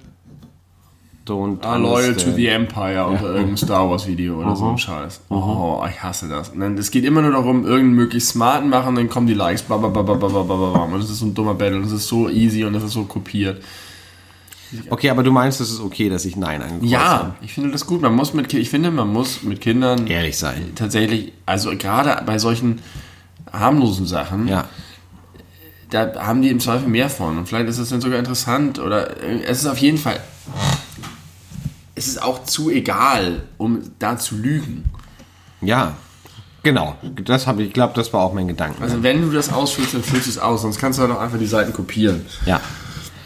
Don't are loyal to the Empire unter irgendeinem Star Wars Video oder so ein Scheiß. Oh, ich hasse das. Und dann, es geht immer nur darum, irgendeinen möglichst smarten machen, dann kommen die Likes, babababababababam. Und das ist so ein dummer Battle und das ist so easy und das ist so kopiert. Okay, aber du meinst, es ist okay, dass ich Nein angekreuzt Ja, habe? ich finde das gut. Man muss mit, ich finde, man muss mit Kindern Ehrlich sein. tatsächlich, also gerade bei solchen harmlosen Sachen, Ja. da haben die im Zweifel mehr von. Und vielleicht ist es dann sogar interessant oder äh, es ist auf jeden Fall, es ist auch zu egal, um da zu lügen. Ja. Genau. Das habe ich, ich glaube, das war auch mein Gedanke. Also wenn du das ausfüllst, dann füllst du es aus, sonst kannst du halt auch einfach die Seiten kopieren. ja.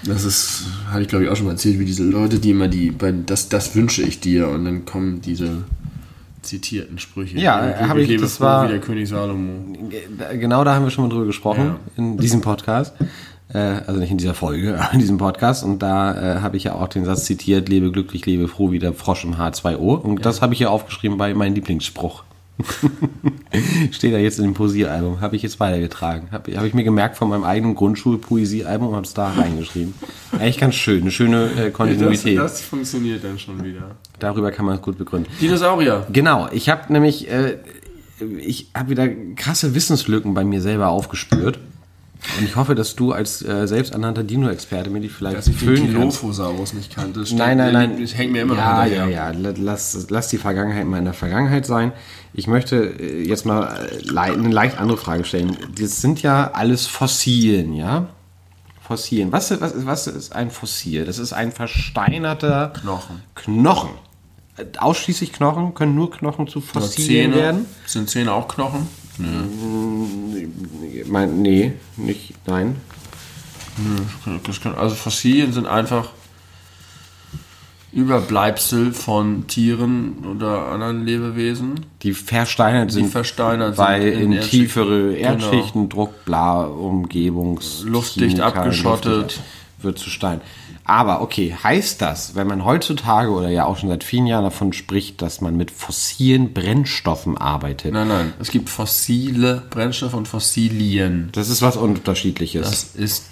Das ist, hatte ich glaube ich auch schon mal erzählt, wie diese Leute, die immer die, bei, das, das wünsche ich dir und dann kommen diese zitierten Sprüche. Ja, Ich habe ich- lebe das war- wie der König Salomo. Genau da haben wir schon mal drüber gesprochen, Ja. in diesem Podcast. Äh, also nicht in dieser Folge, aber in diesem Podcast. Und da äh, habe ich ja auch den Satz zitiert, lebe glücklich, lebe froh wie der Frosch im H2O. Und das habe ich ja aufgeschrieben bei meinem Lieblingsspruch. Steht da jetzt in dem Poesiealbum. Habe ich jetzt weitergetragen. Habe hab ich mir gemerkt von meinem eigenen Grundschul-Poesiealbum und habe es da reingeschrieben. Eigentlich ganz schön. Eine schöne äh, Das, Kontinuität. das funktioniert dann schon wieder. Darüber kann man es gut begründen. Dinosaurier. Genau, ich habe nämlich, äh, ich habe wieder krasse Wissenslücken bei mir selber aufgespürt. Und ich hoffe, dass du als äh, selbsternannter Dino-Experte mir die vielleicht Dass ich den füllen kannst. Dilophosaurus nicht kannte. Das Nein, nein, nein. Das hängt mir immer noch ja. Ja, ja, lass, lass die Vergangenheit mal in der Vergangenheit sein. Ich möchte äh, jetzt mal äh, eine leicht andere Frage stellen. Das sind ja alles Fossilien, ja? Fossilien. Was, was, was ist ein Fossil? Das ist ein versteinerter Knochen. Knochen. Ausschließlich Knochen? Können nur Knochen zu Fossilien werden? Sind Zähne auch Knochen? Ich mein, nee, nicht, nein. Das kann, also Fossilien sind einfach Überbleibsel von Tieren oder anderen Lebewesen. Die versteinert sind, versteinert sind weil in in, Erdschichten. tiefere Genau. Erdschichten, Druck, bla, Umgebungs... Luftdicht abgeschottet. luftdicht, Wird zu Stein. Aber okay, heißt das, wenn man heutzutage oder ja auch schon seit vielen Jahren davon spricht, dass man mit fossilen Brennstoffen arbeitet, Nein, nein. Es gibt fossile Brennstoffe und Fossilien. das ist was Unterschiedliches. Das ist.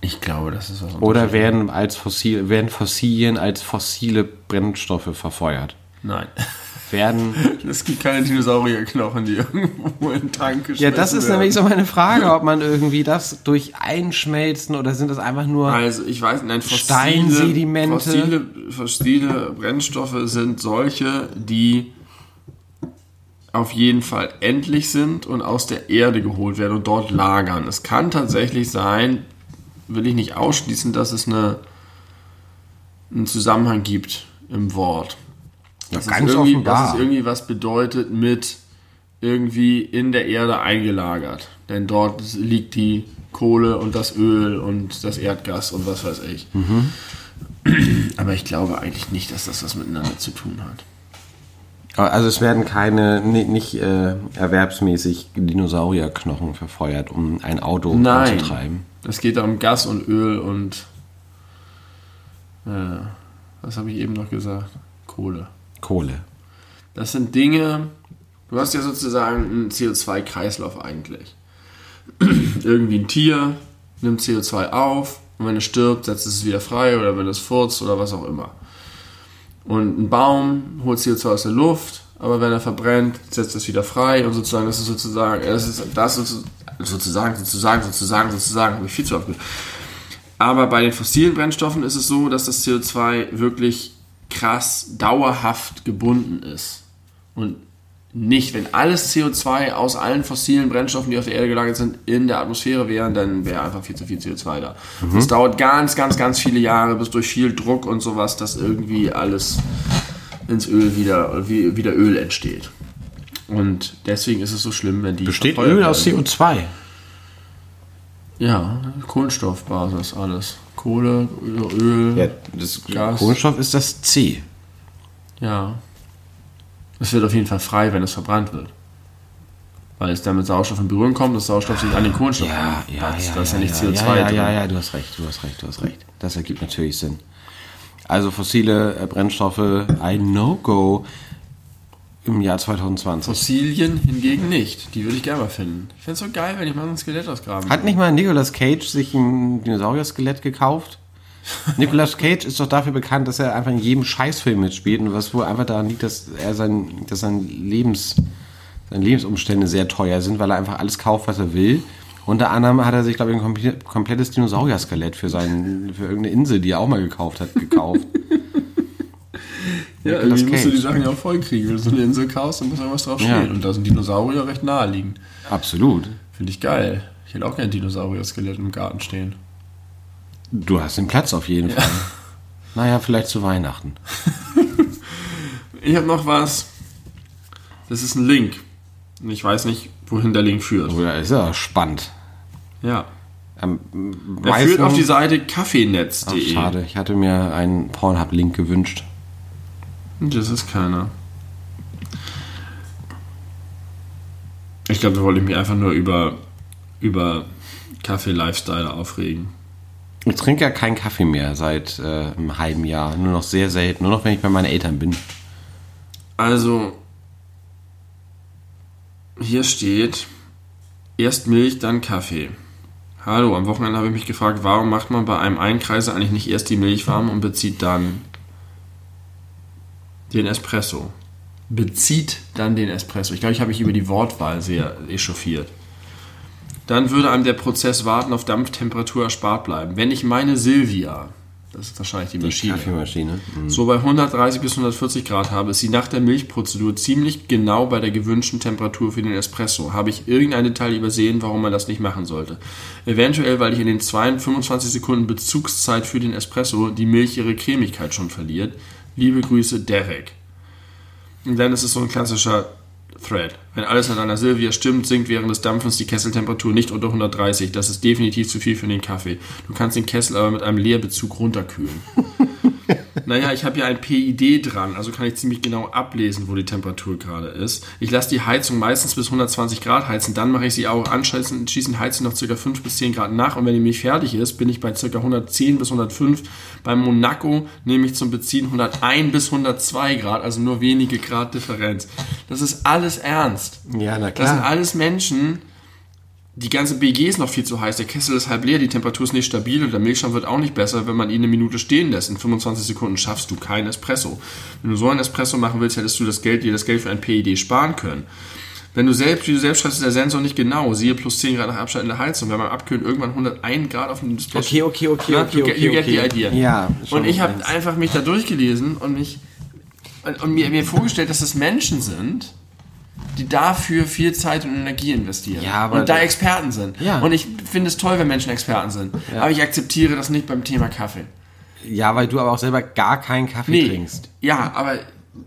Ich glaube, das ist was oder werden als fossil, werden Fossilien als fossile Brennstoffe verfeuert? Nein. Werden Es gibt keine Dinosaurierknochen, die irgendwo in den Tank Ja, das ist werden. nämlich so meine Frage, ob man irgendwie das durch Einschmelzen oder sind das einfach nur. Also ich weiß, nein, fossile, Steinsedimente. Fossile, fossile Brennstoffe sind solche, die auf jeden Fall endlich sind und aus der Erde geholt werden und dort lagern. Es kann tatsächlich sein, will ich nicht ausschließen, dass es eine, einen Zusammenhang gibt im Wort. Dass, es ganz irgendwie, offenbar. dass es irgendwie was bedeutet mit irgendwie in der Erde eingelagert. Denn dort liegt die Kohle und das Öl und das Erdgas und was weiß ich. Aber ich glaube eigentlich nicht, dass das was miteinander zu tun hat. Also es werden keine, ni- nicht äh, erwerbsmäßig Dinosaurierknochen verfeuert, um ein Auto Nein. anzutreiben. Es geht da um Gas und Öl und äh, was habe ich eben noch gesagt? Kohle. Kohle. Das sind Dinge, du hast ja sozusagen einen CO2-Kreislauf eigentlich. Irgendwie ein Tier nimmt CO2 auf und wenn es stirbt, setzt es wieder frei oder wenn es furzt oder was auch immer. Und ein Baum holt CO2 aus der Luft, aber wenn er verbrennt, setzt es wieder frei und sozusagen, das ist sozusagen, das ist das sozu- sozusagen, sozusagen, sozusagen, sozusagen, habe ich viel zu oft gesagt. Aber bei den fossilen Brennstoffen ist es so, dass das CO2 wirklich krass dauerhaft gebunden ist. Und nicht, wenn alles CO2 aus allen fossilen Brennstoffen, die auf der Erde gelagert sind, in der Atmosphäre wären, dann wäre einfach viel zu viel CO2 da. Es dauert ganz, ganz, ganz viele Jahre, bis durch viel Druck und sowas, dass irgendwie alles ins Öl wieder, wie- wieder Öl entsteht. Und deswegen ist es so schlimm, wenn die Besteht Öl aus werden. CO2? Ja, Kohlenstoffbasis, alles. Kohle, Öl, Ja, das Gas. Kohlenstoff ist das C. Ja. Es wird auf jeden Fall frei, wenn es verbrannt wird. Weil es dann mit Sauerstoff in Berührung kommt, dass Sauerstoff sich an den Kohlenstoff Ja, ja, ja. Da ist ja ja, nicht ja, CO2 ja, ja, ja, ja, du hast recht, du hast recht, du hast recht. Das ergibt natürlich Sinn. Also fossile äh, Brennstoffe, ein No-Go im Jahr 2020. Fossilien hingegen nicht. Die würde ich gerne mal finden. Ich fände es so geil, wenn ich mal ein Skelett ausgraben Hat nicht mal Nicolas Cage sich ein Dinosaurier-Skelett gekauft? Nicolas Cage ist doch dafür bekannt, dass er einfach in jedem Scheißfilm mitspielt und was wohl einfach daran liegt, dass er sein, dass sein Lebens, seine Lebensumstände sehr teuer sind, weil er einfach alles kauft, was er will. Unter anderem hat er sich, glaube ich, ein komple- komplettes Dinosaurier-Skelett für, seinen, für irgendeine Insel, die er auch mal gekauft hat, gekauft. Ja, Nicolas irgendwie musst du die. Sachen ja auch voll kriegen. Wenn du so eine Insel kaufst, dann muss irgendwas drauf Ja. stehen. Und da sind Dinosaurier recht naheliegend. Absolut. Finde ich geil. Ich hätte auch gerne Dinosaurier-Skelett im Garten stehen. Du hast den Platz auf jeden Fall. Naja, vielleicht zu Weihnachten. Ich habe noch was. Das ist ein Link. Und ich weiß nicht, wohin der Link führt. Oder ist ja spannend. Ja. Am Er führt auf die Seite kaffeenetz.de. schade, ich hatte mir einen Pornhub-Link gewünscht. Das ist keiner. Ich glaube, da wollte ich mich einfach nur über, über Kaffee-Lifestyle aufregen. Ich trinke ja keinen Kaffee mehr seit äh, einem halben Jahr. Nur noch sehr selten. Nur noch, wenn ich bei meinen Eltern bin. Also, hier steht, erst Milch, dann Kaffee. Hallo, am Wochenende habe ich mich gefragt, warum macht man bei einem Einkreiser eigentlich nicht erst die Milch warm und bezieht dann den Espresso? Bezieht dann den Espresso. Ich glaube, ich habe mich über die Wortwahl sehr echauffiert. Dann würde einem der Prozess Warten auf Dampftemperatur erspart bleiben. Wenn ich meine Silvia, das ist wahrscheinlich die Maschine, Kaffeemaschine. Mhm. so bei 130 bis 140 Grad habe, ist sie nach der Milchprozedur ziemlich genau bei der gewünschten Temperatur für den Espresso. Habe ich irgendein Detail übersehen, warum man das nicht machen sollte? Eventuell, weil ich in den 2, 25 Sekunden Bezugszeit für den Espresso die Milch ihre Cremigkeit schon verliert. Liebe Grüße, Derek. Und dann ist es so ein klassischer Thread. Wenn alles an einer Silvia stimmt, sinkt während des Dampfens die Kesseltemperatur nicht unter 130. Das ist definitiv zu viel für den Kaffee. Du kannst den Kessel aber mit einem Leerbezug runterkühlen. Naja, ich habe ja ein PID dran, also kann ich ziemlich genau ablesen, wo die Temperatur gerade ist. Ich lasse die Heizung meistens bis 120 Grad heizen, dann mache ich sie auch anschließend schießen heizen noch ca. 5 bis 10 Grad nach und wenn die Milch fertig ist, bin ich bei ca. 110 bis 105. Beim Monaco nehme ich zum Beziehen 101 bis 102 Grad, also nur wenige Grad Differenz. Das ist alles ernst. Ja, na Das sind klar. alles Menschen, die ganze BG ist noch viel zu heiß, der Kessel ist halb leer, die Temperatur ist nicht stabil und der Milchschaum wird auch nicht besser, wenn man ihn eine Minute stehen lässt. In 25 Sekunden schaffst du keinen Espresso. Wenn du so einen Espresso machen willst, hättest du das Geld, dir das Geld für ein PID sparen können. Wenn du selbst, wie du selbst schreibst, ist der Sensor nicht genau. Siehe plus 10 Grad nach Abschalten der Heizung. Wenn man abkühlt, irgendwann 101 Grad auf dem Display. Okay, okay, okay, okay, you get- okay, you get the okay. idea. Ja, Und ich habe einfach mich da durchgelesen und mich und, und mir, mir vorgestellt, dass es Menschen sind, die dafür viel Zeit und Energie investieren. Ja, und da Experten sind. Ja. Und ich finde es toll, wenn Menschen Experten sind. Aber ich akzeptiere das nicht beim Thema Kaffee. Ja, weil du aber auch selber gar keinen Kaffee Nee. trinkst. Ja, aber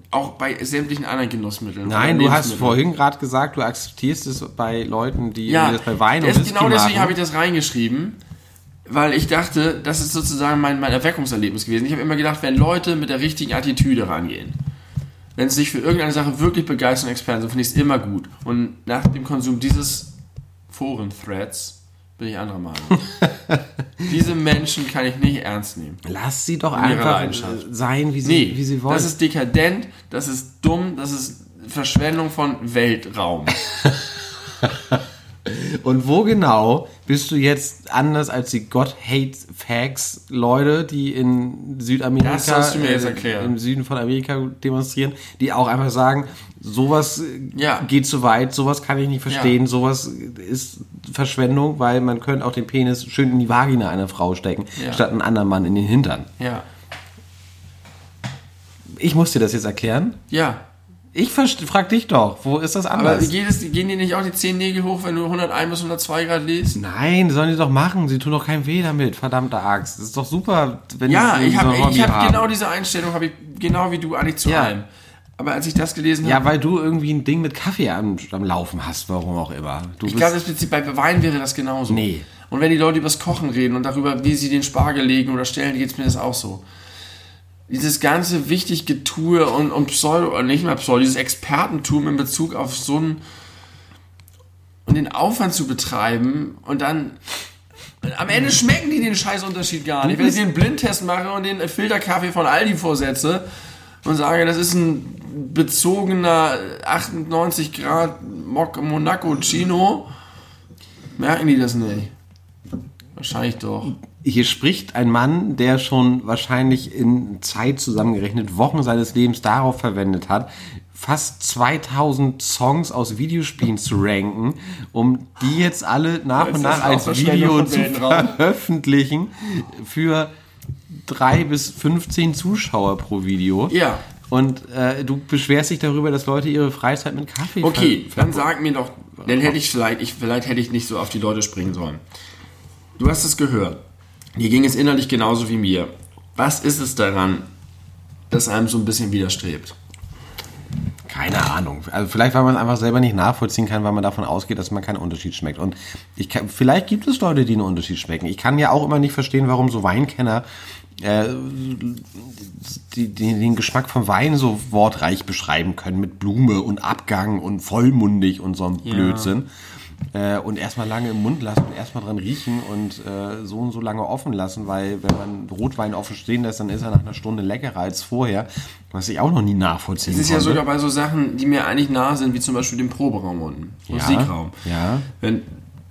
auch bei sämtlichen anderen Genussmitteln. Nein, du hast vorhin gerade gesagt, du akzeptierst es bei Leuten, die ja, das bei Wein und das, Whisky genau deswegen habe ich das reingeschrieben, weil ich dachte, das ist sozusagen mein, mein Erweckungserlebnis gewesen. Ich habe immer gedacht, wenn Leute mit der richtigen Attitüde rangehen, wenn sie sich für irgendeine Sache wirklich begeistern und Experten sind, finde ich es immer gut. Und nach dem Konsum dieses Foren-Threads bin ich anderer Meinung. Diese Menschen kann ich nicht ernst nehmen. Lass sie doch einfach sein, wie sie, Nee, wie sie wollen. das ist dekadent, das ist dumm, das ist Verschwendung von Weltraum. Und wo genau bist du jetzt anders als die God Hates Facts Leute, die in Südamerika, äh, im Süden von Amerika demonstrieren, die auch einfach sagen, sowas äh, Ja. geht zu weit, sowas kann ich nicht verstehen, sowas ist Verschwendung, weil man könnte auch den Penis schön in die Vagina einer Frau stecken, Ja. statt einen anderen Mann in den Hintern. Ja. Ich muss dir das jetzt erklären. Ja. Ich frag dich doch, wo ist das Aber anders? geht es, gehen dir nicht auch die 10 Nägel hoch, wenn du 101 bis 102 Grad liest? Nein, sollen die doch machen. Sie tun doch keinen weh damit, verdammte Axt. Das ist doch super, wenn Ja, ich so habe hab haben. genau diese Einstellung, habe ich genau wie du eigentlich zu Ja. allem. Aber als ich das gelesen Ja, habe, weil du irgendwie ein Ding mit Kaffee am, am Laufen hast, warum auch immer. Du ich glaube, bei Wein wäre das genauso. Nee. Und wenn die Leute übers Kochen reden und darüber, wie sie den Spargel legen oder stellen, geht es mir das auch so. Dieses ganze wichtig Getue und, und Pseudo, oder nicht mal Pseudo, dieses Expertentum in Bezug auf so ein und den Aufwand zu betreiben und dann am Ende schmecken die den Scheißunterschied gar nicht. Wenn ich den Blindtest mache und den Filterkaffee von Aldi vorsetze und sage, das ist ein bezogener 98 Grad Moc- Monaco Chino, merken die das nicht. Wahrscheinlich doch. Hier spricht ein Mann, der schon wahrscheinlich in Zeit zusammengerechnet Wochen seines Lebens darauf verwendet hat, fast 2000 Songs aus Videospielen zu ranken, um die jetzt alle nach und nach als Video zu veröffentlichen für drei bis 15 Zuschauer pro Video. Ja. Und äh, du beschwerst dich darüber, dass Leute ihre Freizeit mit Kaffee Okay, dann sag mir doch, dann hätte ich vielleicht, ich, vielleicht hätte ich nicht so auf die Leute springen sollen. Du hast es gehört. Dir ging es innerlich genauso wie mir. Was ist es daran, das einem so ein bisschen widerstrebt? Keine Ahnung. Also vielleicht, weil man es einfach selber nicht nachvollziehen kann, weil man davon ausgeht, dass man keinen Unterschied schmeckt. Und ich kann, vielleicht gibt es Leute, die einen Unterschied schmecken. Ich kann ja auch immer nicht verstehen, warum so Weinkenner äh, die, die, den Geschmack vom Wein so wortreich beschreiben können mit Blume und Abgang und vollmundig und so ein Blödsinn. Äh, und erstmal lange im Mund lassen und erstmal dran riechen und äh, so und so lange offen lassen, weil wenn man Rotwein offen stehen lässt, dann ist er nach einer Stunde leckerer als vorher, was ich auch noch nie nachvollziehen Es ist ja konnte. sogar bei so Sachen, die mir eigentlich nah sind, wie zum Beispiel dem Proberaum unten, Musikraum. Ja. Wenn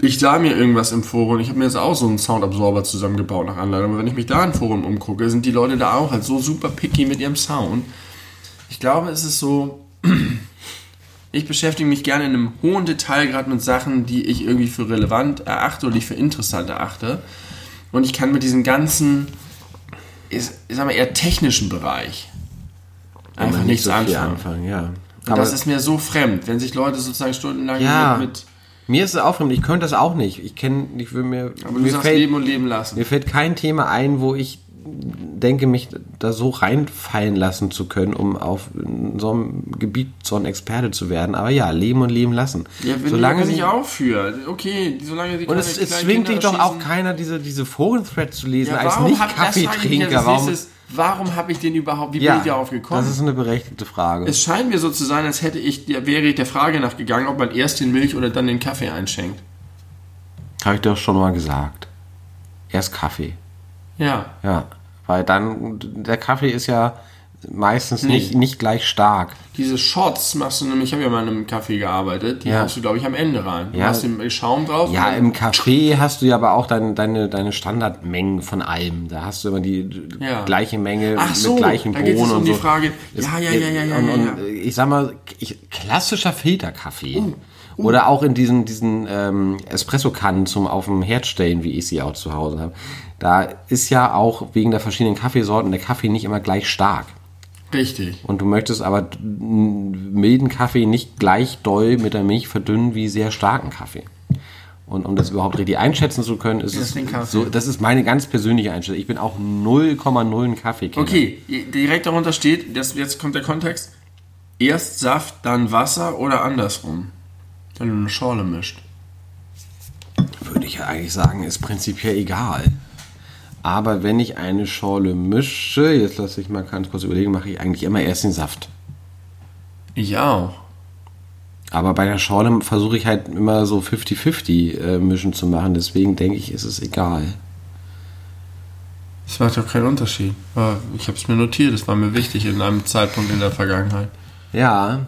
ich da mir irgendwas im Forum, ich habe mir jetzt auch so einen Soundabsorber zusammengebaut nach Anleitung, aber wenn ich mich da im Forum umgucke, sind die Leute da auch halt so super picky mit ihrem Sound. Ich glaube, es ist so, ich beschäftige mich gerne in einem hohen Detailgrad mit Sachen, die ich irgendwie für relevant erachte oder die ich für interessant erachte. Und ich kann mit diesem ganzen, ich ich sag mal, eher technischen Bereich einfach nichts so anfangen. anfangen, ja. Und das ist mir so fremd, wenn sich Leute sozusagen stundenlang ja, mit, mit mir ist es auch fremd. Ich könnte das auch nicht. Ich kenne, ich will mir, aber du mir sagst fällt, leben und leben lassen. mir fällt kein Thema ein, wo ich denke, mich da so reinfallen lassen zu können, um auf so einem Gebiet so ein Experte zu werden. Aber ja, leben und leben lassen. Ja, wenn solange sie nicht auch für. Okay, solange die und es, es zwingt dich doch auch keiner, diese, diese Foren-Threads zu lesen, Ja, als Nicht-Kaffeetrinker. Warum, nächstes, warum habe ich den überhaupt, wie bin ja, ich darauf gekommen? das ist eine berechtigte Frage. es scheint mir so zu sein, als hätte ich, wäre ich der Frage nachgegangen, ob man erst den Milch oder dann den Kaffee einschenkt. Habe ich doch schon mal gesagt. Erst Kaffee. Ja. Ja, weil dann, der Kaffee ist ja meistens nicht, nicht gleich stark. Diese Shots machst du nämlich, ich habe ja mal in einem Kaffee gearbeitet, die Ja. haust du, glaube ich, am Ende rein. Du Ja. hast den Schaum drauf. Ja, im Kaffee hast du ja aber auch dein, deine, deine Standardmengen von allem. Da hast du immer die Ja. gleiche Menge Ach so, mit gleichen da geht es Bohnen um und die so. Frage, Es- ja, ja, ja, ja, ja, und, und ja. ich sag mal, ich, klassischer Filterkaffee. Oder auch in diesen, diesen ähm, Espresso-Kannen zum auf dem Herd stellen, wie ich sie auch zu Hause habe. Da ist ja auch wegen der verschiedenen Kaffeesorten der Kaffee nicht immer gleich stark. Richtig. Und du möchtest aber milden Kaffee nicht gleich doll mit der Milch verdünnen wie sehr starken Kaffee. Und um das überhaupt richtig einschätzen zu können, ist es Deswegen Kaffee. so, das ist meine ganz persönliche Einstellung. Ich bin auch 0,0 ein Kaffeekenner. Okay, direkt darunter steht, das, jetzt kommt der Kontext. Erst Saft, dann Wasser oder andersrum. Wenn du eine Schorle mischt. Würde ich ja eigentlich sagen, ist prinzipiell egal. Aber wenn ich eine Schorle mische, jetzt lasse ich mal ganz kurz überlegen, mache ich eigentlich immer erst den Saft. Ich auch. Aber bei der Schorle versuche ich halt immer so 50-50 äh, Mischen zu machen. Deswegen denke ich, ist es egal. Das macht doch keinen Unterschied. Aber Ich habe es mir notiert, das war mir wichtig in einem Zeitpunkt in der Vergangenheit. Ja.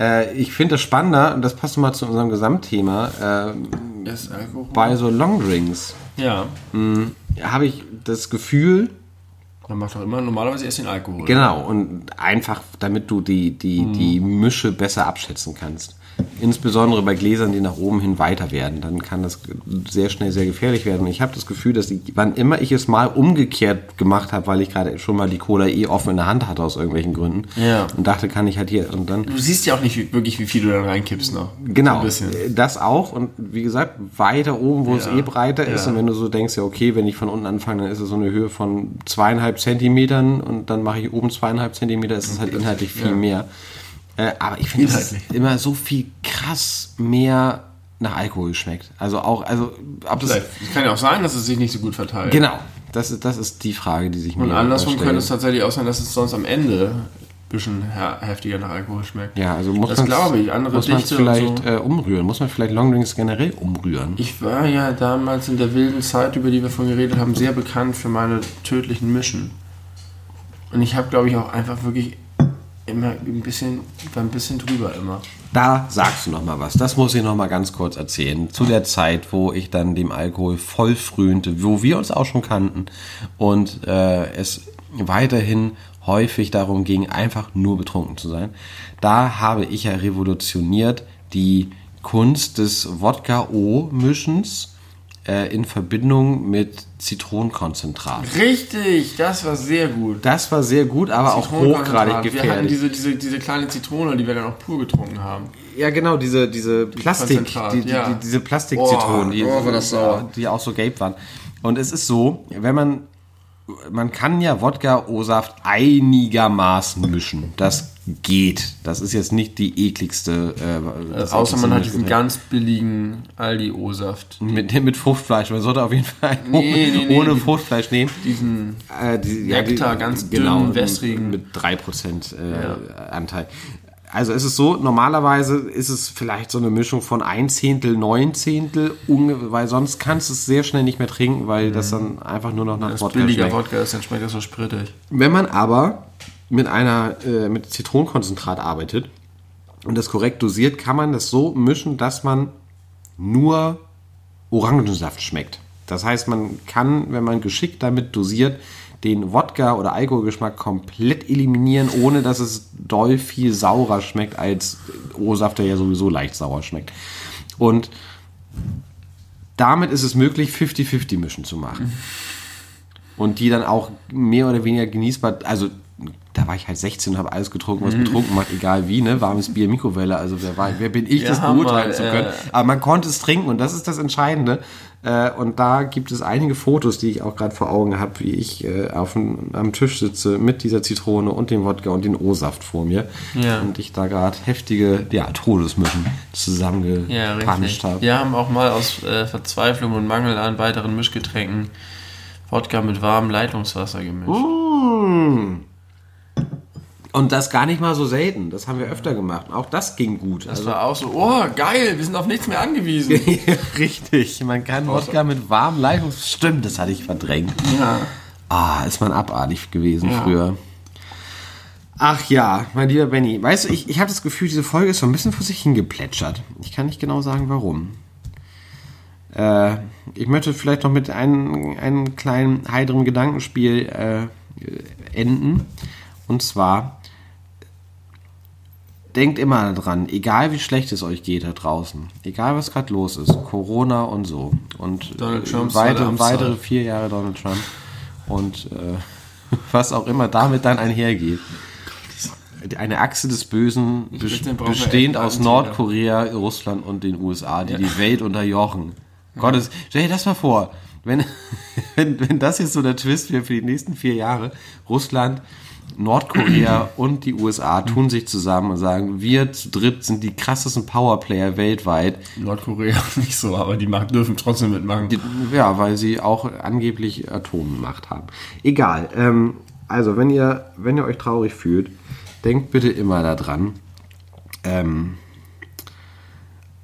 Äh, ich finde das spannender, und das passt mal zu unserem Gesamtthema, äh, bei so Longdrinks Ja. habe ich das Gefühl, Man macht doch immer normalerweise erst den Alkohol. Genau, und einfach, damit du die, die, die Mische besser abschätzen kannst. Insbesondere bei Gläsern, die nach oben hin weiter werden. Dann kann das sehr schnell sehr gefährlich werden. Ich habe das Gefühl, dass ich, wann immer ich es mal umgekehrt gemacht habe, weil ich gerade schon mal die Cola eh offen in der Hand hatte aus irgendwelchen Gründen. Ja. Und dachte, kann ich halt hier und dann. Du siehst ja auch nicht wirklich, wie viel du dann reinkippst noch. So Genau, bisschen. das auch. Und wie gesagt, weiter oben, wo es Ja. eh breiter ist. Ja. Und wenn du so denkst, ja, okay, wenn ich von unten anfange, dann ist es so eine Höhe von zweieinhalb Zentimetern und dann mache ich oben zweieinhalb Zentimeter, ist es halt inhaltlich viel Ja. mehr. Äh, aber ich finde, dass es immer so viel krass mehr nach Alkohol schmeckt. Also auch, also, ob das. Vielleicht. Es kann ja auch sein, dass es sich nicht so gut verteilt. Genau, das, ist- das ist die Frage, die sich mir Und andersrum könnte es tatsächlich auch sein, dass es sonst am Ende ein bisschen heftiger nach Alkohol schmeckt. Ja, also muss Das man glaube ich. Andere muss man Dichte und vielleicht so. äh, umrühren. Muss man vielleicht Longdrinks generell umrühren? Ich war ja damals in der wilden Zeit, über die wir vorhin geredet haben, sehr bekannt für meine tödlichen Mischen. Und ich habe, glaube ich, auch einfach wirklich immer ein bisschen, ein bisschen drüber immer. Da sagst du noch mal was. Das muss ich noch mal ganz kurz erzählen. Zu der Zeit, wo ich dann dem Alkohol voll frönte, wo wir uns auch schon kannten und äh, es weiterhin häufig darum ging, einfach nur betrunken zu sein. Da habe ich ja revolutioniert die Kunst des Wodka-O-Mischens äh, in Verbindung mit Zitronenkonzentrat. Richtig, das war sehr gut. Das war sehr gut, aber auch hochgradig Wir hatten gefährlich. diese, diese, diese kleine Zitrone, die wir dann auch pur getrunken haben. Ja, genau, diese, diese Plastik, die, die, ja. die, diese Plastikzitronen, Oh, die, oh, die auch so gelb waren. Und es ist so, wenn man, man kann ja Wodka O-Saft einigermaßen mischen. Das geht. Das ist jetzt nicht die ekligste. Äh, das Außer man hat diesen Mischgetränk. ganz billigen Aldi-O-Saft. mit, mit Fruchtfleisch. Man sollte auf jeden Fall Nee, nee, nee, ohne die- Fruchtfleisch nehmen. Diesen Äh, die, Nektar, ganz dünn, wässrigen. Mit 3% äh, Anteil. Also es ist so, normalerweise ist es vielleicht so eine Mischung von ein Zehntel, neun Zehntel, weil sonst kannst du es sehr schnell nicht mehr trinken, weil das dann einfach nur noch nach Wodka billiger schmeckt. Wodka ist, dann schmeckt das so sprittig. Wenn man aber mit einer äh, mit Zitronenkonzentrat arbeitet und das korrekt dosiert, kann man das so mischen, dass man nur Orangensaft schmeckt. Das heißt, man kann, wenn man geschickt damit dosiert, den Wodka oder Alkoholgeschmack komplett eliminieren, ohne dass es doll viel saurer schmeckt als O-Saft, der ja sowieso leicht sauer schmeckt. Und damit ist es möglich, 50-50 Mischen zu machen. Und die dann auch mehr oder weniger genießbar, also da war ich halt 16 und habe alles getrunken, was betrunken macht, egal wie, ne? Warmes Bier, Mikrowelle, also wer, war, wer bin ich, Ja, das beurteilen zu können. äh. Aber man konnte es trinken und das ist das Entscheidende. Äh, Und da gibt es einige Fotos, die ich auch gerade vor Augen habe, wie ich äh, auf dem, am Tisch sitze mit dieser Zitrone und dem Wodka und den O-Saft vor mir. Ja. Und ich da gerade heftige ja, Todesmischen zusammengepanscht habe. Wir haben auch mal aus äh, Verzweiflung und Mangel an weiteren Mischgetränken Wodka mit warmem Leitungswasser gemischt. Uh. Und das gar nicht mal so selten. Das haben wir öfter gemacht. Auch das ging gut. Das war auch so, oh geil, wir sind auf nichts mehr angewiesen. Richtig. Man kann Wodka mit warmem Leitungs... Stimmt, das hatte ich verdrängt. ja. Ah, ist man abartig gewesen Ja. früher. Ach ja, mein lieber Benny. Weißt du, ich, ich habe das Gefühl, diese Folge ist so ein bisschen vor sich hingeplätschert. Ich kann nicht genau sagen, warum. Äh, ich möchte vielleicht noch mit einem, einem kleinen heiteren Gedankenspiel äh, enden. Und zwar, denkt immer dran, egal wie schlecht es euch geht da draußen, egal was gerade los ist, Corona und so. Und Donald äh, weitere, weitere vier Jahre Donald Trump. Und äh, was auch immer damit dann einhergeht. eine Achse des Bösen, bestehend aus. Nordkorea, Russland und den USA, die die Welt unterjochen. Gottes, stell dir das mal vor, wenn, wenn, wenn das jetzt so der Twist wäre für die nächsten vier Jahre, Russland, Nordkorea und die USA tun sich zusammen und sagen, wir zu dritt sind die krassesten Powerplayer weltweit. Nordkorea nicht so, aber die machen, dürfen trotzdem mitmachen. Die, ja, weil sie auch angeblich Atommacht haben. Egal. Ähm, also, wenn ihr, wenn ihr euch traurig fühlt, denkt bitte immer daran. Ähm,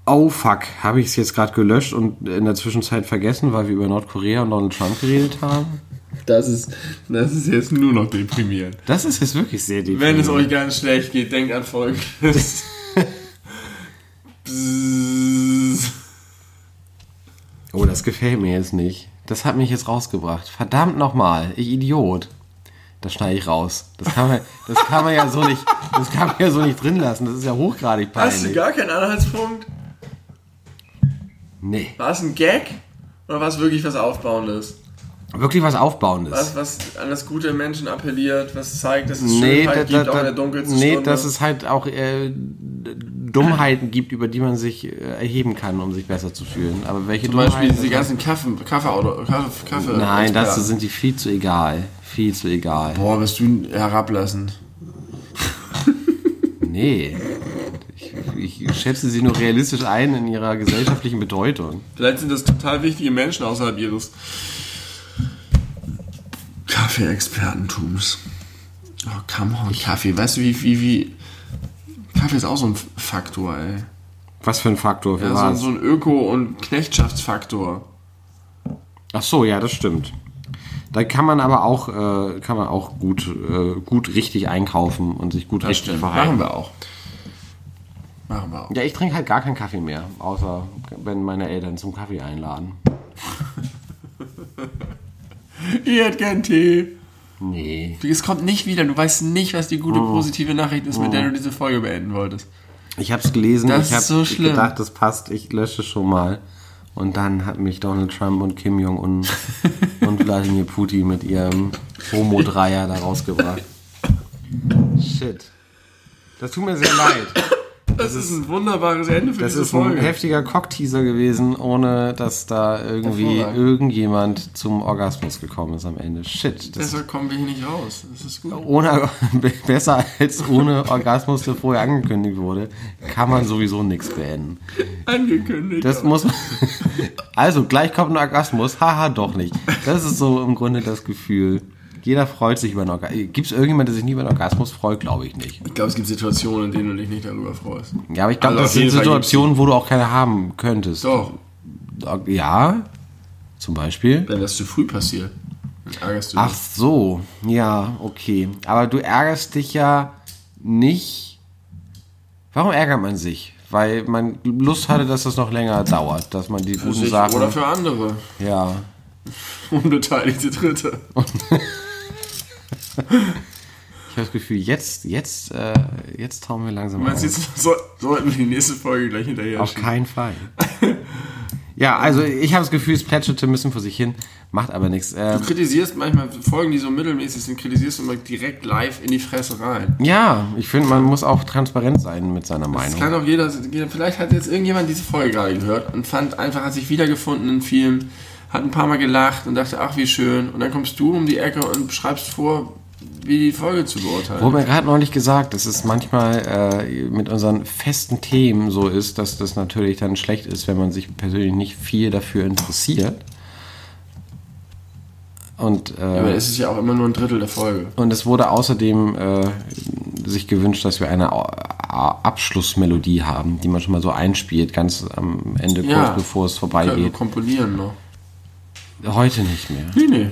oh fuck, habe ich es jetzt gerade gelöscht und in der Zwischenzeit vergessen, weil wir über Nordkorea und Donald Trump geredet haben? Das ist, das ist jetzt nur noch deprimierend. Das ist jetzt wirklich sehr Wenn deprimierend. es euch ganz schlecht geht, denkt an Folgendes. Oh, das gefällt mir jetzt nicht. Das hat mich jetzt rausgebracht. Verdammt nochmal, ich Idiot. Das schneide ich raus. Das kann man, das kann man ja so nicht, das kann man ja so nicht drin lassen. Das ist ja hochgradig Hast du peinlich. gar keinen Anhaltspunkt? Nee. War es ein Gag? Oder war es wirklich was Aufbauendes? Wirklich was Aufbauendes. Was, was an das gute Menschen appelliert, was zeigt, dass es Nee, Schönheit da, gibt, da, auch in da, der dunkelsten nee Stunde? dass es halt auch äh, Dummheiten gibt, über die man sich äh, erheben kann, um sich besser zu fühlen. Aber welche Zum Beispiel Dummheiten? diese ganzen Kaffee, Kaffee, Kaffee, Kaffee Nein, dazu sind die viel zu egal. Viel zu egal. Boah, bist du herablassend. Nee. Ich, ich schätze sie nur realistisch ein in ihrer gesellschaftlichen Bedeutung. Vielleicht sind das total wichtige Menschen außerhalb ihres Kaffee-Expertentums. Oh, come on, Kaffee. Weißt du, wie, wie, wie. Kaffee ist auch so ein Faktor, ey. Was für ein Faktor für Ja, so, so ein Öko- und Knechtschaftsfaktor. Ach so, ja, das stimmt. Da kann man aber auch, äh, kann man auch gut, äh, gut richtig einkaufen und sich gut richtig verhalten. Machen wir auch. Machen wir auch. Ja, ich trinke halt gar keinen Kaffee mehr, außer wenn meine Eltern zum Kaffee einladen. Ihr hättet gern Tee. Nee. Es kommt nicht wieder. Du weißt nicht, was die gute, positive Nachricht ist, mit der du diese Folge beenden wolltest. Ich habe es gelesen, Das ich habe so schlimm. gedacht, das passt, ich lösche schon mal. Und dann hat mich Donald Trump und Kim Jong-un und Wladimir Putin mit ihrem Homo-Dreier da rausgebracht. Shit. Das tut mir sehr leid. Das ist ein wunderbares Ende für Das diese ist ein Folge. heftiger Cockteaser gewesen, ohne dass da irgendwie irgendjemand zum Orgasmus gekommen ist am Ende. Shit. Das Deshalb kommen wir hier nicht raus. Das ist gut. ohne, besser als ohne Orgasmus, der vorher angekündigt wurde, kann man sowieso nichts beenden. Angekündigt. Das muss man. Also, gleich kommt ein Orgasmus. Haha, doch nicht. Das ist so im Grunde das Gefühl. Jeder freut sich über einen Orgasmus. Gibt es irgendjemand, der sich nie über einen Orgasmus freut? Glaube ich nicht. ich glaube, es gibt Situationen, in denen du dich nicht darüber freust. Ja, aber ich glaube, Also das sind Fall Situationen, wo du auch keine haben könntest. Doch, Ja, zum Beispiel. wenn das zu früh passiert, dann ärgerst du Ach dich. so, ja, okay. Aber du ärgerst dich ja nicht. Warum ärgert man sich? Weil man Lust hatte, dass das noch länger dauert, dass man die Für guten Sachen. oder für andere. ja. Unbeteiligte Dritte. Ich habe das Gefühl, jetzt, jetzt, äh, jetzt tauen wir langsam meinst, auf. jetzt so, sollten wir die nächste Folge gleich hinterher Auf schieben? keinen Fall. ja, also ich habe das Gefühl, es plätscherte ein bisschen vor sich hin, macht aber nichts. Ähm, Du kritisierst manchmal Folgen, die so mittelmäßig sind, kritisierst du immer direkt live in die Fresse rein. ja, ich finde, man muss auch transparent sein mit seiner Das Meinung. kann auch jeder, vielleicht hat jetzt irgendjemand diese Folge gerade gehört und fand einfach, hat sich wiedergefunden in Film, hat ein paar Mal gelacht und dachte, ach wie schön. Und dann kommst du um die Ecke und schreibst vor, wie die Folge zu beurteilen. Wurde mir gerade neulich gesagt, dass es manchmal äh, mit unseren festen Themen so ist, dass das natürlich dann schlecht ist, wenn man sich persönlich nicht viel dafür interessiert. Und, äh, Aber es ist ja auch immer nur ein Drittel der Folge. und es wurde außerdem äh, sich gewünscht, dass wir eine Abschlussmelodie haben, die man schon mal so einspielt, ganz am Ende, Ja. kurz bevor es Können wir vorbeigeht. komponieren noch. Heute nicht mehr. Nee, nee.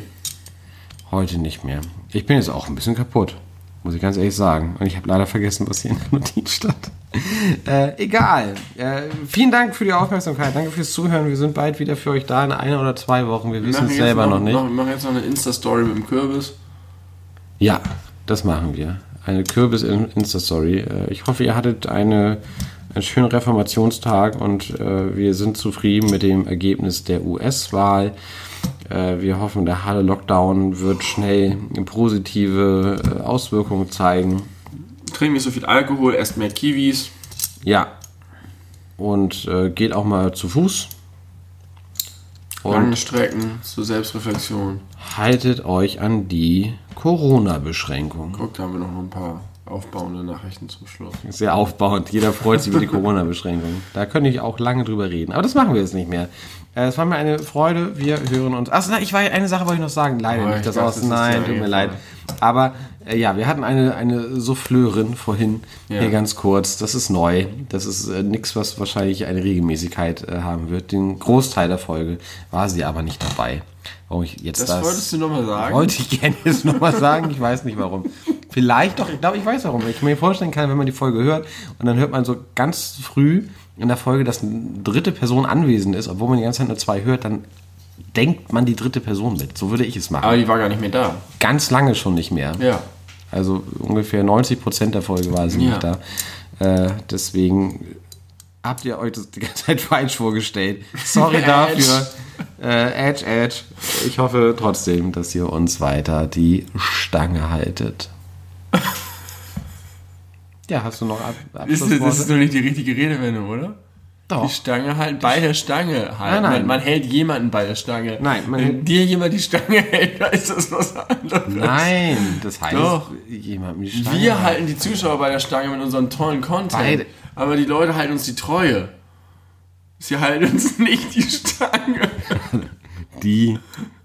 Heute nicht mehr. Ich bin jetzt auch ein bisschen kaputt, muss ich ganz ehrlich sagen. Und ich habe leider vergessen, was hier in der Notiz stand. Äh, egal. Äh, vielen Dank für die Aufmerksamkeit. Danke fürs Zuhören. Wir sind bald wieder für euch da in einer oder zwei Wochen. Wir wissen es selber noch, nicht. Noch, wir machen jetzt noch eine Insta-Story mit dem Kürbis. Ja, das machen wir. Eine Kürbis-Insta-Story. Äh, ich hoffe, ihr hattet eine, einen schönen Reformationstag und äh, wir sind zufrieden mit dem Ergebnis der US-Wahl. Äh, wir hoffen, der harte Lockdown wird schnell positive äh, Auswirkungen zeigen. trinkt nicht so viel Alkohol, esst mehr Kiwis. Ja. Und äh, geht auch mal zu Fuß. Lange Strecken zur Selbstreflexion. haltet euch an die Corona-Beschränkung. Guck, da haben wir noch ein paar aufbauende Nachrichten zum Schluss. Sehr aufbauend. Jeder freut sich über die Corona-Beschränkung. Da könnte ich auch lange drüber reden. Aber das machen wir jetzt nicht mehr. Äh, Es war mir eine Freude. Wir hören uns. Achso, nein, ich war eine Sache wollte ich noch sagen. Leider Oh, nicht ich das aus. Nein, tut mir eingefallen. leid. Aber äh, ja, wir hatten eine, eine Souffleurin vorhin. Ja. Hier ganz kurz. Das ist neu. Das ist äh, nichts, was wahrscheinlich eine Regelmäßigkeit äh, haben wird. Den Großteil der Folge war sie aber nicht dabei. Warum ich jetzt Das, das, wolltest du nochmal sagen? wollte ich gerne jetzt nochmal sagen. Ich weiß nicht warum. Vielleicht doch, ich glaube, ich weiß warum. Ich mir vorstellen kann, wenn man die Folge hört und dann hört man so ganz früh in der Folge, dass eine dritte Person anwesend ist, obwohl man die ganze Zeit nur zwei hört, dann denkt man die dritte Person mit. So würde ich es machen. Aber die war gar nicht mehr da. Ganz lange schon nicht mehr. Ja. Also ungefähr 90 Prozent der Folge war sie Ja. nicht da. Äh, deswegen habt ihr euch das die ganze Zeit falsch vorgestellt. Sorry dafür. Äh, edge, Edge. Ich hoffe trotzdem, dass ihr uns weiter die Stange haltet. Ja, hast du noch Ab Ist, das ist Abschlussworte? doch nicht die richtige Redewendung, oder? Die Doch. Stange halten, bei der Stange halten. Nein, nein. Man, man hält jemanden bei der Stange. Nein, man Wenn dir jemand die Stange hält, dann ist das was anderes. Nein, das heißt, Doch. jemand die Stange Wir halten. halten die Zuschauer bei der Stange mit unserem tollen Content. Beide. Aber die Leute halten uns die Treue. Sie halten uns nicht die Stange. die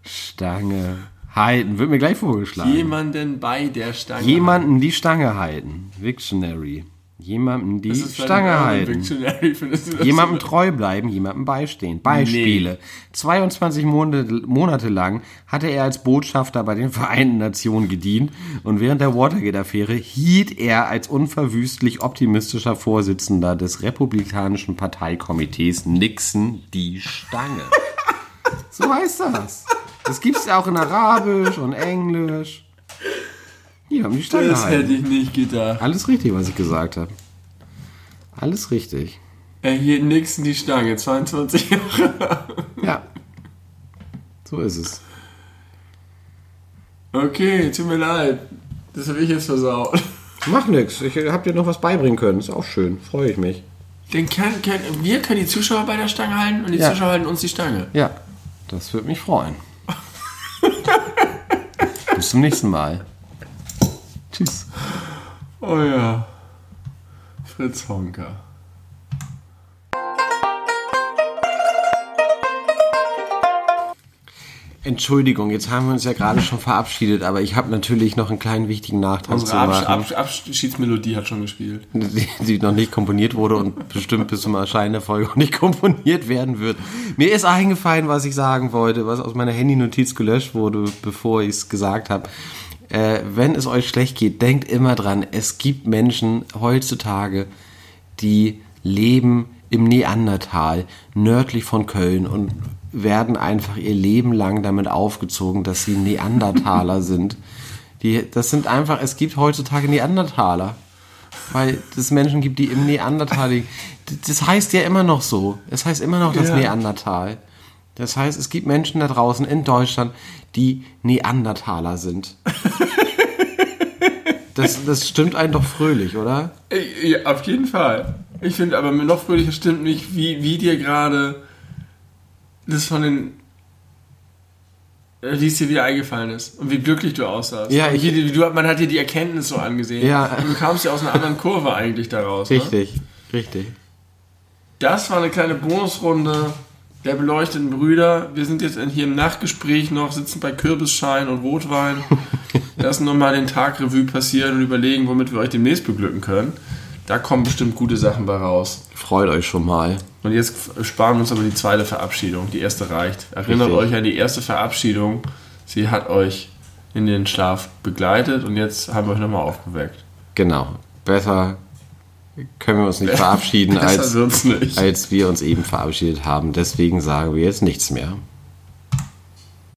Stange halten. Wird mir gleich vorgeschlagen. Jemanden bei der Stange. Jemanden die Stange halten. Victionary. Jemanden die Stange halten. Jemandem treu bleiben, jemandem beistehen. Beispiele. 22 Monate, Monate lang hatte er als Botschafter bei den Vereinten Nationen gedient und während der Watergate-Affäre hielt er als unverwüstlich optimistischer Vorsitzender des Republikanischen Parteikomitees Nixon die Stange. so heißt das. Das gibt's ja auch in Arabisch und Englisch. Hier haben die Stange Das hätte ich nicht gedacht. Alles richtig, was ich gesagt habe. Alles richtig. Er hielt Nixon die Stange, 22 Jahre. Ja. So ist es. Okay, tut mir leid. Das habe ich jetzt versaut. Mach nix. Ich hab dir noch was beibringen können. Ist auch schön. Freue ich mich. Den kann, kann, wir können die Zuschauer bei der Stange halten und die Ja. Zuschauer halten uns die Stange. Ja. Das würde mich freuen. Bis zum nächsten Mal. Tschüss. Oh ja. Fritz Honka. Entschuldigung, jetzt haben wir uns ja gerade schon verabschiedet, aber ich habe natürlich noch einen kleinen wichtigen Nachtrag zu Unsere Abs machen, Abs Abschiedsmelodie hat schon gespielt. die, die noch nicht komponiert wurde und bestimmt bis zum Erscheinen der Folge auch nicht komponiert werden wird. Mir ist eingefallen, was ich sagen wollte, was aus meiner Handynotiz gelöscht wurde, bevor ich es gesagt habe. Äh, wenn es euch schlecht geht, denkt immer dran, es gibt Menschen heutzutage, die leben im Neandertal, nördlich von Köln und werden einfach ihr Leben lang damit aufgezogen, dass sie Neandertaler sind. Die, das sind einfach, es gibt heutzutage Neandertaler. Weil es Menschen gibt, die im Neandertal liegen. Das heißt ja immer noch so. Es heißt immer noch das Ja. Neandertal. Das heißt, es gibt Menschen da draußen in Deutschland, die Neandertaler sind. Das, das stimmt einen doch fröhlich, oder? Ja, auf jeden Fall. Ich finde aber noch fröhlicher stimmt nicht, wie, wie dir gerade das von den. Wie es dir wieder eingefallen ist und wie glücklich du aussahst. Ja, ich- wie, wie du, man hat dir die Erkenntnis so angesehen. Ja. Und du kamst ja aus einer anderen Kurve eigentlich daraus. Ne? Richtig, richtig. Das war eine kleine Bonusrunde der beleuchteten Brüder. Wir sind jetzt hier im Nachgespräch noch, sitzen bei Kürbisschein und Rotwein. Lassen nochmal den Tag Revue passieren und überlegen, womit wir euch demnächst beglücken können. Da kommen bestimmt gute Sachen bei raus. Freut euch schon mal. Und jetzt sparen wir uns aber die zweite Verabschiedung. Die erste reicht. Erinnert Richtig. euch an die erste Verabschiedung. Sie hat euch in den Schlaf begleitet und jetzt haben wir euch nochmal aufgeweckt. Genau. Besser können wir uns nicht verabschieden, als, nicht. als wir uns eben verabschiedet haben. Deswegen sagen wir jetzt nichts mehr.